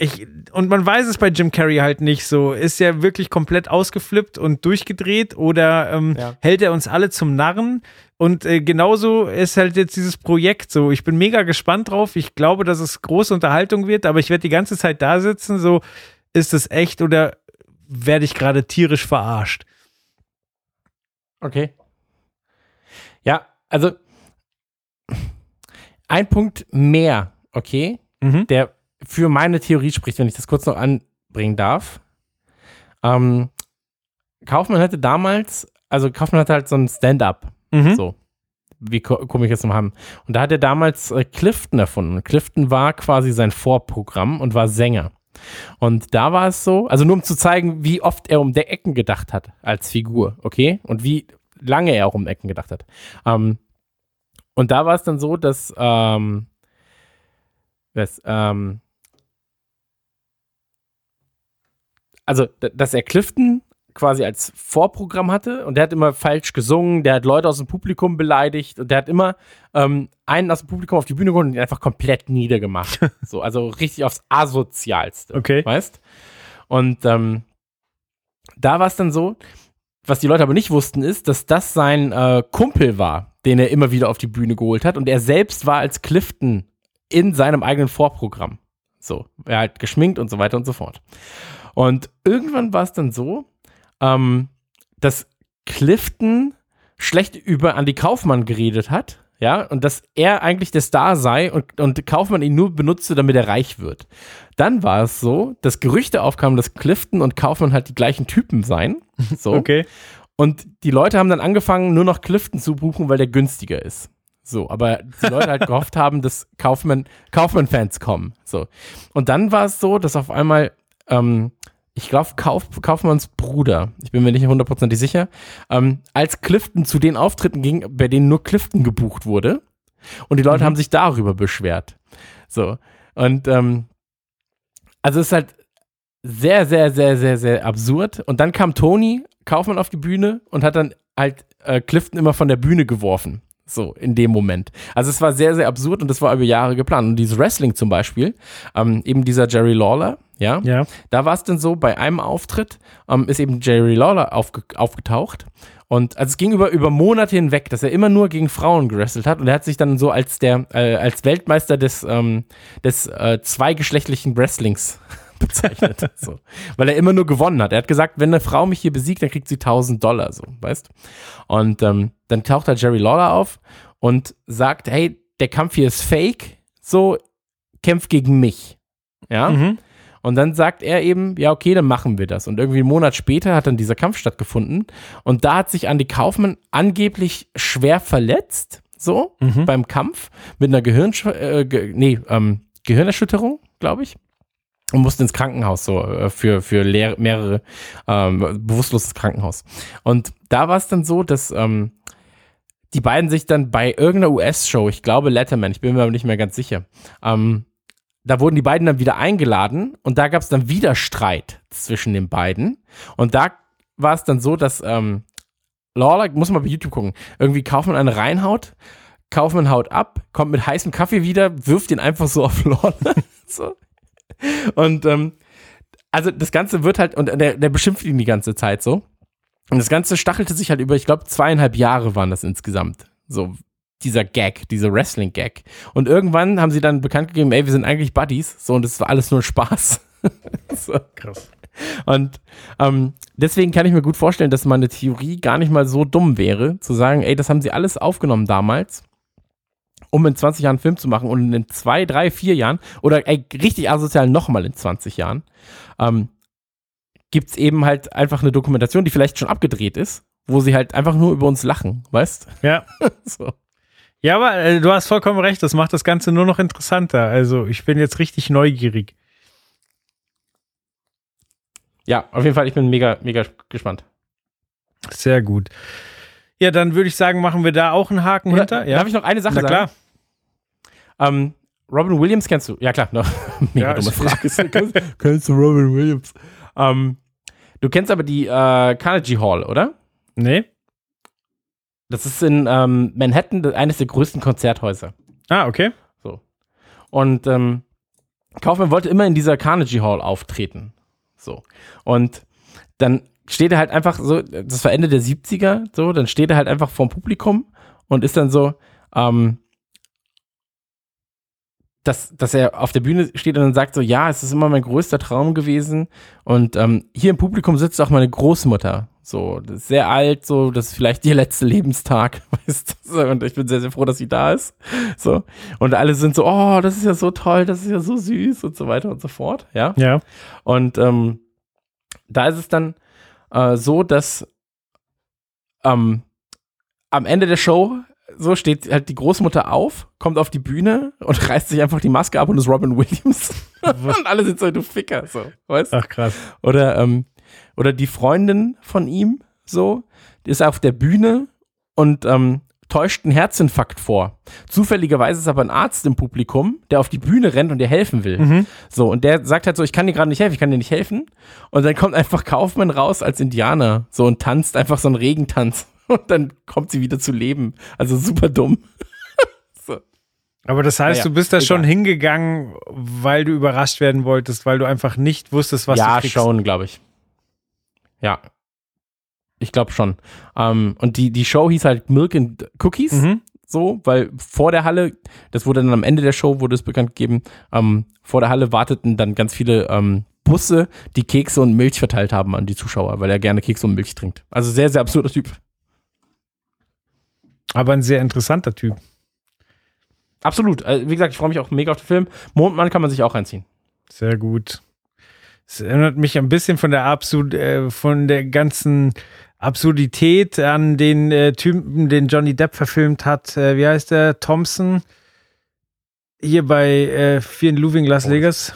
ich, und man weiß es bei Jim Carrey halt nicht so. Ist er wirklich komplett ausgeflippt und durchgedreht oder ähm, Ja. hält er uns alle zum Narren? Und äh, genauso ist halt jetzt dieses Projekt so. Ich bin mega gespannt drauf. Ich glaube, dass es große Unterhaltung wird, aber ich werde die ganze Zeit da sitzen, so, ist es echt oder werde ich gerade tierisch verarscht? Okay. Ja, also ein Punkt mehr, okay, Mhm. der für meine Theorie spricht, wenn ich das kurz noch anbringen darf. Ähm, Kaufmann hatte damals, also Kaufmann hatte halt so ein Stand-up, Mhm. so wie ko komisch jetzt noch haben. Und da hat er damals äh, Clifton erfunden. Und Clifton war quasi sein Vorprogramm und war Sänger. Und da war es so, also nur um zu zeigen, wie oft er um der Ecken gedacht hat als Figur, okay? Und wie lange er auch um Ecken gedacht hat. Ähm, und da war es dann so, dass, ähm, das, ähm, also, dass er Clifton quasi als Vorprogramm hatte und der hat immer falsch gesungen, der hat Leute aus dem Publikum beleidigt und der hat immer ähm, einen aus dem Publikum auf die Bühne geholt und ihn einfach komplett niedergemacht. <laughs> so, also richtig aufs Asozialste. Okay. Weißt? Und ähm, da war es dann so, was die Leute aber nicht wussten, ist, dass das sein äh, Kumpel war, den er immer wieder auf die Bühne geholt hat. Und er selbst war als Clifton in seinem eigenen Vorprogramm. So, er halt geschminkt und so weiter und so fort. Und irgendwann war es dann so, ähm, dass Clifton schlecht über Andy Kaufmann geredet hat, ja, und dass er eigentlich der Star sei und, und Kaufmann ihn nur benutzte, damit er reich wird. Dann war es so, dass Gerüchte aufkamen, dass Clifton und Kaufmann halt die gleichen Typen seien. <laughs> So. Okay. Und die Leute haben dann angefangen, nur noch Clifton zu buchen, weil der günstiger ist. So, aber die Leute halt <laughs> gehofft haben, dass Kaufmann, Kaufmann-Fans kommen. So. Und dann war es so, dass auf einmal, ähm, ich glaube, Kauf, Kaufmanns Bruder, ich bin mir nicht hundertprozentig sicher, ähm, als Clifton zu den Auftritten ging, bei denen nur Clifton gebucht wurde. Und die Leute haben sich darüber beschwert. So. Und ähm, also es ist halt sehr, sehr, sehr, sehr, sehr absurd. Und dann kam Tony Kaufmann auf die Bühne und hat dann halt äh, Clifton immer von der Bühne geworfen. So, in dem Moment. Also es war sehr, sehr absurd und das war über Jahre geplant. Und dieses Wrestling zum Beispiel, ähm, eben dieser Jerry Lawler, ja, Ja. da war es dann so, bei einem Auftritt ähm, ist eben Jerry Lawler aufge aufgetaucht. Und also es ging über, über Monate hinweg, dass er immer nur gegen Frauen gewrestelt hat. Und er hat sich dann so als der, äh, als Weltmeister des, ähm, des äh, zweigeschlechtlichen Wrestlings bezeichnet. <laughs> so. Weil er immer nur gewonnen hat. Er hat gesagt, wenn eine Frau mich hier besiegt, dann kriegt sie 1000 Dollar, so, weißt Und ähm, dann taucht da Jerry Lawler auf und sagt, hey, der Kampf hier ist fake, so, kämpf gegen mich. Ja. Mhm. Und dann sagt er eben, ja, okay, dann machen wir das. Und irgendwie einen Monat später hat dann dieser Kampf stattgefunden. Und da hat sich Andy Kaufmann angeblich schwer verletzt, so, Mhm. beim Kampf, mit einer Gehirnsch äh, ge nee, ähm, Gehirnerschütterung, glaube ich. Und musste ins Krankenhaus, so, äh, für, für leer, mehrere, ähm, bewusstloses Krankenhaus. Und da war es dann so, dass, ähm, die beiden sich dann bei irgendeiner US-Show, ich glaube Letterman, ich bin mir aber nicht mehr ganz sicher, ähm, da wurden die beiden dann wieder eingeladen und da gab es dann wieder Streit zwischen den beiden. Und da war es dann so, dass ähm, Lawler, muss man bei YouTube gucken, irgendwie Kaufmann eine reinhaut, Kaufmann haut ab, kommt mit heißem Kaffee wieder, wirft ihn einfach so auf Lawler. <laughs> so. Und ähm, also das Ganze wird halt, und der, der beschimpft ihn die ganze Zeit so. Und das Ganze stachelte sich halt über, ich glaube, zweieinhalb Jahre waren das insgesamt. So, dieser Gag, dieser Wrestling-Gag. Und irgendwann haben sie dann bekannt gegeben, ey, wir sind eigentlich Buddies. So, und das war alles nur Spaß. <laughs> so. Krass. Und ähm, deswegen kann ich mir gut vorstellen, dass meine Theorie gar nicht mal so dumm wäre, zu sagen, ey, das haben sie alles aufgenommen damals, um in 20 Jahren einen Film zu machen und in zwei, drei, vier Jahren oder ey, richtig asozial nochmal in 20 Jahren, ähm, gibt es eben halt einfach eine Dokumentation, die vielleicht schon abgedreht ist, wo sie halt einfach nur über uns lachen, weißt? Ja. <laughs> so. Ja, aber äh, du hast vollkommen recht, das macht das Ganze nur noch interessanter. Also ich bin jetzt richtig neugierig. Ja, auf jeden Fall, ich bin mega, mega gespannt. Sehr gut. Ja, dann würde ich sagen, machen wir da auch einen Haken Oder, hinter. Ja, Darf ich noch eine Sache na klar. sagen? Ähm, Robin Williams kennst du? Ja, klar. No, <laughs> mega Ja, dumme Frage. <laughs> kennst, kennst du Robin Williams? Ähm, du kennst aber die äh, Carnegie Hall, oder? Nee? Das ist in ähm, Manhattan eines der größten Konzerthäuser. Ah, okay. Und ähm, Kaufmann wollte immer in dieser Carnegie Hall auftreten. So. Und dann steht er halt einfach so, das war Ende der 70er, so, dann steht er halt einfach vorm Publikum und ist dann so, ähm, dass, dass er auf der Bühne steht und dann sagt so, ja, es ist immer mein größter Traum gewesen und ähm, hier im Publikum sitzt auch meine Großmutter, so, das ist sehr alt, so, das ist vielleicht ihr letzter Lebenstag, <laughs> weißt du, und ich bin sehr, sehr froh, dass sie da ist, so, und alle sind so, oh, das ist ja so toll, das ist ja so süß und so weiter und so fort, ja, Ja. und ähm, da ist es dann äh, so, dass ähm, am Ende der Show so steht halt die Großmutter auf, kommt auf die Bühne und <laughs> reißt sich einfach die Maske ab und ist Robin Williams. <laughs> und alle sind so, du Ficker, so, weißt Ach krass. Oder, ähm, oder die Freundin von ihm, so, die ist auf der Bühne und ähm, täuscht einen Herzinfarkt vor. Zufälligerweise ist aber ein Arzt im Publikum, der auf die Bühne rennt und ihr helfen will. Mhm. So, und der sagt halt so, ich kann dir gerade nicht helfen, ich kann dir nicht helfen. Und dann kommt einfach Kaufmann raus als Indianer, so und tanzt einfach so einen Regentanz. <laughs> Und dann kommt sie wieder zu leben. Also super dumm. <laughs> Aber das heißt, Naja, du bist da egal. schon hingegangen, weil du überrascht werden wolltest, weil du einfach nicht wusstest, was ja, du kriegst. schon, glaube ich. Ja. Ich glaube schon. Ähm, und die, die Show hieß halt Milk and Cookies. Mhm. so, weil vor der Halle, das wurde dann am Ende der Show, wurde es bekannt gegeben, ähm, vor der Halle warteten dann ganz viele ähm, Busse, die Kekse und Milch verteilt haben an die Zuschauer, weil er gerne Kekse und Milch trinkt. Also sehr, sehr absurder Typ. Aber ein sehr interessanter Typ. Absolut. Also, wie gesagt, ich freue mich auch mega auf den Film. Mondmann kann man sich auch reinziehen. Sehr gut. Es erinnert mich ein bisschen von der Absurd, äh, von der ganzen Absurdität an den äh, Typen, den Johnny Depp verfilmt hat. Äh, wie heißt der? Thompson. Hier bei äh, Louving Las Vegas.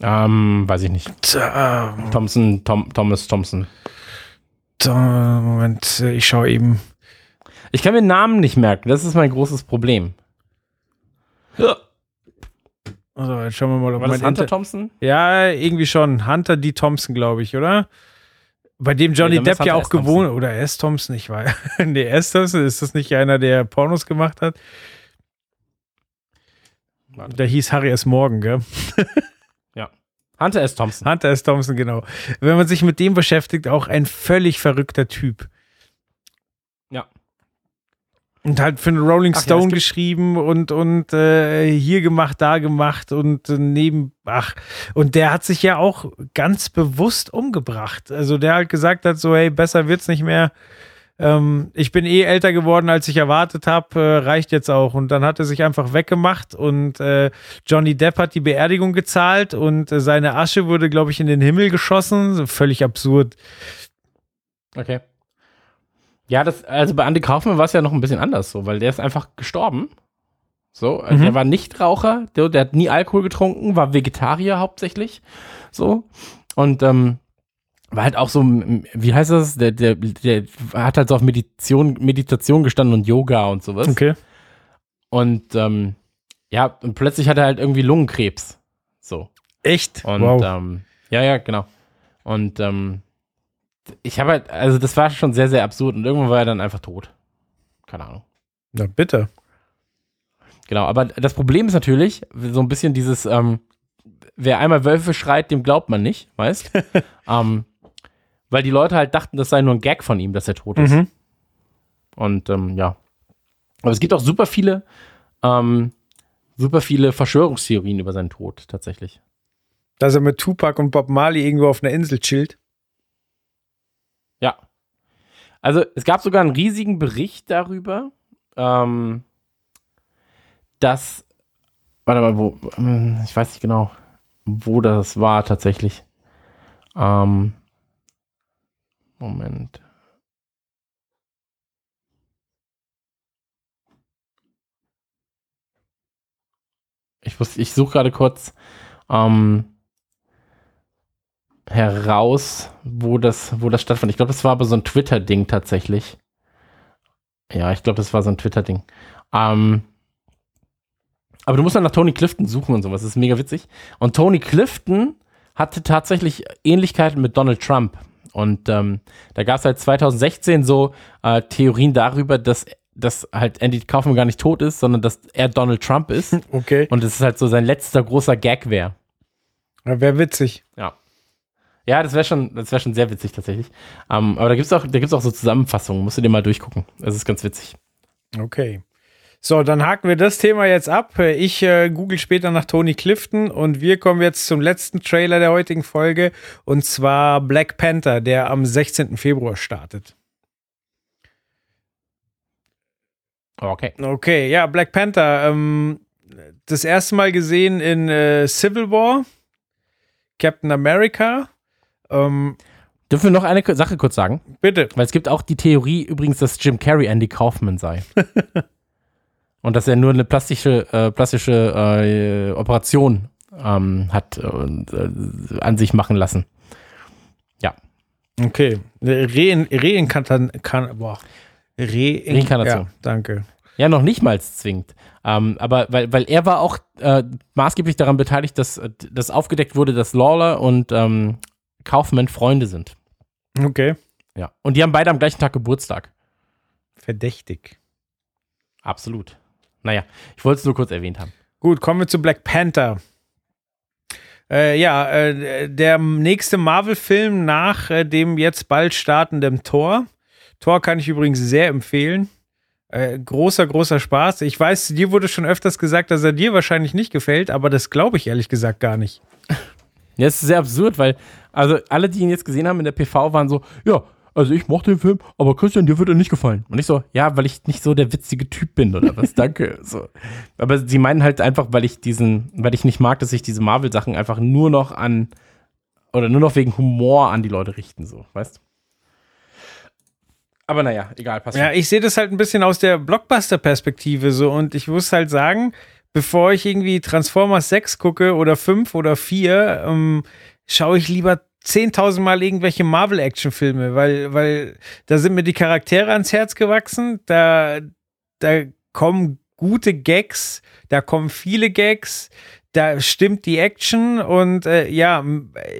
Ähm, weiß ich nicht. Tja, Thompson, Tom, Thomas Thompson. Moment, äh, ich schaue eben. Ich kann mir Namen nicht merken. Das ist mein großes Problem. Also, jetzt schauen wir mal, ob War das mein Hunter Inter Thompson? Ja, irgendwie schon. Hunter D. Thompson, glaube ich, oder? Bei dem Johnny Nee, Depp ja auch gewohnt. Oder S. Thompson, ich weiß. <laughs> nee, S. Thompson, ist das nicht einer, der Pornos gemacht hat? Warte. Der hieß Harry S. Morgan, gell? Hunter S. Thompson. Hunter S. Thompson, genau. Wenn man sich mit dem beschäftigt, auch ein völlig verrückter Typ. Ja. Und halt für eine Rolling ja, Stone gibt- geschrieben und, und äh, hier gemacht, da gemacht und äh, neben, ach, und der hat sich ja auch ganz bewusst umgebracht. Also der halt gesagt hat, so, hey, besser wird's nicht mehr. Ähm, ich bin eh älter geworden, als ich erwartet habe, äh, reicht jetzt auch. Und dann hat er sich einfach weggemacht und äh, Johnny Depp hat die Beerdigung gezahlt und äh, seine Asche wurde, glaube ich, in den Himmel geschossen. Völlig absurd. Okay. Ja, das, also bei Andy Kaufmann war es ja noch ein bisschen anders so, weil der ist einfach gestorben. So, also Mhm. der war Nichtraucher, der, der hat nie Alkohol getrunken, war Vegetarier hauptsächlich. So. Und ähm, war halt auch so, wie heißt das? Der, der, der hat halt so auf Meditation, Meditation gestanden und Yoga und sowas. Okay. Und ähm, ja, und plötzlich hat er halt irgendwie Lungenkrebs. So. Echt? Und wow. ähm, ja, ja, genau. Und ähm, ich habe halt, also das war schon sehr, sehr absurd und irgendwann war er dann einfach tot. Keine Ahnung. Na bitte. Genau, aber das Problem ist natürlich, so ein bisschen dieses, ähm, wer einmal Wölfe schreit, dem glaubt man nicht, weißt? <laughs> ähm, weil die Leute halt dachten, das sei nur ein Gag von ihm, dass er tot ist. Mhm. Und ähm, ja. Aber es gibt auch super viele, ähm, super viele Verschwörungstheorien über seinen Tod tatsächlich. Dass er mit Tupac und Bob Marley irgendwo auf einer Insel chillt. Ja. Also es gab sogar einen riesigen Bericht darüber, ähm, dass. Warte mal, wo. Hm, ich weiß nicht genau, wo das war tatsächlich. Ähm, Moment. Ich, wusste, ich suche gerade kurz. Ähm, heraus, wo das, wo das stattfand. Ich glaube, das war aber so ein Twitter-Ding tatsächlich. Ja, ich glaube, das war so ein Twitter-Ding. Ähm, aber du musst dann nach Tony Clifton suchen und sowas. Das ist mega witzig. Und Tony Clifton hatte tatsächlich Ähnlichkeiten mit Donald Trump. Und ähm, da gab es halt 2016 so äh, Theorien darüber, dass, dass halt Andy Kaufman gar nicht tot ist, sondern dass er Donald Trump ist. <laughs> Okay. und es ist halt so sein letzter großer Gag wäre. Wäre witzig. Ja. Ja, das wäre schon, das wäre schon sehr witzig tatsächlich. Ähm, aber da gibt's auch, da gibt's auch so Zusammenfassungen. Musst du dir mal durchgucken. Das ist ganz witzig. Okay. So, dann haken wir das Thema jetzt ab. Ich äh, google später nach Tony Clifton und wir kommen jetzt zum letzten Trailer der heutigen Folge und zwar Black Panther, der am 16. Februar startet. Okay. Okay, ja, Black Panther. Ähm, das erste Mal gesehen in äh, Civil War, Captain America. Ähm, Dürfen wir noch eine Sache kurz sagen? bitte. Weil es gibt auch die Theorie übrigens, dass Jim Carrey Andy Kaufman sei. <laughs> Und dass er nur eine plastische, äh, plastische äh, Operation ähm, hat äh, äh, an sich machen lassen. Okay. Rein, Reinkarnation. Reinkarnation. Ja, danke. Ja, noch nicht mal zwingend. Ähm, aber weil, weil er war auch äh, maßgeblich daran beteiligt, dass, dass aufgedeckt wurde, dass Lawler und ähm, Kaufman Freunde sind. Okay. Ja. Und die haben beide am gleichen Tag Geburtstag. Verdächtig. Absolut. Naja, ich wollte es nur kurz erwähnt haben. Gut, kommen wir zu Black Panther. Äh, ja, äh, der nächste Marvel-Film nach äh, dem jetzt bald startenden Tor. Tor kann ich übrigens sehr empfehlen. Äh, großer, großer Spaß. Ich weiß, dir wurde schon öfters gesagt, dass er dir wahrscheinlich nicht gefällt, aber das glaube ich ehrlich gesagt gar nicht. Ja, es ist sehr absurd, weil, also alle, die ihn jetzt gesehen haben in der PV, waren so, ja, also ich mochte den Film, aber Christian, dir wird er nicht gefallen. Und ich so, ja, weil ich nicht so der witzige Typ bin oder was, <laughs> danke. So. Aber sie meinen halt einfach, weil ich diesen, weil ich nicht mag, dass sich diese Marvel-Sachen einfach nur noch an, oder nur noch wegen Humor an die Leute richten, so, weißt Aber naja, egal, passt. Ja, ich sehe das halt ein bisschen aus der Blockbuster-Perspektive so und ich muss halt sagen, bevor ich irgendwie Transformers 6 gucke oder 5 oder 4, ähm, schaue ich lieber 10.000 Mal irgendwelche Marvel-Action-Filme, weil, weil da sind mir die Charaktere ans Herz gewachsen, da, da kommen gute Gags, da kommen viele Gags, da stimmt die Action und äh, ja,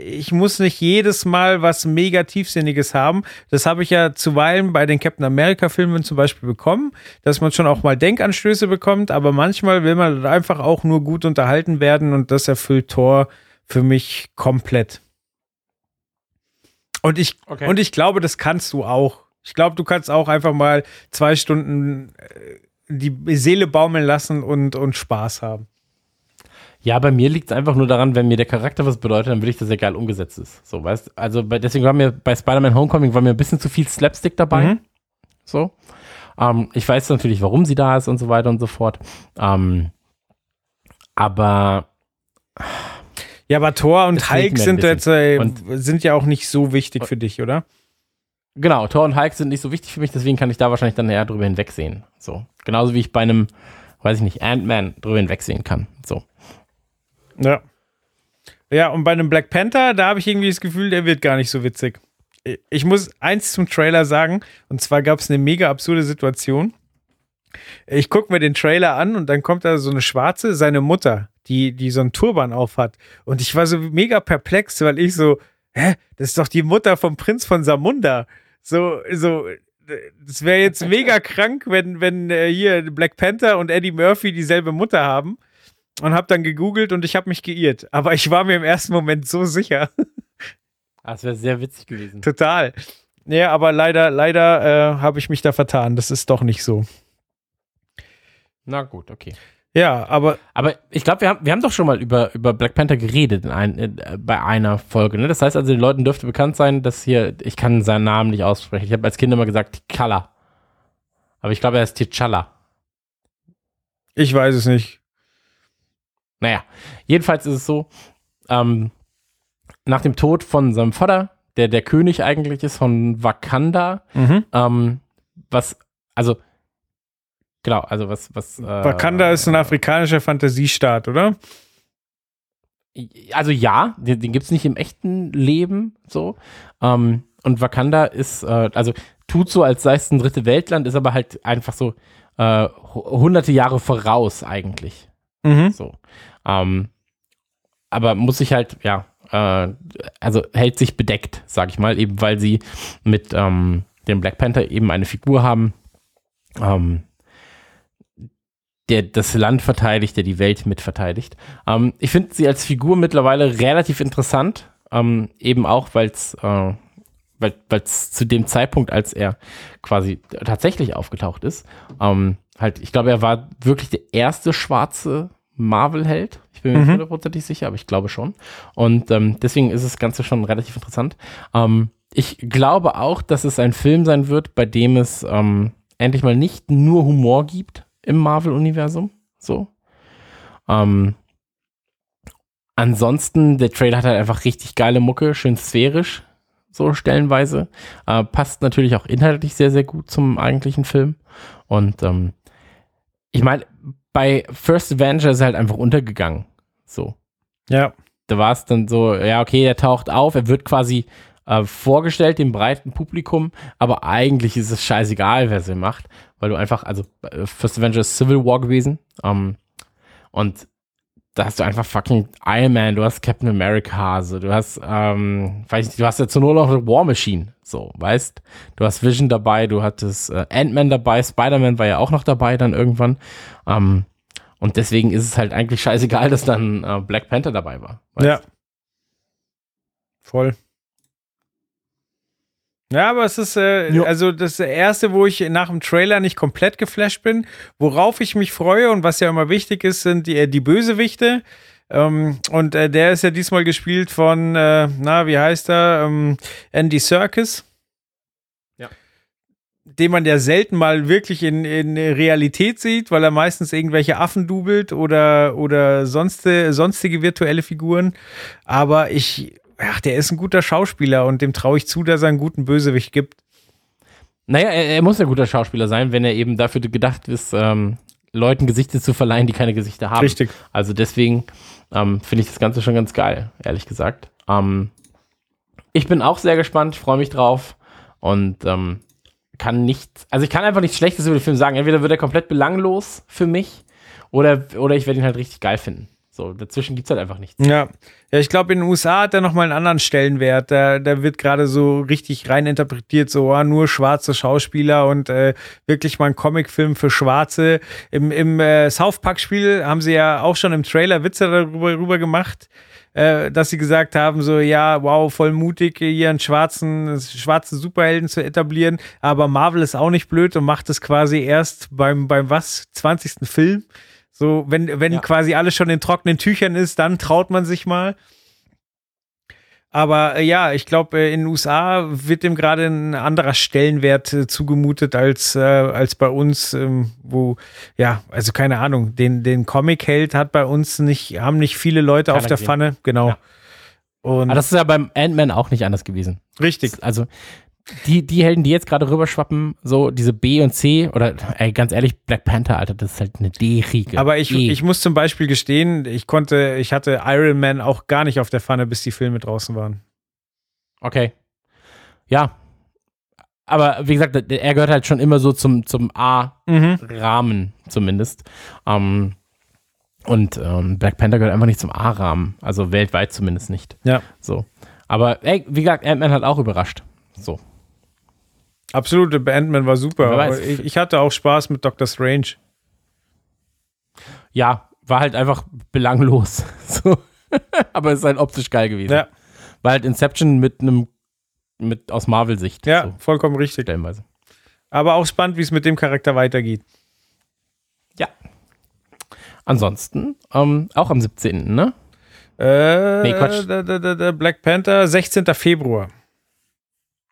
ich muss nicht jedes Mal was mega tiefsinniges haben. Das habe ich ja zuweilen bei den Captain America Filmen zum Beispiel bekommen, dass man schon auch mal Denkanstöße bekommt, aber manchmal will man einfach auch nur gut unterhalten werden und das erfüllt Thor für mich komplett. Und ich, Okay. und ich glaube, das kannst du auch. Ich glaube, du kannst auch einfach mal zwei Stunden äh, die Seele baumeln lassen und, und Spaß haben. Ja, bei mir liegt es einfach nur daran, wenn mir der Charakter was bedeutet, dann will ich, dass er geil umgesetzt ist. So, weißt Also bei, deswegen war mir bei Spider-Man Homecoming war mir ein bisschen zu viel Slapstick dabei. Mhm. So. Ähm, ich weiß natürlich, warum sie da ist und so weiter und so fort. Ähm, aber Ja, aber Thor und Hulk sind, jetzt, äh, sind ja auch nicht so wichtig für dich, oder? genau, Thor und Hulk sind nicht so wichtig für mich, deswegen kann ich da wahrscheinlich dann eher drüber hinwegsehen. So. Genauso wie ich bei einem, weiß ich nicht, Ant-Man drüber hinwegsehen kann. So. Ja. Ja, und bei einem Black Panther, da habe ich irgendwie das Gefühl, der wird gar nicht so witzig. Ich muss eins zum Trailer sagen, und zwar gab es eine mega absurde Situation. Ich gucke mir den Trailer an und dann kommt da so eine Schwarze, seine Mutter, die, die so einen Turban aufhat. Und ich war so mega perplex, weil ich so, hä, das ist doch die Mutter vom Prinz von Samunda. So, so, das wäre jetzt mega krank, wenn, wenn äh, hier Black Panther und Eddie Murphy dieselbe Mutter haben und habe dann gegoogelt und ich habe mich geirrt. Aber ich war mir im ersten Moment so sicher. Ah, Das wäre sehr witzig gewesen. Total. Ja, aber leider, leider äh, habe ich mich da vertan. Das ist doch nicht so. Na gut, okay. Ja, aber Aber ich glaube, wir haben, wir haben doch schon mal über, über Black Panther geredet in ein, äh, bei einer Folge. Ne? Das heißt also, den Leuten dürfte bekannt sein, dass hier, ich kann seinen Namen nicht aussprechen. Ich habe als Kind immer gesagt T'Challa. Aber ich glaube, er ist T'Challa. ich weiß es nicht. Naja, jedenfalls ist es so, ähm, nach dem Tod von seinem Vater, der der König eigentlich ist von Wakanda, Mhm. ähm, was, also Genau, also was, was. Äh, Wakanda ist ein afrikanischer Fantasiestaat, oder? Also ja, den, den gibt es nicht im echten Leben so. Ähm, und Wakanda ist, äh, also tut so, als sei es ein dritte Weltland, ist aber halt einfach so äh, hunderte Jahre voraus eigentlich. Mhm. So. Ähm, aber muss sich halt, ja, äh, also hält sich bedeckt, sag ich mal, eben weil sie mit ähm, dem Black Panther eben eine Figur haben, ähm, der das Land verteidigt, der die Welt mit verteidigt. Ähm, ich finde sie als Figur mittlerweile relativ interessant, ähm, eben auch, weil es äh, weil es zu dem Zeitpunkt, als er quasi tatsächlich aufgetaucht ist, ähm, halt, ich glaube, er war wirklich der erste schwarze Marvel-Held. Ich bin mir nicht Mhm. hundertprozentig sicher, aber ich glaube schon. Und ähm, deswegen ist das Ganze schon relativ interessant. Ähm, ich glaube auch, dass es ein Film sein wird, bei dem es ähm, endlich mal nicht nur Humor gibt im Marvel-Universum. So. Ähm, ansonsten, der Trailer hat halt einfach richtig geile Mucke, schön sphärisch, so stellenweise. Äh, passt natürlich auch inhaltlich sehr, sehr gut zum eigentlichen Film. Und ähm, ich meine, bei First Avenger ist er halt einfach untergegangen. So. Ja. Da war es dann so, ja, okay, er taucht auf, er wird quasi äh, vorgestellt dem breiten Publikum, aber eigentlich ist es scheißegal, wer sie macht, weil du einfach, also äh, First Avenger ist Civil War gewesen ähm, und da hast du einfach fucking Iron Man, du hast Captain America, so, du hast, ähm, weiß nicht, du hast ja zur Not noch War Machine, so, weißt, du hast Vision dabei, du hattest äh, Ant-Man dabei, Spider-Man war ja auch noch dabei dann irgendwann, ähm, und deswegen ist es halt eigentlich scheißegal, <laughs> dass dann äh, Black Panther dabei war. weißt? Ja. Voll. Ja, aber es ist äh, also das erste, wo ich nach dem Trailer nicht komplett geflasht bin. Worauf ich mich freue und was ja immer wichtig ist, sind die, äh, die Bösewichte. Ähm, und äh, der ist ja diesmal gespielt von, äh, na, wie heißt er? Ähm, Andy Serkis. Ja. Den man ja selten mal wirklich in, in Realität sieht, weil er meistens irgendwelche Affen dubelt oder, oder sonste, sonstige virtuelle Figuren. Aber ich, ach, der ist ein guter Schauspieler und dem traue ich zu, dass er einen guten Bösewicht gibt. Naja, er, er muss ein guter Schauspieler sein, wenn er eben dafür gedacht ist, ähm, Leuten Gesichter zu verleihen, die keine Gesichter haben. Richtig. Also deswegen ähm, finde ich das Ganze schon ganz geil, ehrlich gesagt. Ähm, ich bin auch sehr gespannt, freue mich drauf und ähm, kann nicht, also ich kann einfach nichts Schlechtes über den Film sagen. Entweder wird er komplett belanglos für mich oder, oder ich werde ihn halt richtig geil finden. So, dazwischen gibt es halt einfach nichts. Ja, ja ich glaube, in den USA hat er nochmal einen anderen Stellenwert. Da, da wird gerade so richtig rein interpretiert, so ah, nur schwarze Schauspieler und äh, wirklich mal ein Comicfilm für Schwarze. Im, im äh, South Park-Spiel haben sie ja auch schon im Trailer Witze darüber, darüber gemacht, äh, dass sie gesagt haben, so ja, wow, voll mutig, hier einen schwarzen, schwarzen Superhelden zu etablieren. Aber Marvel ist auch nicht blöd und macht es quasi erst beim, beim was, 20. Film. So, wenn, wenn Ja. quasi alles schon in trockenen Tüchern ist, dann traut man sich mal. Aber äh, ja, ich glaube, äh, in den USA wird dem gerade ein anderer Stellenwert äh, zugemutet als, äh, als bei uns, ähm, wo, ja, also keine Ahnung, den, den Comic-Held hat bei uns nicht, haben nicht viele Leute Keiner auf der gesehen. Pfanne, genau. Ja. Und Aber das ist ja beim Ant-Man auch nicht anders gewesen. richtig. Also die, die Helden, die jetzt gerade rüberschwappen, so diese B und C, oder ey, ganz ehrlich, Black Panther, Alter, das ist halt eine D-Riege. Aber ich, E. ich muss zum Beispiel gestehen, ich konnte, ich hatte Iron Man auch gar nicht auf der Pfanne, bis die Filme draußen waren. Okay. Ja. Aber wie gesagt, er gehört halt schon immer so zum, zum A-Rahmen zumindest. Ähm, und ähm, Black Panther gehört einfach nicht zum A-Rahmen. Also weltweit zumindest nicht. Ja. So. Aber ey, wie gesagt, Ant-Man hat auch überrascht. So. Absolut, Ant-Man war super. Ich, ich hatte auch Spaß mit Doctor Strange. Ja, war halt einfach belanglos. <laughs> So. Aber ist halt optisch geil gewesen. Ja, War halt Inception mit einem, mit aus Marvel-Sicht. ja, So, vollkommen richtig. stellenweise. Aber auch spannend, wie es mit dem Charakter weitergeht. Ja. Ansonsten, ähm, auch am 17., ne? Äh, Nee, Quatsch. Da, da, da, Black Panther, 16. Februar.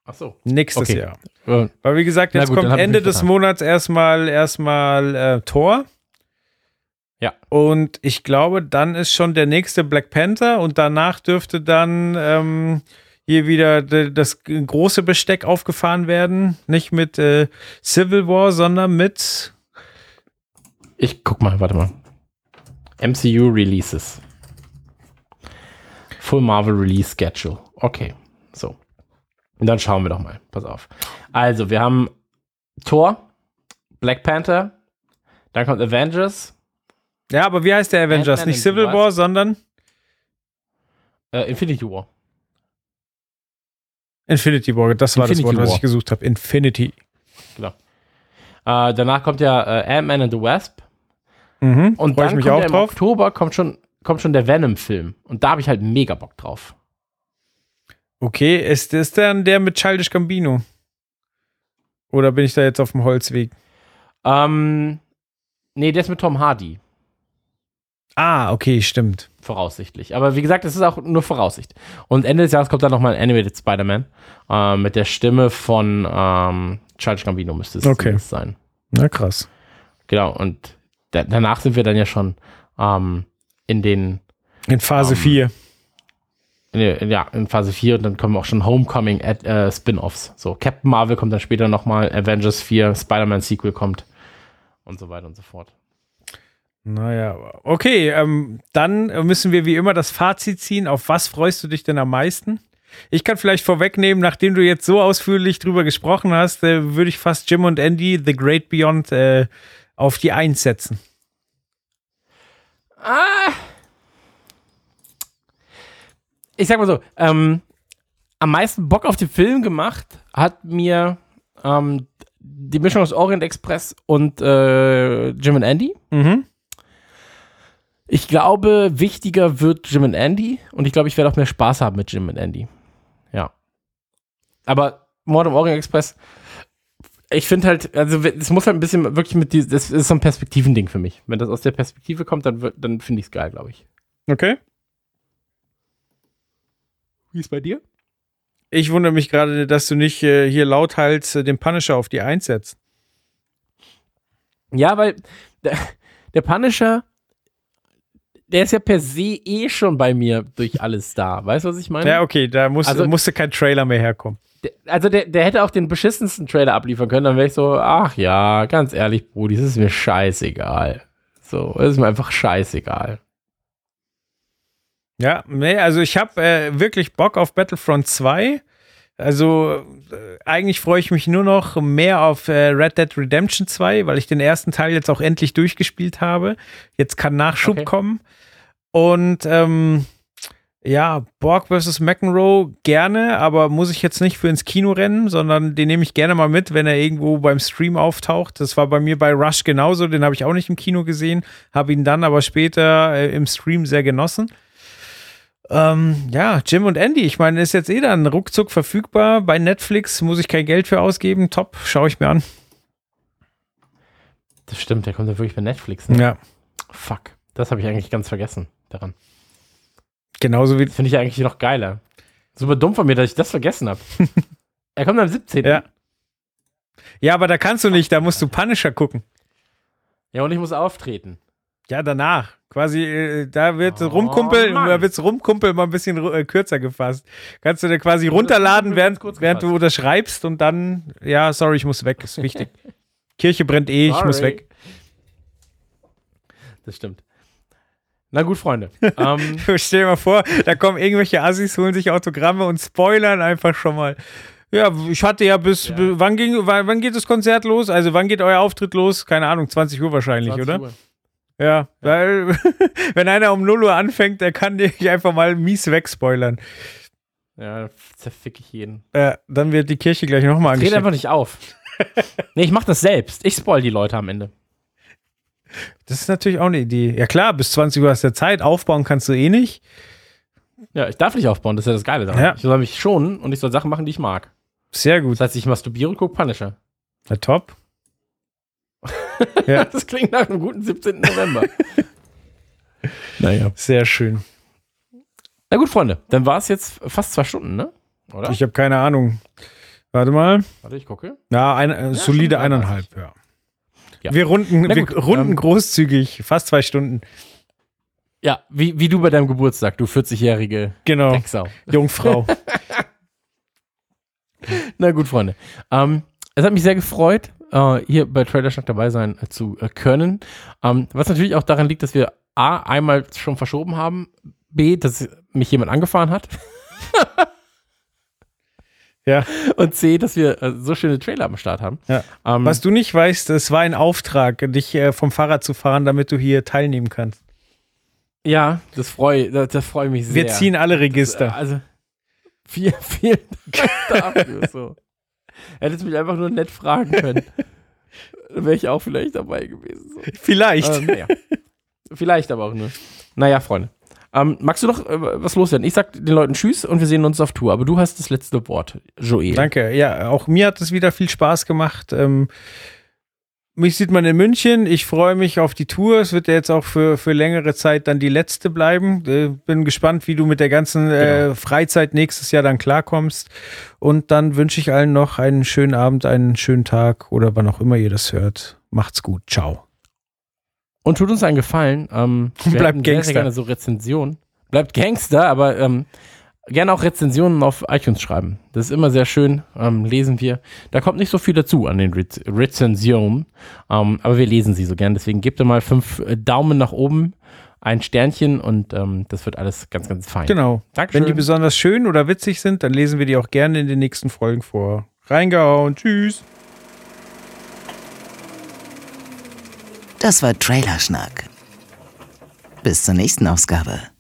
Ach so. Nächstes Okay. Jahr. Äh, Weil, wie gesagt, jetzt gut, kommt Ende des vertan. Monats erstmal erstmal äh, Tor. Ja. Und ich glaube, dann ist schon der nächste Black Panther und danach dürfte dann ähm, hier wieder de, das große Besteck aufgefahren werden. Nicht mit äh, Civil War, sondern mit Ich guck mal, warte mal. MCU Releases. Full Marvel Release Schedule. Okay. Und dann schauen wir doch mal. Pass auf. Also, wir haben Thor, Black Panther, dann kommt Avengers, Ja, aber wie heißt der Avengers? Ant-Man Nicht Civil War, sondern äh, Infinity War. Infinity War. Das war Infinity das Wort, was War. ich gesucht habe. Infinity. Genau. Äh, danach kommt ja äh, Ant-Man and the Wasp. Mhm. Und dann ich mich kommt auch ja im. Oktober kommt schon, kommt schon der Venom-Film. Und da habe ich halt mega Bock drauf. Okay, ist das dann der mit Childish Gambino? Oder bin ich da jetzt auf dem Holzweg? Ähm, nee, der ist mit Tom Hardy. Ah, okay, stimmt. Voraussichtlich. Aber wie gesagt, es ist auch nur Voraussicht. Und Ende des Jahres kommt dann nochmal ein Animated Spider-Man. Äh, mit der Stimme von ähm, Charles Gambino müsste es Okay. sein. Na krass. Genau. Und da, danach sind wir dann ja schon ähm, in den In Phase Ähm, 4. ja, in Phase 4 und dann kommen auch schon Homecoming Ad, äh, Spin-Offs. So, Captain Marvel kommt dann später nochmal, Avengers 4, Spider-Man Sequel kommt und so weiter und so fort. Naja, okay, ähm, dann müssen wir wie immer das Fazit ziehen. Auf was freust du dich denn am meisten? Ich kann vielleicht vorwegnehmen, nachdem du jetzt so ausführlich drüber gesprochen hast, äh, würde ich fast Jim und Andy, The Great Beyond, äh, auf die Eins setzen. Ich sag mal so, ähm, am meisten Bock auf den Film gemacht hat mir ähm, die Mischung aus Orient Express und äh, Jim und Andy. Mhm. Ich glaube, wichtiger wird Jim und Andy und ich glaube, ich werde auch mehr Spaß haben mit Jim und Andy. Ja. Aber Mord im Orient Express, ich finde halt, also es muss halt ein bisschen wirklich mit diesem, das ist so ein Perspektivending für mich. Wenn das aus der Perspektive kommt, dann, dann finde ich es geil, glaube ich. Okay. Wie ist bei dir? Ich wundere mich gerade, dass du nicht äh, hier lauthals äh, den Punisher auf die Eins setzt. Ja, weil der, der Punisher, der ist ja per se eh schon bei mir durch alles da. Weißt du, was ich meine? Ja, okay, da muss, Also- musste kein Trailer mehr herkommen. Der, also der, der hätte auch den beschissensten Trailer abliefern können, dann wäre ich so, ach ja, ganz ehrlich, Brudi, es ist mir scheißegal. So, es ist mir einfach scheißegal. Ja, nee, also ich habe äh, wirklich Bock auf Battlefront 2. Also äh, eigentlich freue ich mich nur noch mehr auf äh, Red Dead Redemption 2, weil ich den ersten Teil jetzt auch endlich durchgespielt habe. Jetzt kann Nachschub Okay. kommen. Und ähm, ja, Borg vs. McEnroe gerne, aber muss ich jetzt nicht für ins Kino rennen, sondern den nehme ich gerne mal mit, wenn er irgendwo beim Stream auftaucht. Das war bei mir bei Rush genauso, den habe ich auch nicht im Kino gesehen, habe ihn dann aber später äh, im Stream sehr genossen. Ähm, ja, Jim und Andy, ich meine, ist jetzt eh dann ruckzuck verfügbar. Bei Netflix muss ich kein Geld für ausgeben. Top, schaue ich mir an. Das stimmt, der kommt ja wirklich bei Netflix. Ne? Ja, Fuck, das habe ich eigentlich ganz vergessen daran. genauso wie. Finde ich eigentlich noch geiler. Super dumm von mir, dass ich das vergessen habe. <laughs> er kommt am 17. Ja. Ja, aber da kannst du nicht, da musst du Punisher gucken. ja, und ich muss auftreten. Ja, danach. Quasi, äh, da wird Oh, rumkumpel, Mann. da wird's rumkumpel mal ein bisschen äh, kürzer gefasst. Kannst du dir quasi runterladen, während, während du unterschreibst und dann, ja, sorry, ich muss weg, ist wichtig. <laughs> Kirche brennt eh, ich muss Sorry. weg. Das stimmt. Na gut, Freunde. <laughs> ähm, <laughs> Stell dir mal vor, da kommen irgendwelche Assis, holen sich Autogramme und spoilern einfach schon mal. Ja, ich hatte ja bis, Ja. wann ging, wann, wann geht das Konzert los? Also wann geht euer Auftritt los? Keine Ahnung, 20 Uhr wahrscheinlich, 20 oder? Ja, weil <laughs> wenn einer um 0 Uhr anfängt, der kann dich <laughs> einfach mal mies wegspoilern. Ja, zerfick ich jeden. Äh, dann wird die Kirche gleich nochmal Dreh angesteckt. einfach nicht auf. nee, ich mach das selbst. Ich spoil die Leute am Ende. Das ist natürlich auch eine Idee. Ja klar, bis 20 Uhr hast du Zeit, aufbauen kannst du eh nicht. Ja, ich darf nicht aufbauen, das ist ja das Geile daran. Ja. Ich soll mich schonen und ich soll Sachen machen, die ich mag. Sehr gut. Das heißt, ich masturbiere und gucke Punisher. Na top. <laughs> Ja. Das klingt nach einem guten 17. November. <laughs> naja. Sehr schön. Na gut, Freunde, dann war es jetzt fast zwei Stunden, ne? Oder? Ich habe keine Ahnung. Warte mal. Warte, ich gucke. Ja, eine, äh, solide schon eineinhalb, ja. Ja. Wir runden, Na wir runden ähm, großzügig, fast zwei Stunden. Ja, wie, wie du bei deinem Geburtstag, du 40-jährige Genau, Drecksau. Jungfrau. <laughs> Na gut, Freunde. Ähm, es hat mich sehr gefreut. Äh, hier bei Trailerschnack dabei sein äh, zu äh, können. Ähm, was natürlich auch daran liegt, dass wir A, einmal schon verschoben haben, B, dass mich jemand angefahren hat. <laughs> Ja. Und C, dass wir äh, so schöne Trailer am Start haben. Ja. Ähm, Was du nicht weißt, es war ein Auftrag, dich äh, vom Fahrrad zu fahren, damit du hier teilnehmen kannst. ja, das freue das, das freu mich sehr. Wir ziehen alle Register. Also, viel, <laughs> vielen Dank dafür. So. Hättest mich einfach nur nett fragen können. Dann <laughs> wäre ich auch vielleicht dabei gewesen. So. Vielleicht. Ähm, ja. Vielleicht aber auch nur. Naja, Freunde. Ähm, magst du noch äh, was loswerden? Ich sag den Leuten Tschüss und wir sehen uns auf Tour. Aber du hast das letzte Wort, Joel. Danke. Ja, auch mir hat es wieder viel Spaß gemacht. Ähm, mich sieht man in München. Ich freue mich auf die Tour. Es wird ja jetzt auch für, für längere Zeit dann die letzte bleiben. Äh, bin gespannt, wie du mit der ganzen äh, Genau. Freizeit nächstes Jahr dann klarkommst. Und dann wünsche ich allen noch einen schönen Abend, einen schönen Tag oder wann auch immer ihr das hört. Macht's gut. Ciao. Und tut uns einen Gefallen. Ähm, <laughs> Bleibt hätten Sehr, Gangster. sehr gerne so Rezensionen. Bleibt Gangster, aber ähm, gerne auch Rezensionen auf iTunes schreiben. Das ist immer sehr schön. Ähm, lesen wir. Da kommt nicht so viel dazu an den Rez Rezensionen. Ähm, aber wir lesen sie so gern. Deswegen gebt ihr mal fünf äh, Daumen nach oben, ein Sternchen und ähm, das wird alles ganz, ganz fein. Genau. Dankeschön. Wenn die besonders schön oder witzig sind, dann lesen wir die auch gerne in den nächsten Folgen vor. Reingehauen. Tschüss. Das war Trailerschnack. Bis zur nächsten Ausgabe.